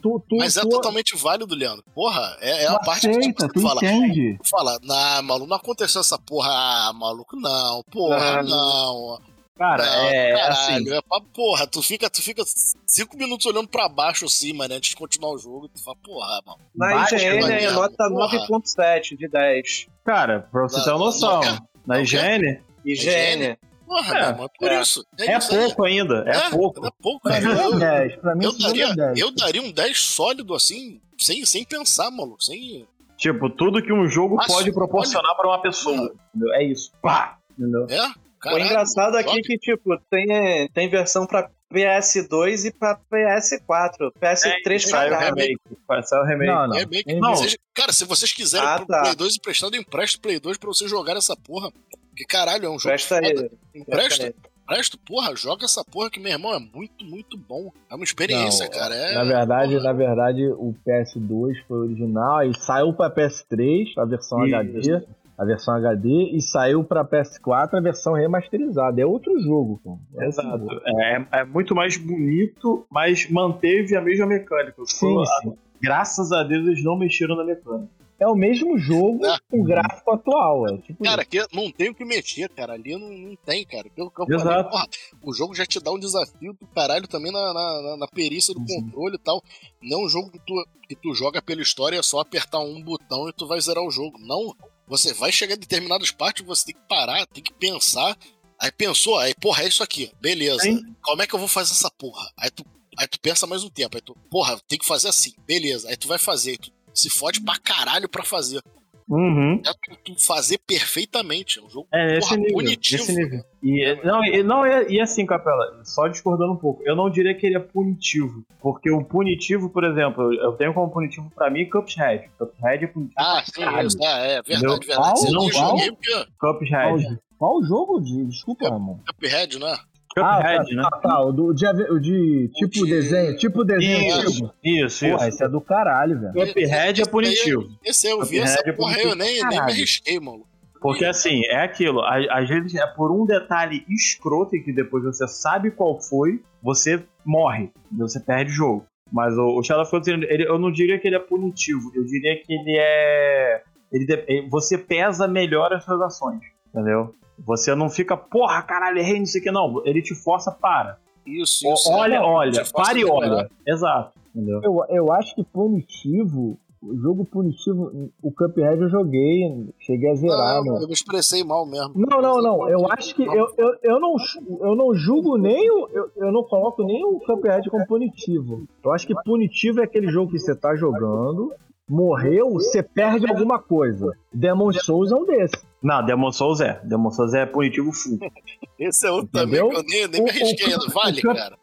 tu, tu, Mas é tu, totalmente válido, Leandro. Porra, é, é tu a parte que tu tu fala. entende. Tu fala, nah, maluco, não aconteceu essa porra. Ah, maluco, não. Porra, Ah. não. Cara, Não, é caralho, assim. é pra porra, tu fica, tu fica cinco minutos olhando pra baixo assim, mano, antes de continuar o jogo, tu fala, porra, mano. Na IGN é Daniel, nota porra. 9.7 de 10. Cara, pra você Não, ter uma noção, não na Não higiene IGN. Porra, É, é por é. isso. é aí. pouco ainda. É pouco. É pouco, Pra cara. mim é Eu, 10, pra mim eu daria, é 10. eu daria um 10 sólido assim, sem, sem pensar, maluco. Sem. Tipo, tudo que um jogo Nossa, pode proporcionar pra uma pessoa. Entendeu? É isso. Pá! Entendeu? É? O Caralho, engraçado aqui é que, tipo, tem, tem versão pra PS2 e pra PS4. PS3 Saiu o remake. Saiu o remake. Não, não. É que- Não. Vocês- cara, se vocês quiserem Ah, pro tá. Play 2 emprestado, eu empresto o Play 2 pra vocês jogarem essa porra. Porque caralho, é um jogo Presta foda. aí. Empresta, porra, joga essa porra que, meu irmão, é muito, muito bom. É uma experiência, Não, cara. É, Na verdade, porra. na verdade, o PS2 foi original e saiu pra PS3, a versão Isso. HD, a versão HD, e saiu pra PS4 a versão remasterizada. É outro jogo, cara. É outro Exato. jogo. É, é muito mais bonito, mas manteve a mesma mecânica. Sim, sim. Graças a Deus eles não mexeram na mecânica. É o mesmo jogo É. com gráfico atual. É tipo Cara, que não tem o que mexer, cara. Ali não, não tem, cara. Pelo que eu falei, Exato. porra, o jogo já te dá um desafio do caralho também na, na, na- perícia do Uhum. controle e tal. Não é um jogo que tu, que tu joga pela história, é só apertar um botão e tu vai zerar o jogo. Não. Você vai chegar em determinadas partes, você tem que parar, tem que pensar. Aí pensou, aí, porra, é isso aqui. Beleza. Sim. Como é que eu vou fazer essa porra? Aí tu, aí tu pensa mais um tempo. Aí tu, porra, tem que fazer assim. Beleza. Aí tu vai fazer. Tu se fode pra caralho pra fazer. Uhum. É tu, tu fazer perfeitamente. É um jogo É, nesse Porra, nível. punitivo. Nesse nível. E, não, e, não e, e assim, Capela, só discordando um pouco, eu não diria que ele é punitivo. Porque o punitivo, por exemplo, eu tenho como punitivo pra mim Cuphead. Cuphead é punitivo. Ah, pra sim. Ah, é verdade, verdade. Qual? Você não Não, joguei porque Qual, Cuphead. qual jogo de. Desculpa, Ramon. Cuphead, né? Cuphead, ah, né? tá, tá, o, do, de, o de tipo de- desenho, tipo desenho Isso, antigo. Isso, Porra, isso. esse é do caralho, velho. Cuphead é punitivo. Esse aí eu vi essa é porra aí, eu nem, nem me caralho. arrisquei, mano. Porque assim, é aquilo, a- às vezes é por um detalhe escroto e que depois você sabe qual foi, você morre, você perde o jogo. Mas o, o Shadow of Colossus, ele, eu não diria que ele é punitivo, eu diria que ele é. Ele- você pesa melhor as suas ações, entendeu? Você não fica, porra, caralho, errei, não sei o que, não. Ele te força, para. Isso, O- isso. olha, é. olha, para e olha. Exato, entendeu? Eu, eu acho que punitivo, jogo punitivo, o Cuphead eu joguei, cheguei a zerar, Não, né? eu me expressei mal mesmo. Não, não, não. Eu acho que eu, eu, eu, não, eu não julgo nem o. Eu, eu não coloco nem o Cuphead como punitivo. Eu acho que punitivo é aquele jogo que você tá jogando, morreu, você perde alguma coisa. Demon Souls é um desses. Não, Demon Souls é. Demon Souls é punitivo full. Esse é outro Entendeu? também que eu nem, nem me O- o- arrisquei ainda. Vale, o- cara?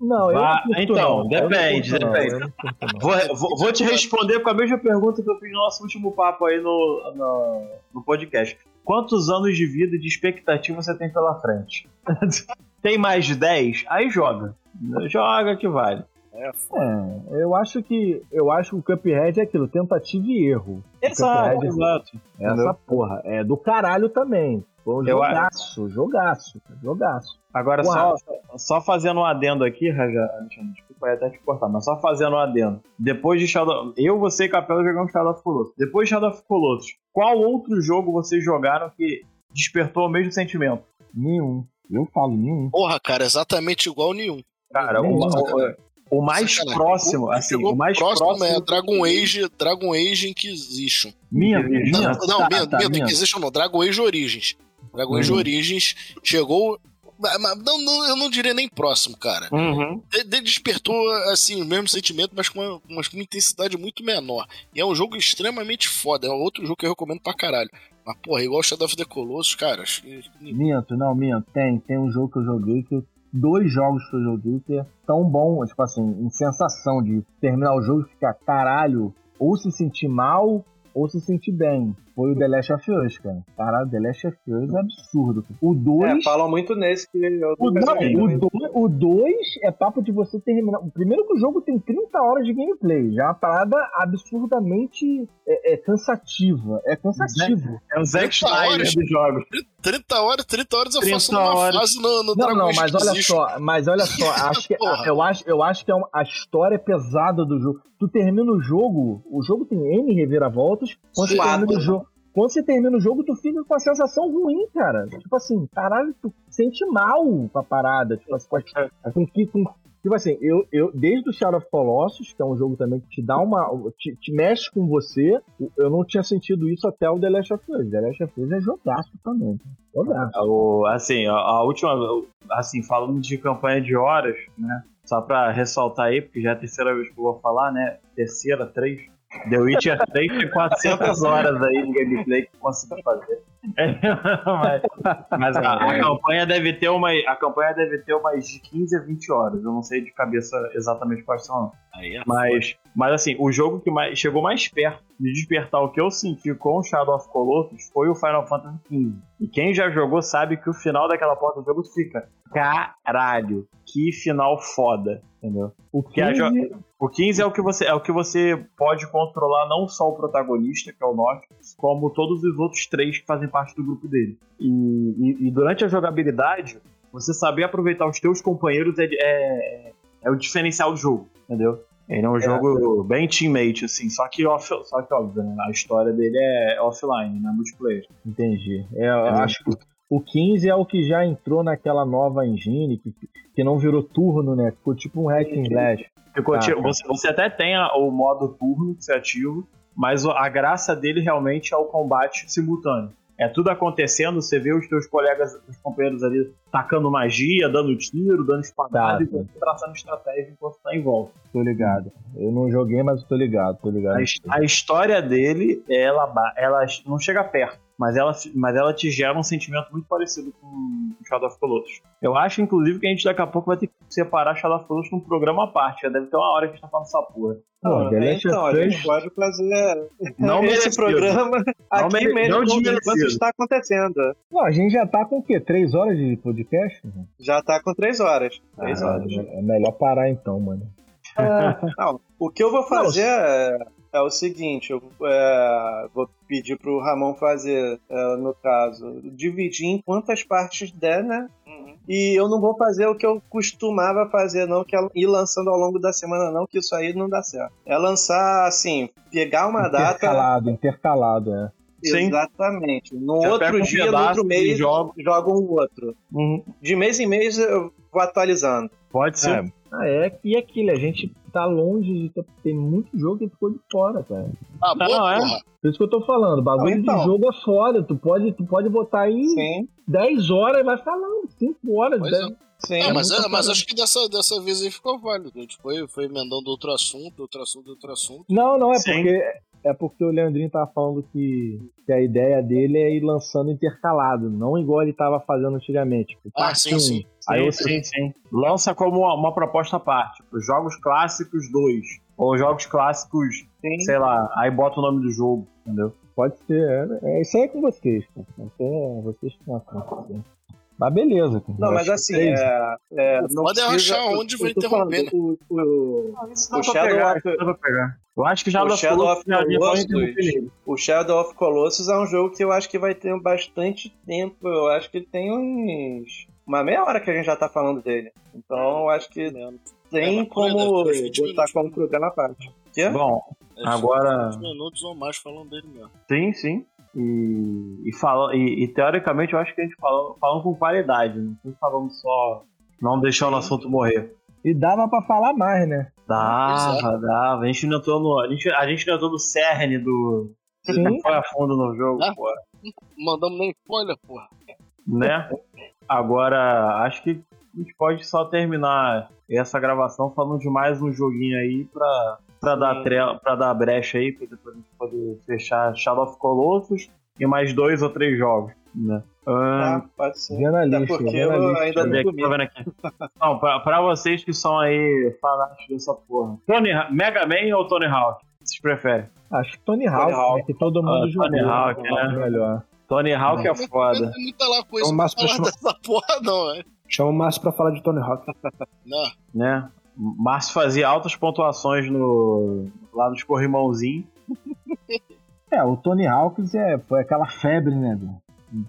Não, eu Ah, não então, não. Depende, não. depende. Vou, vou- vou te responder com a mesma pergunta que eu fiz no nosso último papo aí no, no, no podcast. Quantos anos de vida e de expectativa você tem pela frente? tem mais de 10? Aí joga. Joga que vale. É, É, eu acho que eu acho que o Cuphead é aquilo, tentativa e erro. Exato, Cuphead- exato. Essa Entendeu? porra é do caralho também. Foi um jogaço, jogaço, jogaço. Agora, Uau. só, só fazendo um adendo aqui, Raja, desculpa aí até te cortar, mas só fazendo um adendo. Depois de Shadow... Eu, você e Capela jogamos Shadow of Colossus. Depois de Shadow of Colossus, qual outro jogo vocês jogaram que despertou o mesmo sentimento? Nenhum. Eu falo nenhum. Porra, cara, exatamente igual nenhum. Cara, Nenhum, o, o- o mais Sacanagem. próximo, O assim, o mais próximo, próximo... é Dragon Age, Dragon Age Inquisition. Minha, Não, minha. Não, não, tá, minto, tá, minto, minha. Inquisition não, Dragon Age Origins. Dragon Age Uhum. Origins chegou. Não, não, eu não diria nem próximo, cara. Uhum. De- de- despertou, assim, o mesmo sentimento, mas com uma, mas com uma intensidade muito menor. E é um jogo extremamente foda. É outro jogo que eu recomendo pra caralho. Mas, porra, igual Shadow of the Colossus, cara. acho que- Minto, não, minto. Tem, tem um jogo que eu joguei que. Dois jogos joguei que é tão bom, tipo assim, em sensação de terminar o jogo e ficar caralho, ou se sentir mal, ou se sentir bem. Foi o The Last of Us, cara. Caralho, The Last of Us é absurdo. O 2. É, falam muito nesse que eu O nunca joguei também. 2 o dois é papo de você terminar. O primeiro que o jogo tem 30 horas de gameplay. Já é uma parada absurdamente é, é cansativa. É cansativo. É o Zack 30 Snyder horas. dos jogos. 30 horas, 30 horas eu 30 faço uma horas. fase no, no Não, Dragon não, mas olha só, mas olha só, acho que, eu, acho, eu acho que é uma- a história é pesada do jogo. Tu termina o jogo, o jogo tem N reviravoltas, quando você Quatro. termina o jogo. Quando você termina o jogo, tu fica com a sensação ruim, cara. Tipo assim, caralho, tu sente mal com a parada. Tipo assim, com que- com- tipo assim eu, eu, desde o Shadow of Colossus, que é um jogo também que te dá uma. te, te mexe com você, eu não tinha sentido isso até o The Last of Us. The Last of Us é jogaço também. Jogaço. O- assim, a, a última, assim, falando de campanha de horas, né? Só pra ressaltar aí, porque já é a terceira vez que eu vou falar, né? Terceira, três. The Witcher 3 tem 400 horas aí de gameplay que consegui fazer. Mas mas a, a campanha deve ter uma, a campanha deve ter umas de 15 a 20 horas. Eu não sei de cabeça exatamente quais são. é Mas, mas assim, o jogo que mais, chegou mais perto de despertar o que eu senti com o Shadow of Colossus foi o Final Fantasy XV. E quem já jogou sabe que o final daquela porta do jogo fica caralho, que final foda, entendeu? O Que a jo- 15 O 15 é o que você é o que você pode controlar não só o protagonista, que é o Noctis, como todos os outros três que fazem parte do grupo dele. E, e- e durante a jogabilidade, você saber aproveitar os teus companheiros é, é, é o diferencial do jogo, entendeu? Ele é um jogo bem teammate, assim, só que, off, só que óbvio, né? a história dele é offline, não é multiplayer. Entendi. É, eu acho que o 15 é o que já entrou naquela nova engine, que, que não virou turno, né? Ficou tipo um hack and slash. Ficou Ah, tipo- tá. você, você até tem a- o modo turno que você ativa, mas a graça dele realmente é o combate simultâneo. É tudo acontecendo, você vê os teus colegas, os companheiros ali tacando magia, dando tiro, dando espadada Tá, e traçando estratégia enquanto tá em volta. Tô ligado. Eu não joguei, mas tô ligado, tô ligado. A, a história dele, ela, ela não chega perto, mas ela, mas ela te gera um sentimento muito parecido com o Shadow of Colossus. Eu acho, inclusive, que a gente daqui a pouco vai ter que separar Shadow of Colossus num programa à parte. Já deve ter uma hora que a gente tá falando essa porra. Pô, The Last então, a gente pode fazer Não esse merecido. programa aqui mere- mesmo, não está acontecendo. Não, a gente já tá com o quê? Três horas de podcast? Já tá com três horas. Três Ah, horas. É melhor parar então, mano. Não, o que eu vou fazer é, é o seguinte, eu é, vou pedir pro Ramon fazer, é, no caso, dividir em quantas partes der, né? E eu não vou fazer o que eu costumava fazer, não, que é ir lançando ao longo da semana, não, que isso aí não dá certo. É lançar, assim, pegar uma data. Intercalado, intercalado, é. Sim. Exatamente. No Já outro pega um dia, no outro mês, joga. joga um outro. De mês em mês eu vou atualizando. Pode ser. É, ah, é, e aquilo, a gente tá longe de. ter- Tem muito jogo que ficou de fora, cara. Ah, Não, boa, é. porra. Por isso que eu tô falando, bagulho Ah, então. de jogo é foda. Tu pode, tu pode botar aí Sim, 10 horas e vai falando, 5 horas. Pois 10... sim. É, mas, é, mas acho que dessa, dessa vez aí ficou válido. A gente foi, foi emendando outro assunto, outro assunto, outro assunto. Não, não, é Sim. porque. É porque o Leandrinho tava falando que, que a ideia dele é ir lançando intercalado, não igual ele tava fazendo antigamente. Tipo, Ah, sim, um. sim. Aí Sim, outro- sim, sim. Lança como uma, uma proposta à parte. Tipo, jogos clássicos 2. Ou jogos clássicos, Sim. sei lá, aí bota o nome do jogo, entendeu? Pode ser, é, é isso aí é com vocês, cara. Aí é vocês que não acontecem. Mas beleza, cara. Não, mas assim, que é, é, não Pode precisa- achar onde vai interromper, né? O, o, Isso O Shadow of- dá pegar. Eu acho que já O Shadow Colossus of Colossus, ele. o Shadow of Colossus é um jogo que eu acho que vai ter bastante tempo. Eu acho que tem uns. Uma meia hora que a gente já tá falando dele. Então eu acho que É, tem aí, como 20 botar como programa à parte. Quê? Bom, É, Agora- 20 minutos ou mais falando dele mesmo. sim, sim. E, e, fala, e, e, teoricamente eu acho que a gente falando, falando com qualidade, não estamos falando só. Não deixando o assunto morrer. E dava pra falar mais, né? Dava, dava. A gente não entrou no. A gente, a gente não entrou no cerne do. Sim. Foi a fundo no jogo, Ah. Não mandamos nem spoiler, porra. né? Agora, acho que a gente pode só terminar essa gravação falando de mais um joguinho aí pra, pra, dar, pra dar brecha aí, pra depois a gente poder fechar Shadow of Colossus e mais dois ou três jogos, né? Ah, Ahn, pode ser. Até lista, porque eu lista. ainda não tô vendo aqui. Não, pra, pra vocês que são aí fanáticos dessa porra. Tony, Mega Man ou Tony Hawk? Vocês preferem? Acho que Tony Hawk, Hawk. né, que todo mundo Ah, jogou. Tony Hawk, né? Melhor. Tony Hawk é Não foda, tem muita lá coisa Então, pra falar dessa porra, não, é? Chama o Márcio pra falar de Tony Hawk. Não. né? Márcio fazia altas pontuações no, lá nos corrimãozinhos. É, o Tony Hawks é, foi aquela febre, né, velho?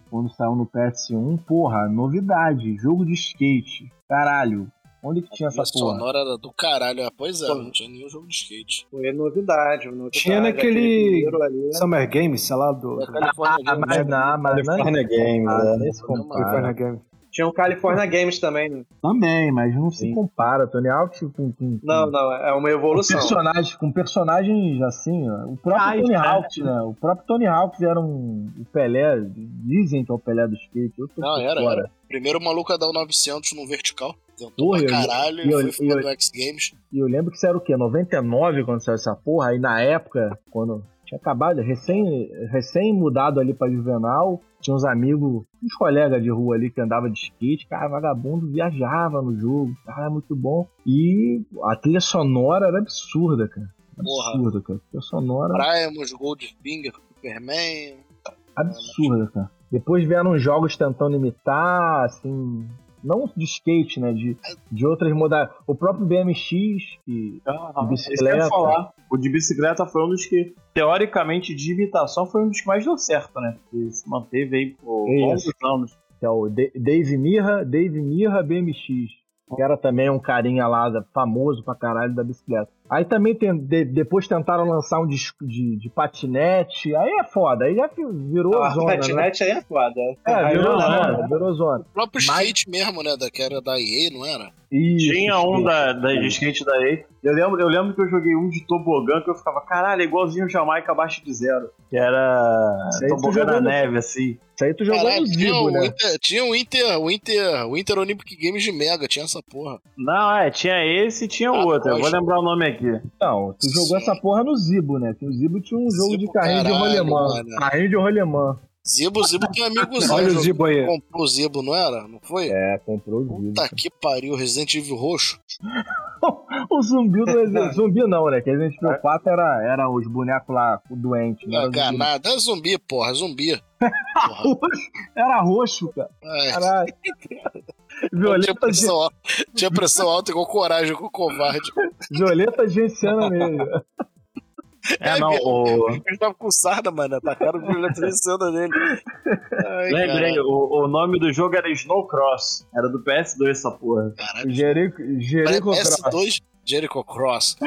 Quando saiu no PS1, porra, novidade, jogo de skate. Caralho, onde que tinha A essa porra? sonora era do caralho. Ah, pois é, Pô. não tinha nenhum jogo de skate. Foi novidade, novidade. Tinha naquele- ali. Summer Games, sei lá, do. Da Califórnia Ah, Games, mas não, mas não é Game, ah, né? compara. California Games. Tinha o California Games também, né? Também, mas não se Sim. compara. Tony Hawk com, com, Não, não, é uma com evolução. personagens, com personagens assim, ó. O próprio Ah, Tony. Hawk, né? O próprio Tony Hawk era um o Pelé, dizem que é o Pelé do skate. Eu tô Não, era, fora. era. Primeiro o maluco a dar o 900 no vertical. Tentou Porra, pra eu- caralho e eu- e foi eu- do X Games. E eu lembro que isso era o quê? 99 quando saiu essa porra. Aí na época, quando tinha acabado, recém, recém mudado ali pra Juvenal, tinha uns amigos, uns colegas de rua ali que andava de skate, cara, vagabundo viajava no jogo, cara, é muito bom. E a trilha sonora era absurda, cara. Porra. Absurda, cara. A trilha sonora Primus, Goldfinger, Superman. absurda, cara. Depois vieram uns jogos tentando imitar, assim. Não de skate, né? De, de outras modalidades. O próprio BMX, que Ah, De que eu bicicleta. falar. O de bicicleta foi um dos que, teoricamente, de imitação, foi um dos que mais deu certo, né? Porque se manteve aí por Isso. longos anos. que é o Da- Dave Mirra, Dave Mirra BMX. Que era também um carinha lá, famoso pra caralho da bicicleta. Aí também tem, de- depois tentaram lançar um disco de, de patinete. Aí é foda, aí já virou A zona, né? patinete aí é foda. É, Aí virou não, zona, não. virou zona. O próprio Mas- skate mesmo, né? Da, que era da EA, não era? Isso, Tinha um isso. da, da de skate da EA. Eu lembro, eu lembro que eu joguei um de tobogã que eu ficava, caralho, é igualzinho o Jamaica abaixo de zero. Que era tobogã na no- neve, assim. Isso aí tu jogou no tinha, Zibo, o né? Inter, tinha o Inter, o Inter, o Inter Olympic Games de Mega, tinha essa porra. Não, é, tinha esse e tinha Ah, outro. Eu vou lembrar o nome aqui. Não, tu jogou Sim. essa porra no Zibo, né? Que o Zibo tinha um jogo Zibo, de carrinho de caralho, rolemã. mano. Carrinho de rolemã. Zibo, Zibo tem um amigo Zé, Olha o Zibo aí. comprou o Zibo, não era? Não foi? É, comprou o Zibo. Puta que pariu, Resident Evil roxo. O zumbi do Resident Zumbi não, né? Que Resident Evil 4 era, era os bonecos lá doentes. Né? Não, Era, zumbi. nada, é zumbi, porra, zumbi. Porra. era roxo, cara. Ai, Caralho. Tinha, Violeta, gen- pressão, alta- tinha pressão alta igual coragem com covarde. Violeta genciana mesmo. É, não, o... Ele tava com sarda, mano. Atacaram o eletricista dele. Ai, Lembrei, o, o nome do jogo era Snowcross. Era do PS2 essa porra. Caralho. Jerico, Jerico PS2 Jericho Cross.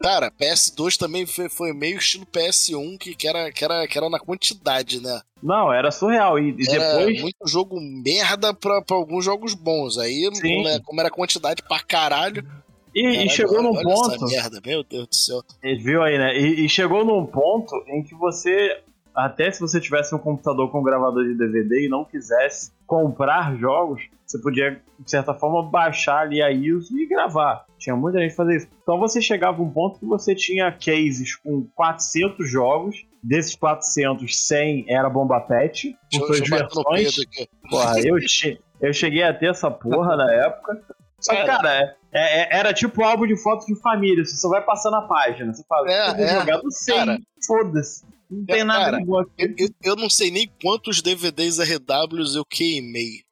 Cara, PS2 também foi, foi meio estilo PS1, que, que, era, que, era, que era na quantidade, né? Não, era surreal. E, e Era depois. muito jogo merda pra, pra alguns jogos bons. Aí, né, como era quantidade pra caralho. E, e caralho, chegou num olha ponto. Essa merda, meu Deus do céu. Ele Viu aí, né? E, e chegou num ponto em que você, até se você tivesse um computador com gravador de DVD e não quisesse comprar jogos, você podia, de certa forma, baixar ali a ISO e gravar. Tinha muita gente fazendo isso. Então você chegava a um ponto que você tinha cases com 400 jogos. Desses 400, 100 era bomba pet, com suas no versões. Porra, eu, che- eu cheguei a ter essa porra na época. Só que, cara, é- é- era tipo álbum de fotos de família. Você só vai passando a página. Você fala, É, eu vou é. jogar do 100. Cara. Foda-se. Não tem É, nada cara. Eu, eu- eu não sei nem quantos DVDs RWs eu queimei.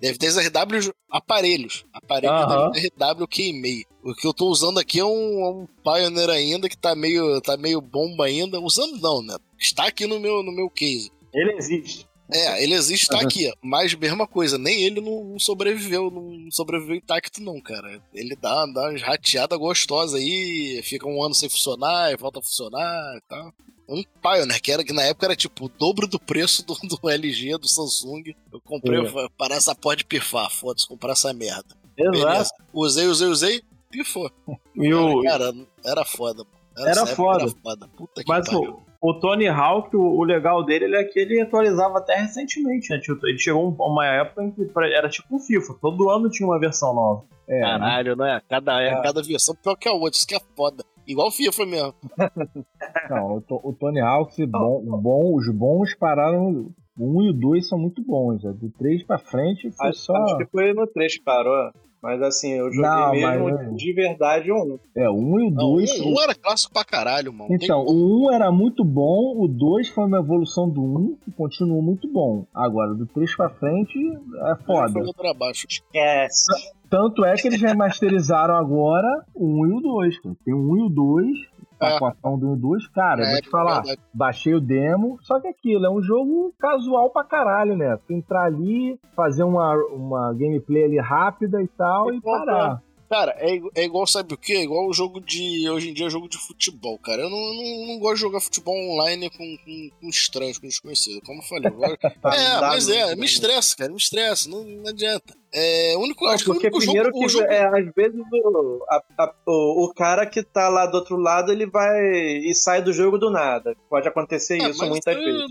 DVDs RWs aparelhos. Aparelhos Aham. RW eu queimei. O que eu tô usando aqui é um, um Pioneer ainda, que tá meio, tá meio bomba ainda. Usando não, né? Está aqui no meu, no meu case. Ele existe. É, ele existe, tá Aham. aqui. Mas mesma coisa, nem ele não, não sobreviveu, não sobreviveu intacto, não, cara. Ele dá, dá umas rateadas gostosas aí, fica um ano sem funcionar, e volta a funcionar e tal. Um Pioneer, que, era, que na época era tipo o dobro do preço do, do LG, do Samsung. Eu comprei, É. eu falei, para essa pode pifar, foda-se, comprar essa merda. Exato. Beleza. Usei, usei, usei, pifou. E o, Cara, era foda. Era época foda. Era foda. Puta que mas pariu. o, o Tony Hawk, o, legal dele ele é que ele atualizava até recentemente, né? Tipo, Ele chegou a uma época em que era tipo um FIFA. Todo ano tinha uma versão nova. É, Caralho, né? Cada, É. cada versão pior que a outra, isso que é foda. Igual o FIFA mesmo. Não, o, o Tony Hawk, bom, bom, os bons pararam. O 1 e o 2 são muito bons. né? Do 3 pra frente foi Acho, só. acho que foi no 3 que parou. Mas assim, eu joguei Não, mesmo mas- de verdade um. É, o 1 e o Não, 2. um, um era clássico pra caralho, mano. Então, o 1 era muito bom, o 2 foi uma evolução do 1, que continuou muito bom. Agora, do 3 pra frente, é foda. Foi pra baixo. Esquece. Tanto é que eles remasterizaram agora o 1 e o 2. cara. Tem o 1 e o 2, É. pacotão do 1 e o 2. Cara, É, vou te falar, verdade. baixei o demo, só que aquilo é um jogo casual pra caralho, né? Tu entrar ali, fazer uma, uma gameplay ali rápida e tal, e parar. Cara, é, é igual, sabe o quê? É igual o jogo de. Hoje em dia é jogo de futebol, cara. Eu não, não, não gosto de jogar futebol online com, com, com estranhos, com desconhecidos. Como eu falei. Eu gosto... é, Dá mas é, me estressa, cara, me estressa. Não, não adianta. É, o único, acho que o porque único primeiro jogo. que o jogo... é, às vezes o, a- a- o, o cara que tá lá do outro lado ele vai e sai do jogo do nada. Pode acontecer É, isso muitas é vezes.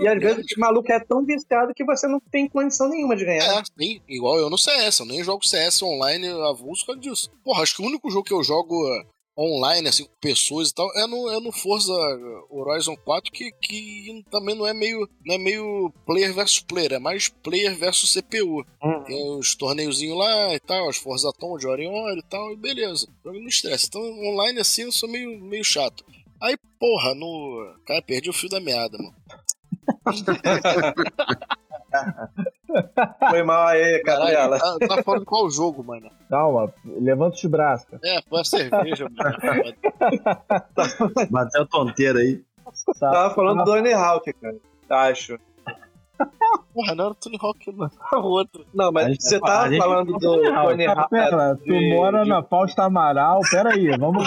E às vezes o maluco é tão viciado que você não tem condição nenhuma de ganhar. É, igual eu no CS, eu nem jogo CS online avulso por causa disso. Porra, acho que o único jogo que eu jogo online, assim, com pessoas e tal, é no, é no Forza Horizon 4, que, que também não é meio não é meio player versus player, é mais player versus CPU. Uhum. Tem os torneiozinhos lá e tal, as Forza Tom de hora em hora e tal, e beleza. Jogo no estresse. Então, online assim, eu sou meio, meio chato. Aí, porra, no. Cara, perdi o fio da meada, mano. Foi mal aí. Caralho, tá, tá falando qual jogo, mano? Calma, levanta os braços. É, foi a cerveja, mano. Bateu tonteira aí. Tá- Tava falando do Tony Hawk, cara. Acho. Porra, não era o Tony Hawk, não. Outro. Não, mas gente- você tava gente- falando do Tony Hawk. Pera, tu de- mora de- na Fausta Amaral, peraí, vamos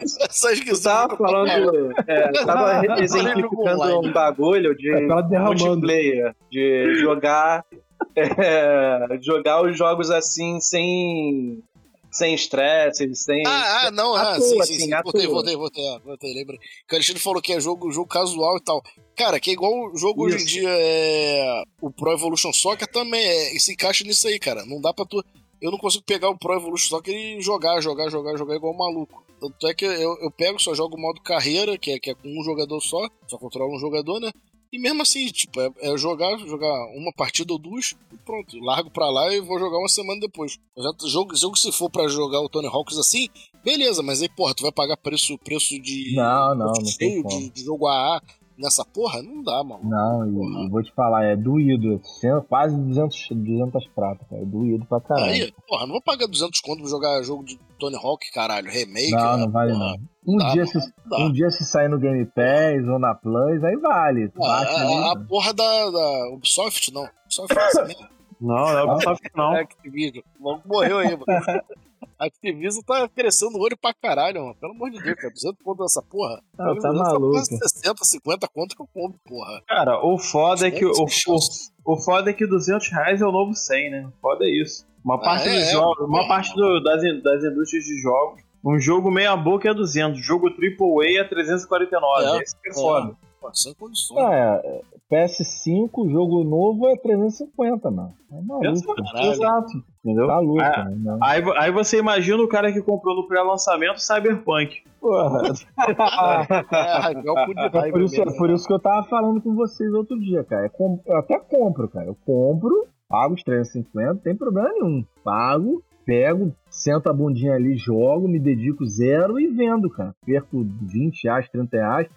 Essas Tu tava falando. É, tava exemplificando um bagulho de É, derramando. multiplayer, de jogar. é, jogar os jogos assim sem. Sem estresse, sem. Ah, ah, não, À ah, toa, sim, sim, assim, sim. Voltei, voltei, voltei, ah, voltei, lembra. Que o Alexandre falou que é jogo, jogo casual e tal. Cara, que é igual o jogo hoje em Isso. dia é. O Pro Evolution Soccer também é, e se encaixa nisso aí, cara. Não dá pra tu. Eu não consigo pegar o Pro Evolution Soccer e jogar, jogar, jogar, jogar igual um maluco. Tanto é que eu, eu pego, só jogo o modo carreira, que é, que é com um jogador só, só controla um jogador, né? E mesmo assim, tipo, é, é jogar, jogar uma partida ou duas e pronto. Largo pra lá e vou jogar uma semana depois. Eu já, jogo, jogo se for pra jogar o Tony Hawks assim, beleza, mas aí, porra, tu vai pagar preço, preço de. Não, não, não tem cheio de, de jogo AA nessa porra? Não dá, mano. Não, e, Porra. e vou te falar, é doído. Quase 200, 200 pratas, cara. É doído pra caralho. Aí, porra, não vou pagar 200 conto pra jogar jogo de Tony Hawk, caralho, remake. Não, ah, não vale porra. não. Um, Dá, dia mano, se, dá. um dia se sair no Game Pass ou na Plus, aí vale. Tu Ah, bate a, ali, a porra da, da Ubisoft, não. Ubisoft é essa mesmo. Não, não é Ubisoft não. Activision. O maluco morreu aí, mano. Activision tá crescendo o olho pra caralho, mano. Pelo amor de Deus, cara. 200 pontos dessa porra. Não, Eu tá essa maluco. porra, 60, 50 conto que eu compro, porra. Cara, o foda é que o, o, o foda é que 200 reais é o novo 100, né? O foda é isso. Uma parte é, dos é, jogos, é. uma parte do- das, das indústrias de jogos. Um jogo meia boca é 200, jogo AAA é 349. É, Esse que é foda. Pô, sem condições. É, PS5, jogo novo é 350, mano. É maluco. Exato. Entendeu? Tá louco, Ah, né? Aí, aí você imagina o cara que comprou no pré-lançamento Cyberpunk. Porra. É, é É por, isso, é por isso que eu tava falando com vocês outro dia, cara. Eu até compro, cara. Eu compro, pago os 350, não tem problema nenhum. Pago, pego, sento a bundinha ali, jogo, me dedico zero e vendo, cara. Perco 20 reais, 30 reais.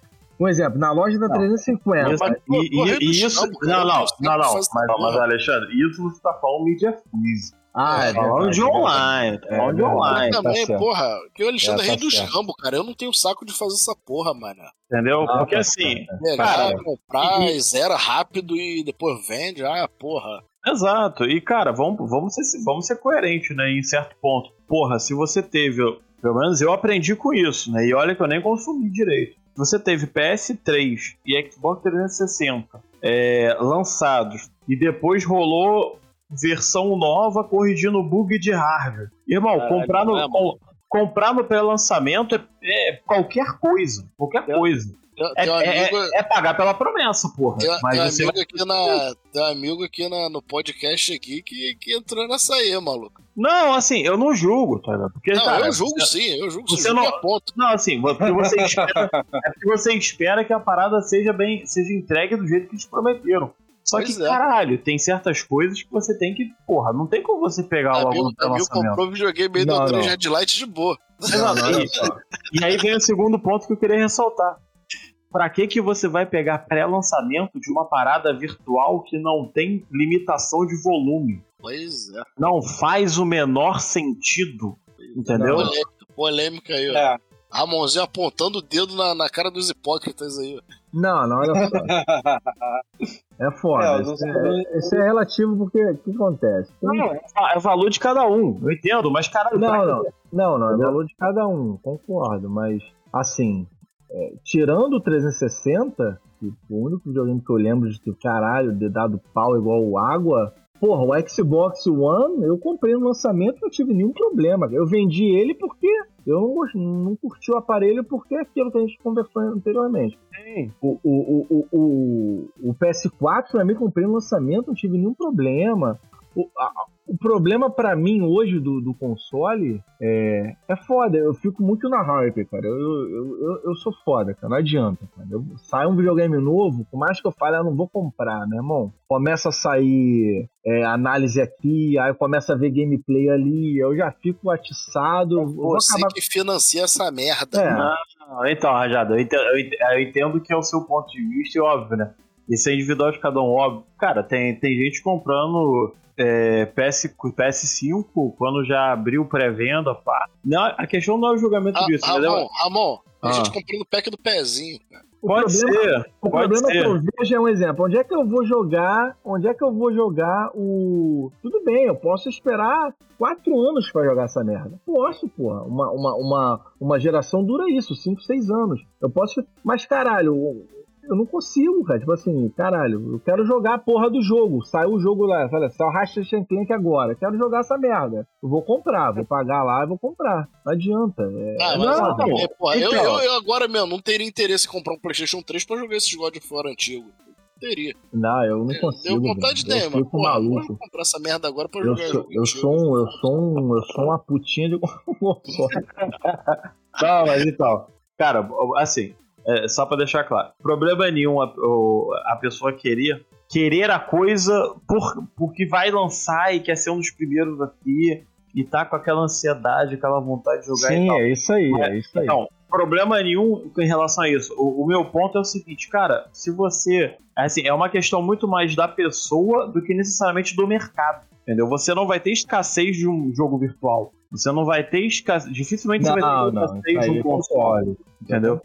Um exemplo, na loja da 350. Isso, mas, pô, e, e- e isso. cara, não, não, não, não. Mas, mas, Alexandre, isso você tá falando mídia física. Ah, é Tá falando de é online. Tá É falando de online. tá também, certo. porra, que o Alexandre É, é rei tá dos rambos, cara. Eu não tenho saco de fazer essa porra, mano. Entendeu? Ah, Porque tá assim. Pegar, Cara, comprar, e- zera rápido e depois vende. Ah, porra. Exato. E, cara, vamos, vamos, ser, vamos ser coerentes, né? Em certo ponto. Porra, se você teve. Pelo menos eu aprendi com isso, né? E olha que eu nem consumi direito. Você teve PS3 e Xbox 360 é, lançados e depois rolou versão nova corrigindo bug de hardware. Irmão, Caralho, comprar no, é, com- comprar no pré-lançamento é, é qualquer coisa. Qualquer Eu- coisa. É, um é- amigo, é pagar pela promessa, porra. tem, Mas tem um você amigo aqui, na, tem um amigo aqui na, no podcast aqui que, que entrou nessa aí, maluco. Não, assim, eu não julgo, tá ligado? Porque, Não, cara, eu julgo você- sim, eu julgo você sim. não- Não... ponto. Não, assim, porque você espera, é porque você espera que a parada seja bem, seja entregue do jeito que eles prometeram. Só Pois que, é. caralho, tem certas coisas que você tem que, porra, não tem como você pegar o aluno amigo lançamento. comprou videogame aí do Não, André não. Red Light de boa. Não, e, só. e aí vem o segundo ponto que eu queria ressaltar. Pra que que você vai pegar pré-lançamento de uma parada virtual que não tem limitação de volume? Pois é. Não faz o menor sentido, entendeu? Polêmica, polêmica aí, ó. É. Ramonzinho apontando o dedo na, na cara dos hipócritas aí, ó. Não, não, olha só. É foda. É, isso, é, isso é relativo porque o que acontece? Tem- Não, é o valor de cada um, eu entendo, mas caralho, Não, não, não, não, é valor de cada um, concordo, mas assim, é, tirando o 360, que o único videogame que eu lembro de ter caralho, de dado pau igual água, porra, o Xbox One eu comprei no lançamento e não tive nenhum problema. Eu vendi ele porque eu não, não curti o aparelho porque é aquilo que a gente conversou anteriormente. O, o, o, o, o, o PS4 também comprei no lançamento, não tive nenhum problema. O, a- o problema pra mim hoje do, do console é, é foda. Eu fico muito na hype, cara. Eu, eu, eu, eu sou foda, cara. Não adianta, cara. Eu, sai um videogame novo, por mais que eu fale, eu não vou comprar, meu irmão. Começa a sair é, análise aqui, aí começa a ver gameplay ali, eu já fico atiçado. eu vou Você acabar... que financia essa merda. É. Não, então, Rajado, eu entendo, eu ent- eu entendo que é o seu ponto de vista e óbvio, né? Isso é individual de cada um, óbvio. Cara, tem, tem gente comprando é, PS, PS5 quando já abriu pré-venda, pá. Não, a questão não é o julgamento Ah, disso, entendeu? Ramon, Ramon, a Ah. gente comprou no pack do pezinho, cara. O Pode problema- ser, O pode problema que ser. eu vejo é um exemplo. Onde é que eu vou jogar? Onde é que eu vou jogar o. Tudo bem, eu posso esperar quatro anos pra jogar essa merda. Posso, porra. Uma, uma, uma, uma geração dura isso, cinco, seis anos. Eu posso. Mas, caralho, eu não consigo, cara. Tipo assim, caralho, eu quero jogar a porra do jogo. Saiu o jogo lá, olha, saiu o Ratchet Clank agora. Quero jogar essa merda. Eu vou comprar, vou pagar lá e vou comprar. Não adianta. É, Ah, é mas não, é, porra, eu, então. eu, eu agora mesmo não teria interesse em comprar um PlayStation 3 pra jogar esses God of War antigo. Teria. Não, eu não Deu consigo. vontade velho. de eu porra, não maluco. vou comprar essa merda agora pra Eu jogar sou, eu sou um, eu sou um, eu sou uma putinha de console. Não, mas então. Cara, assim, é, só pra deixar claro. Problema nenhum a, a pessoa querer querer a coisa por, porque vai lançar e quer ser um dos primeiros aqui e tá com aquela ansiedade, aquela vontade de jogar e Sim, tal. é isso aí, é isso aí. Então, problema nenhum em relação a isso. O, o meu ponto é o seguinte, cara, se você. Assim, é uma questão muito mais da pessoa do que necessariamente do mercado. Entendeu? Você não vai ter escassez de um jogo virtual. Você não vai ter escassez. Dificilmente você Não, vai ter escassez um eu console. Entendeu?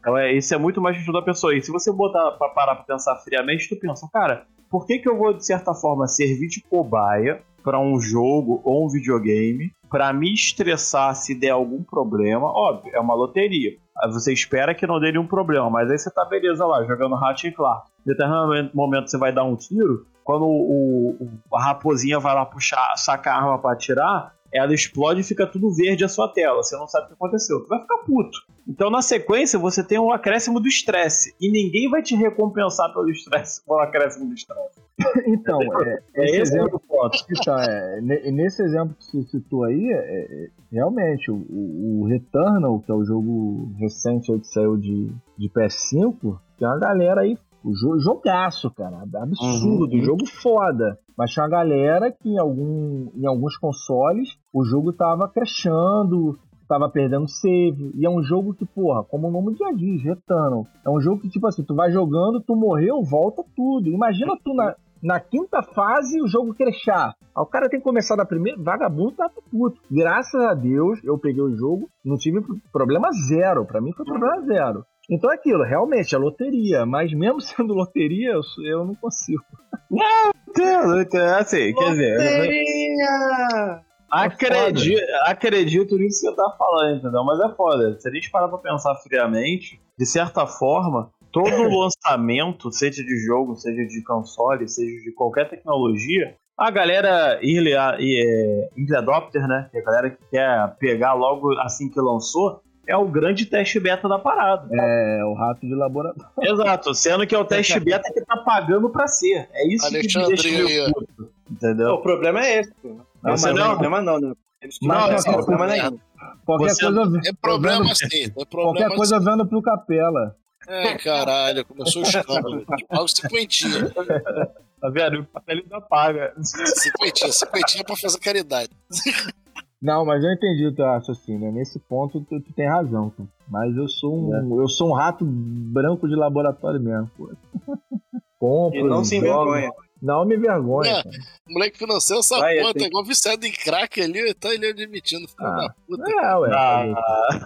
Então, é, isso é muito mais questão da pessoa. E se você botar pra parar pra pensar friamente, tu pensa, cara, por que, que eu vou, de certa forma, servir de cobaia para um jogo ou um videogame para me estressar se der algum problema? Óbvio, é uma loteria. Aí você espera que não dê nenhum problema, mas aí você tá beleza lá, jogando Ratchet e Clark. Em determinado momento você vai dar um tiro, quando o, o- a raposinha vai lá puxar, sacar a arma pra atirar, ela explode e fica tudo verde a sua tela. Você não sabe o que aconteceu. Tu vai ficar puto. Então, na sequência, você tem um acréscimo do estresse. E ninguém vai te recompensar pelo estresse, pelo acréscimo do estresse. Então, é, É esse esse exemplo, o ponto. então, é, ne- nesse exemplo que você citou aí, é, é, realmente, o, o o Returnal, que é o jogo recente que saiu de, de PS5, tem uma galera aí, o jo- jogaço, cara, absurdo, Uhum. jogo foda. Mas tinha uma galera que em, algum, em alguns consoles o jogo tava crashando, tava perdendo save. E é um jogo que, porra, como o nome já diz, Returnal. É um jogo que, tipo assim, tu vai jogando, tu morreu, volta tudo. Imagina tu na, na quinta fase o jogo crashar. Aí o cara tem que começar da primeira. Vagabundo tá puto. Graças a Deus eu peguei o jogo, não tive problema zero. Pra mim foi problema zero. Então é aquilo, realmente, é loteria. Mas mesmo sendo loteria, eu, eu não consigo. Entendo, entendo. Assim, quer dizer, Loteria! acredito, acredito nisso que você tá falando, entendeu? Mas é foda. Se a gente parar pra pensar friamente, de certa forma, todo lançamento, seja de jogo, seja de console, seja de qualquer tecnologia, a galera early, é, early adopter, né? Que é a galera que quer pegar logo assim que lançou, é o grande teste beta da parada. É o rato de laboratório. Exato, sendo que é o teste beta que tá pagando pra ser. É isso que me deixa puto. Entendeu? O problema é esse. pô. Não, Esse mas não é não. problema não, né? Não, não, é não, problema não. nenhum. Qualquer Você- coisa. É problema vendo- sim, é Qualquer problema coisa sim. vendo pro capela. É, caralho, começou o escândalo. Pago cinquentinha. Tá vendo? O papel ainda paga. Cinquentinha, cinquentinha pra fazer caridade. Não, mas eu entendi o teu raciocínio. Nesse ponto tu, tu tem razão, cara. Mas eu sou um, eu sou um rato branco de laboratório mesmo, pô. Compro, E não se envergonha. Não me vergonha, É. O moleque financiou essa Vai, porra, tem- tá igual viciado em crack ali, tá ele admitindo, filho Ah. da puta. É, ué. Ah,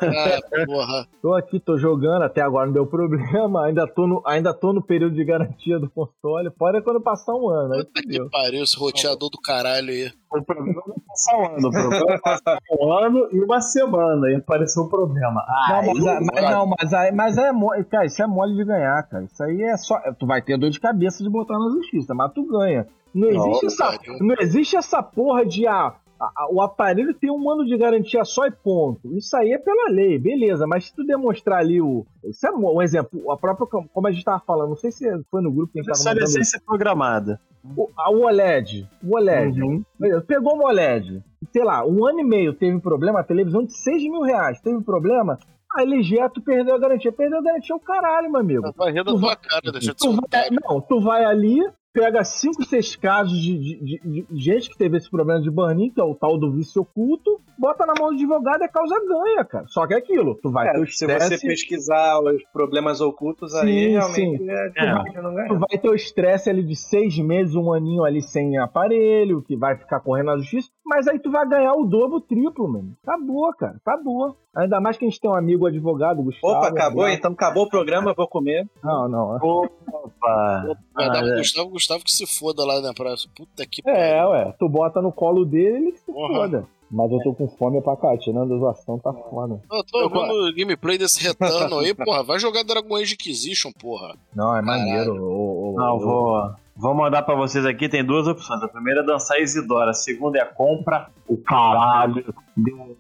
Ah, porra. Tô aqui, tô jogando, até agora não deu problema. Ainda tô no, ainda tô no período de garantia do console. Pode é quando passar um ano, aí Puta que pariu, esse roteador do caralho aí. o problema não é passar um ano. O problema é passar um ano e uma semana. E apareceu um problema. Ah, Não, mas, aí- mas, não, mas, aí- mas é mole, cara, isso é mole de ganhar, cara. Isso aí é só. Tu vai ter dor de cabeça de botar na justiça, mas tu ganha. Não existe, Não, essa, cara. não existe essa porra de ah, a- a- o aparelho tem um ano de garantia só e ponto. Isso aí é pela lei, beleza. Mas se tu demonstrar ali o. Isso é um exemplo. A própria, como a gente tava falando, não sei se foi no grupo que a gente tava mandando. Obsolescência programada. O, a- o OLED. O OLED. Uhum. Pegou uma OLED. Sei lá, um ano e meio teve problema, a televisão de 6 mil reais teve problema. A LG, tu perdeu a garantia. Perdeu a garantia é o caralho, meu amigo. Rir da Tu tua cara, deixa Tu vai, não, tu vai ali, pega 5, 6 casos de, de- de- de gente que teve esse problema de burn-in, que é o tal do vício oculto, bota na mão do advogado e a causa ganha, cara. Só que é aquilo, tu vai ter Cara, o se você estresse, pesquisar os problemas ocultos aí, Sim, realmente sim. é difícil não tu vai ter o estresse ali de seis meses, um aninho ali sem aparelho, que vai ficar correndo na justiça, mas aí tu vai ganhar o dobro, o triplo, mano. Acabou, cara, acabou. Ainda mais que a gente tem um amigo advogado, Gustavo. Opa, acabou? abraço. Então acabou o programa, eu vou comer. Não, não. Opa. Dar Ah, é. Gustavo, Gustavo que se foda lá na praça. Puta que É, ué, tu bota no colo dele ele se Porra. foda. Mas eu tô com fome pra cá, tirando a zoação, tá foda. Eu tô vendo o gameplay desse retano aí, porra. Vai jogar Dragon Age Inquisition, porra. Não, é maneiro. ô, ô, Não, ô, vou, vou mandar pra vocês aqui, tem duas opções. A primeira é dançar Isidora, a segunda é compra o caralho. Deu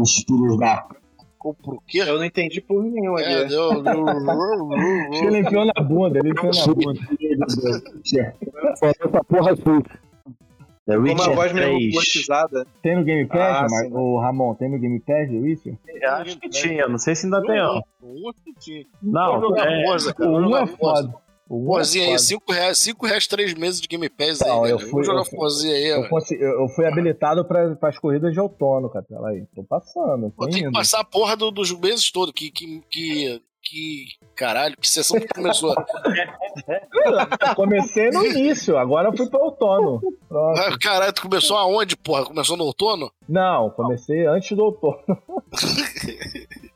os filhos da. Compra o quê? Eu não entendi por nenhum É, deu. ele enfiou na bunda, ele enfiou na bunda. Essa porra aqui. The Com uma voz meio 3. robotizada. Tem no Game Pass, Ah, mas, sim. ô Ramon, tem no Game Pass The Witcher? Eu Acho que tinha, não sei se ainda tem, não. É. O Vou 1 jogar é foda. O 1 é Forzinha aí, foda. 5 reais, 5 reais, 3 meses de Game Pass aí, Não, eu velho. fui- jogar eu Forzinha aí, Eu, consegui- eu- eu fui habilitado para as corridas de outono, cara. Aí, tô passando, tô que passar a porra do- dos meses todos. Que, que, que, que. Caralho, que sessão que começou. Comecei no início, agora eu fui para outono. Pronto. Caralho, tu começou aonde, porra? Começou no outono? Não, comecei antes do outono.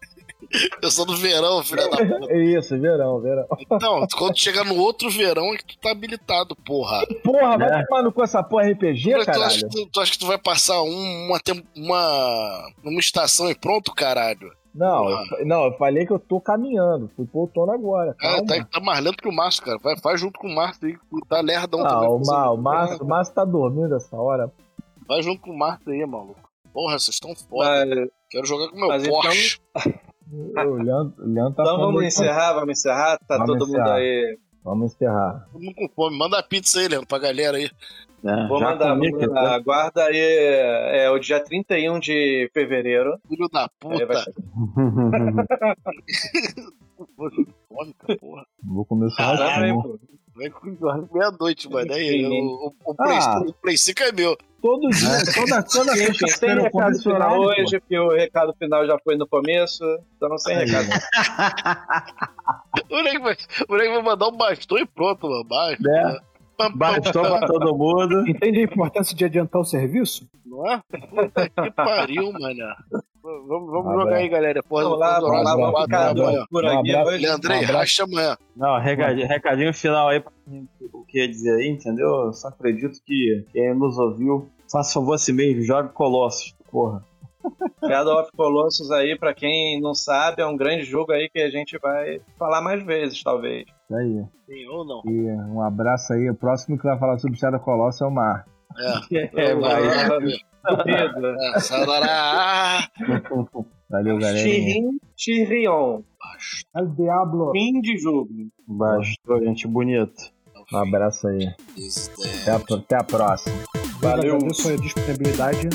Eu estação do verão, filha da puta. É isso, verão, verão. Então, quando chegar no outro verão é que tu tá habilitado, porra. Porra, vai É. tomar no com essa porra RPG, Mas tu, acha caralho? que tu, tu acha que tu vai passar um- uma, uma, uma estação e pronto, caralho? Não, Porra. eu, não, eu falei que eu tô caminhando. Fui pro outono agora. Ah, Calma. tá, tá mais lento que o Márcio, cara. Vai, vai junto com o Márcio aí, que tá lerdão Ah, também. o, Ma, o, Márcio, o Márcio tá dormindo essa hora. Vai junto com o Márcio aí, maluco. Porra, vocês estão foda. Mas, Quero jogar com meu Mas então- Porsche. O Leandro, o Leandro tá então vamos encerrar, vamos encerrar. Tá Vamos todo mundo encerrar. aí. Vamos encerrar. Todo mundo com fome. Manda a pizza aí, Leandro, pra galera aí. É, Vou mandar, comi vou aqui, mandar. tá? Aguarda aí. É o dia 31 de fevereiro. Filho da vai puta. Vou comer só um. pô. Vai com meia-noite, mano. Aí, o, o, o, Play, Ah. o Play 5 é meu. Todo dia, toda, toda sem sexta-feira eu recado final hoje, porque o recado final já foi no começo. Então, sem Aí. recado. O moleque vai, o moleque vai mandar um bastão e pronto, mano. Basta. É. Pam, Bastou pra todo mundo. Entende a importância de adiantar o serviço? Não é? Puta que pariu, mano. Vamos, vamos Um jogar abraço. aí, galera. Porra, Vamos lá, vamos lá, vamos abraço. por aqui. Leandrei, racha amanhã. Não, recadinho, recadinho final aí pra quem- o que ia dizer aí, entendeu? Eu só acredito que quem nos ouviu, faça favor a si mesmo, jogue Colossus, porra. Shadow of Colossus aí, pra quem não sabe, é um grande jogo aí que a gente vai falar mais vezes, talvez. Isso aí. Sim ou não? E um abraço aí. O próximo que vai falar sobre Shadow Colossus é o Mar. É, É, vai. Duvido. É, Sarará. Valeu, galera. Tyrion, Tyrion. El Diablo. Fim de jogo. Bastou, gente bonita. Um abraço aí. Até a, até a próxima. Valeu. Agradeço a disponibilidade.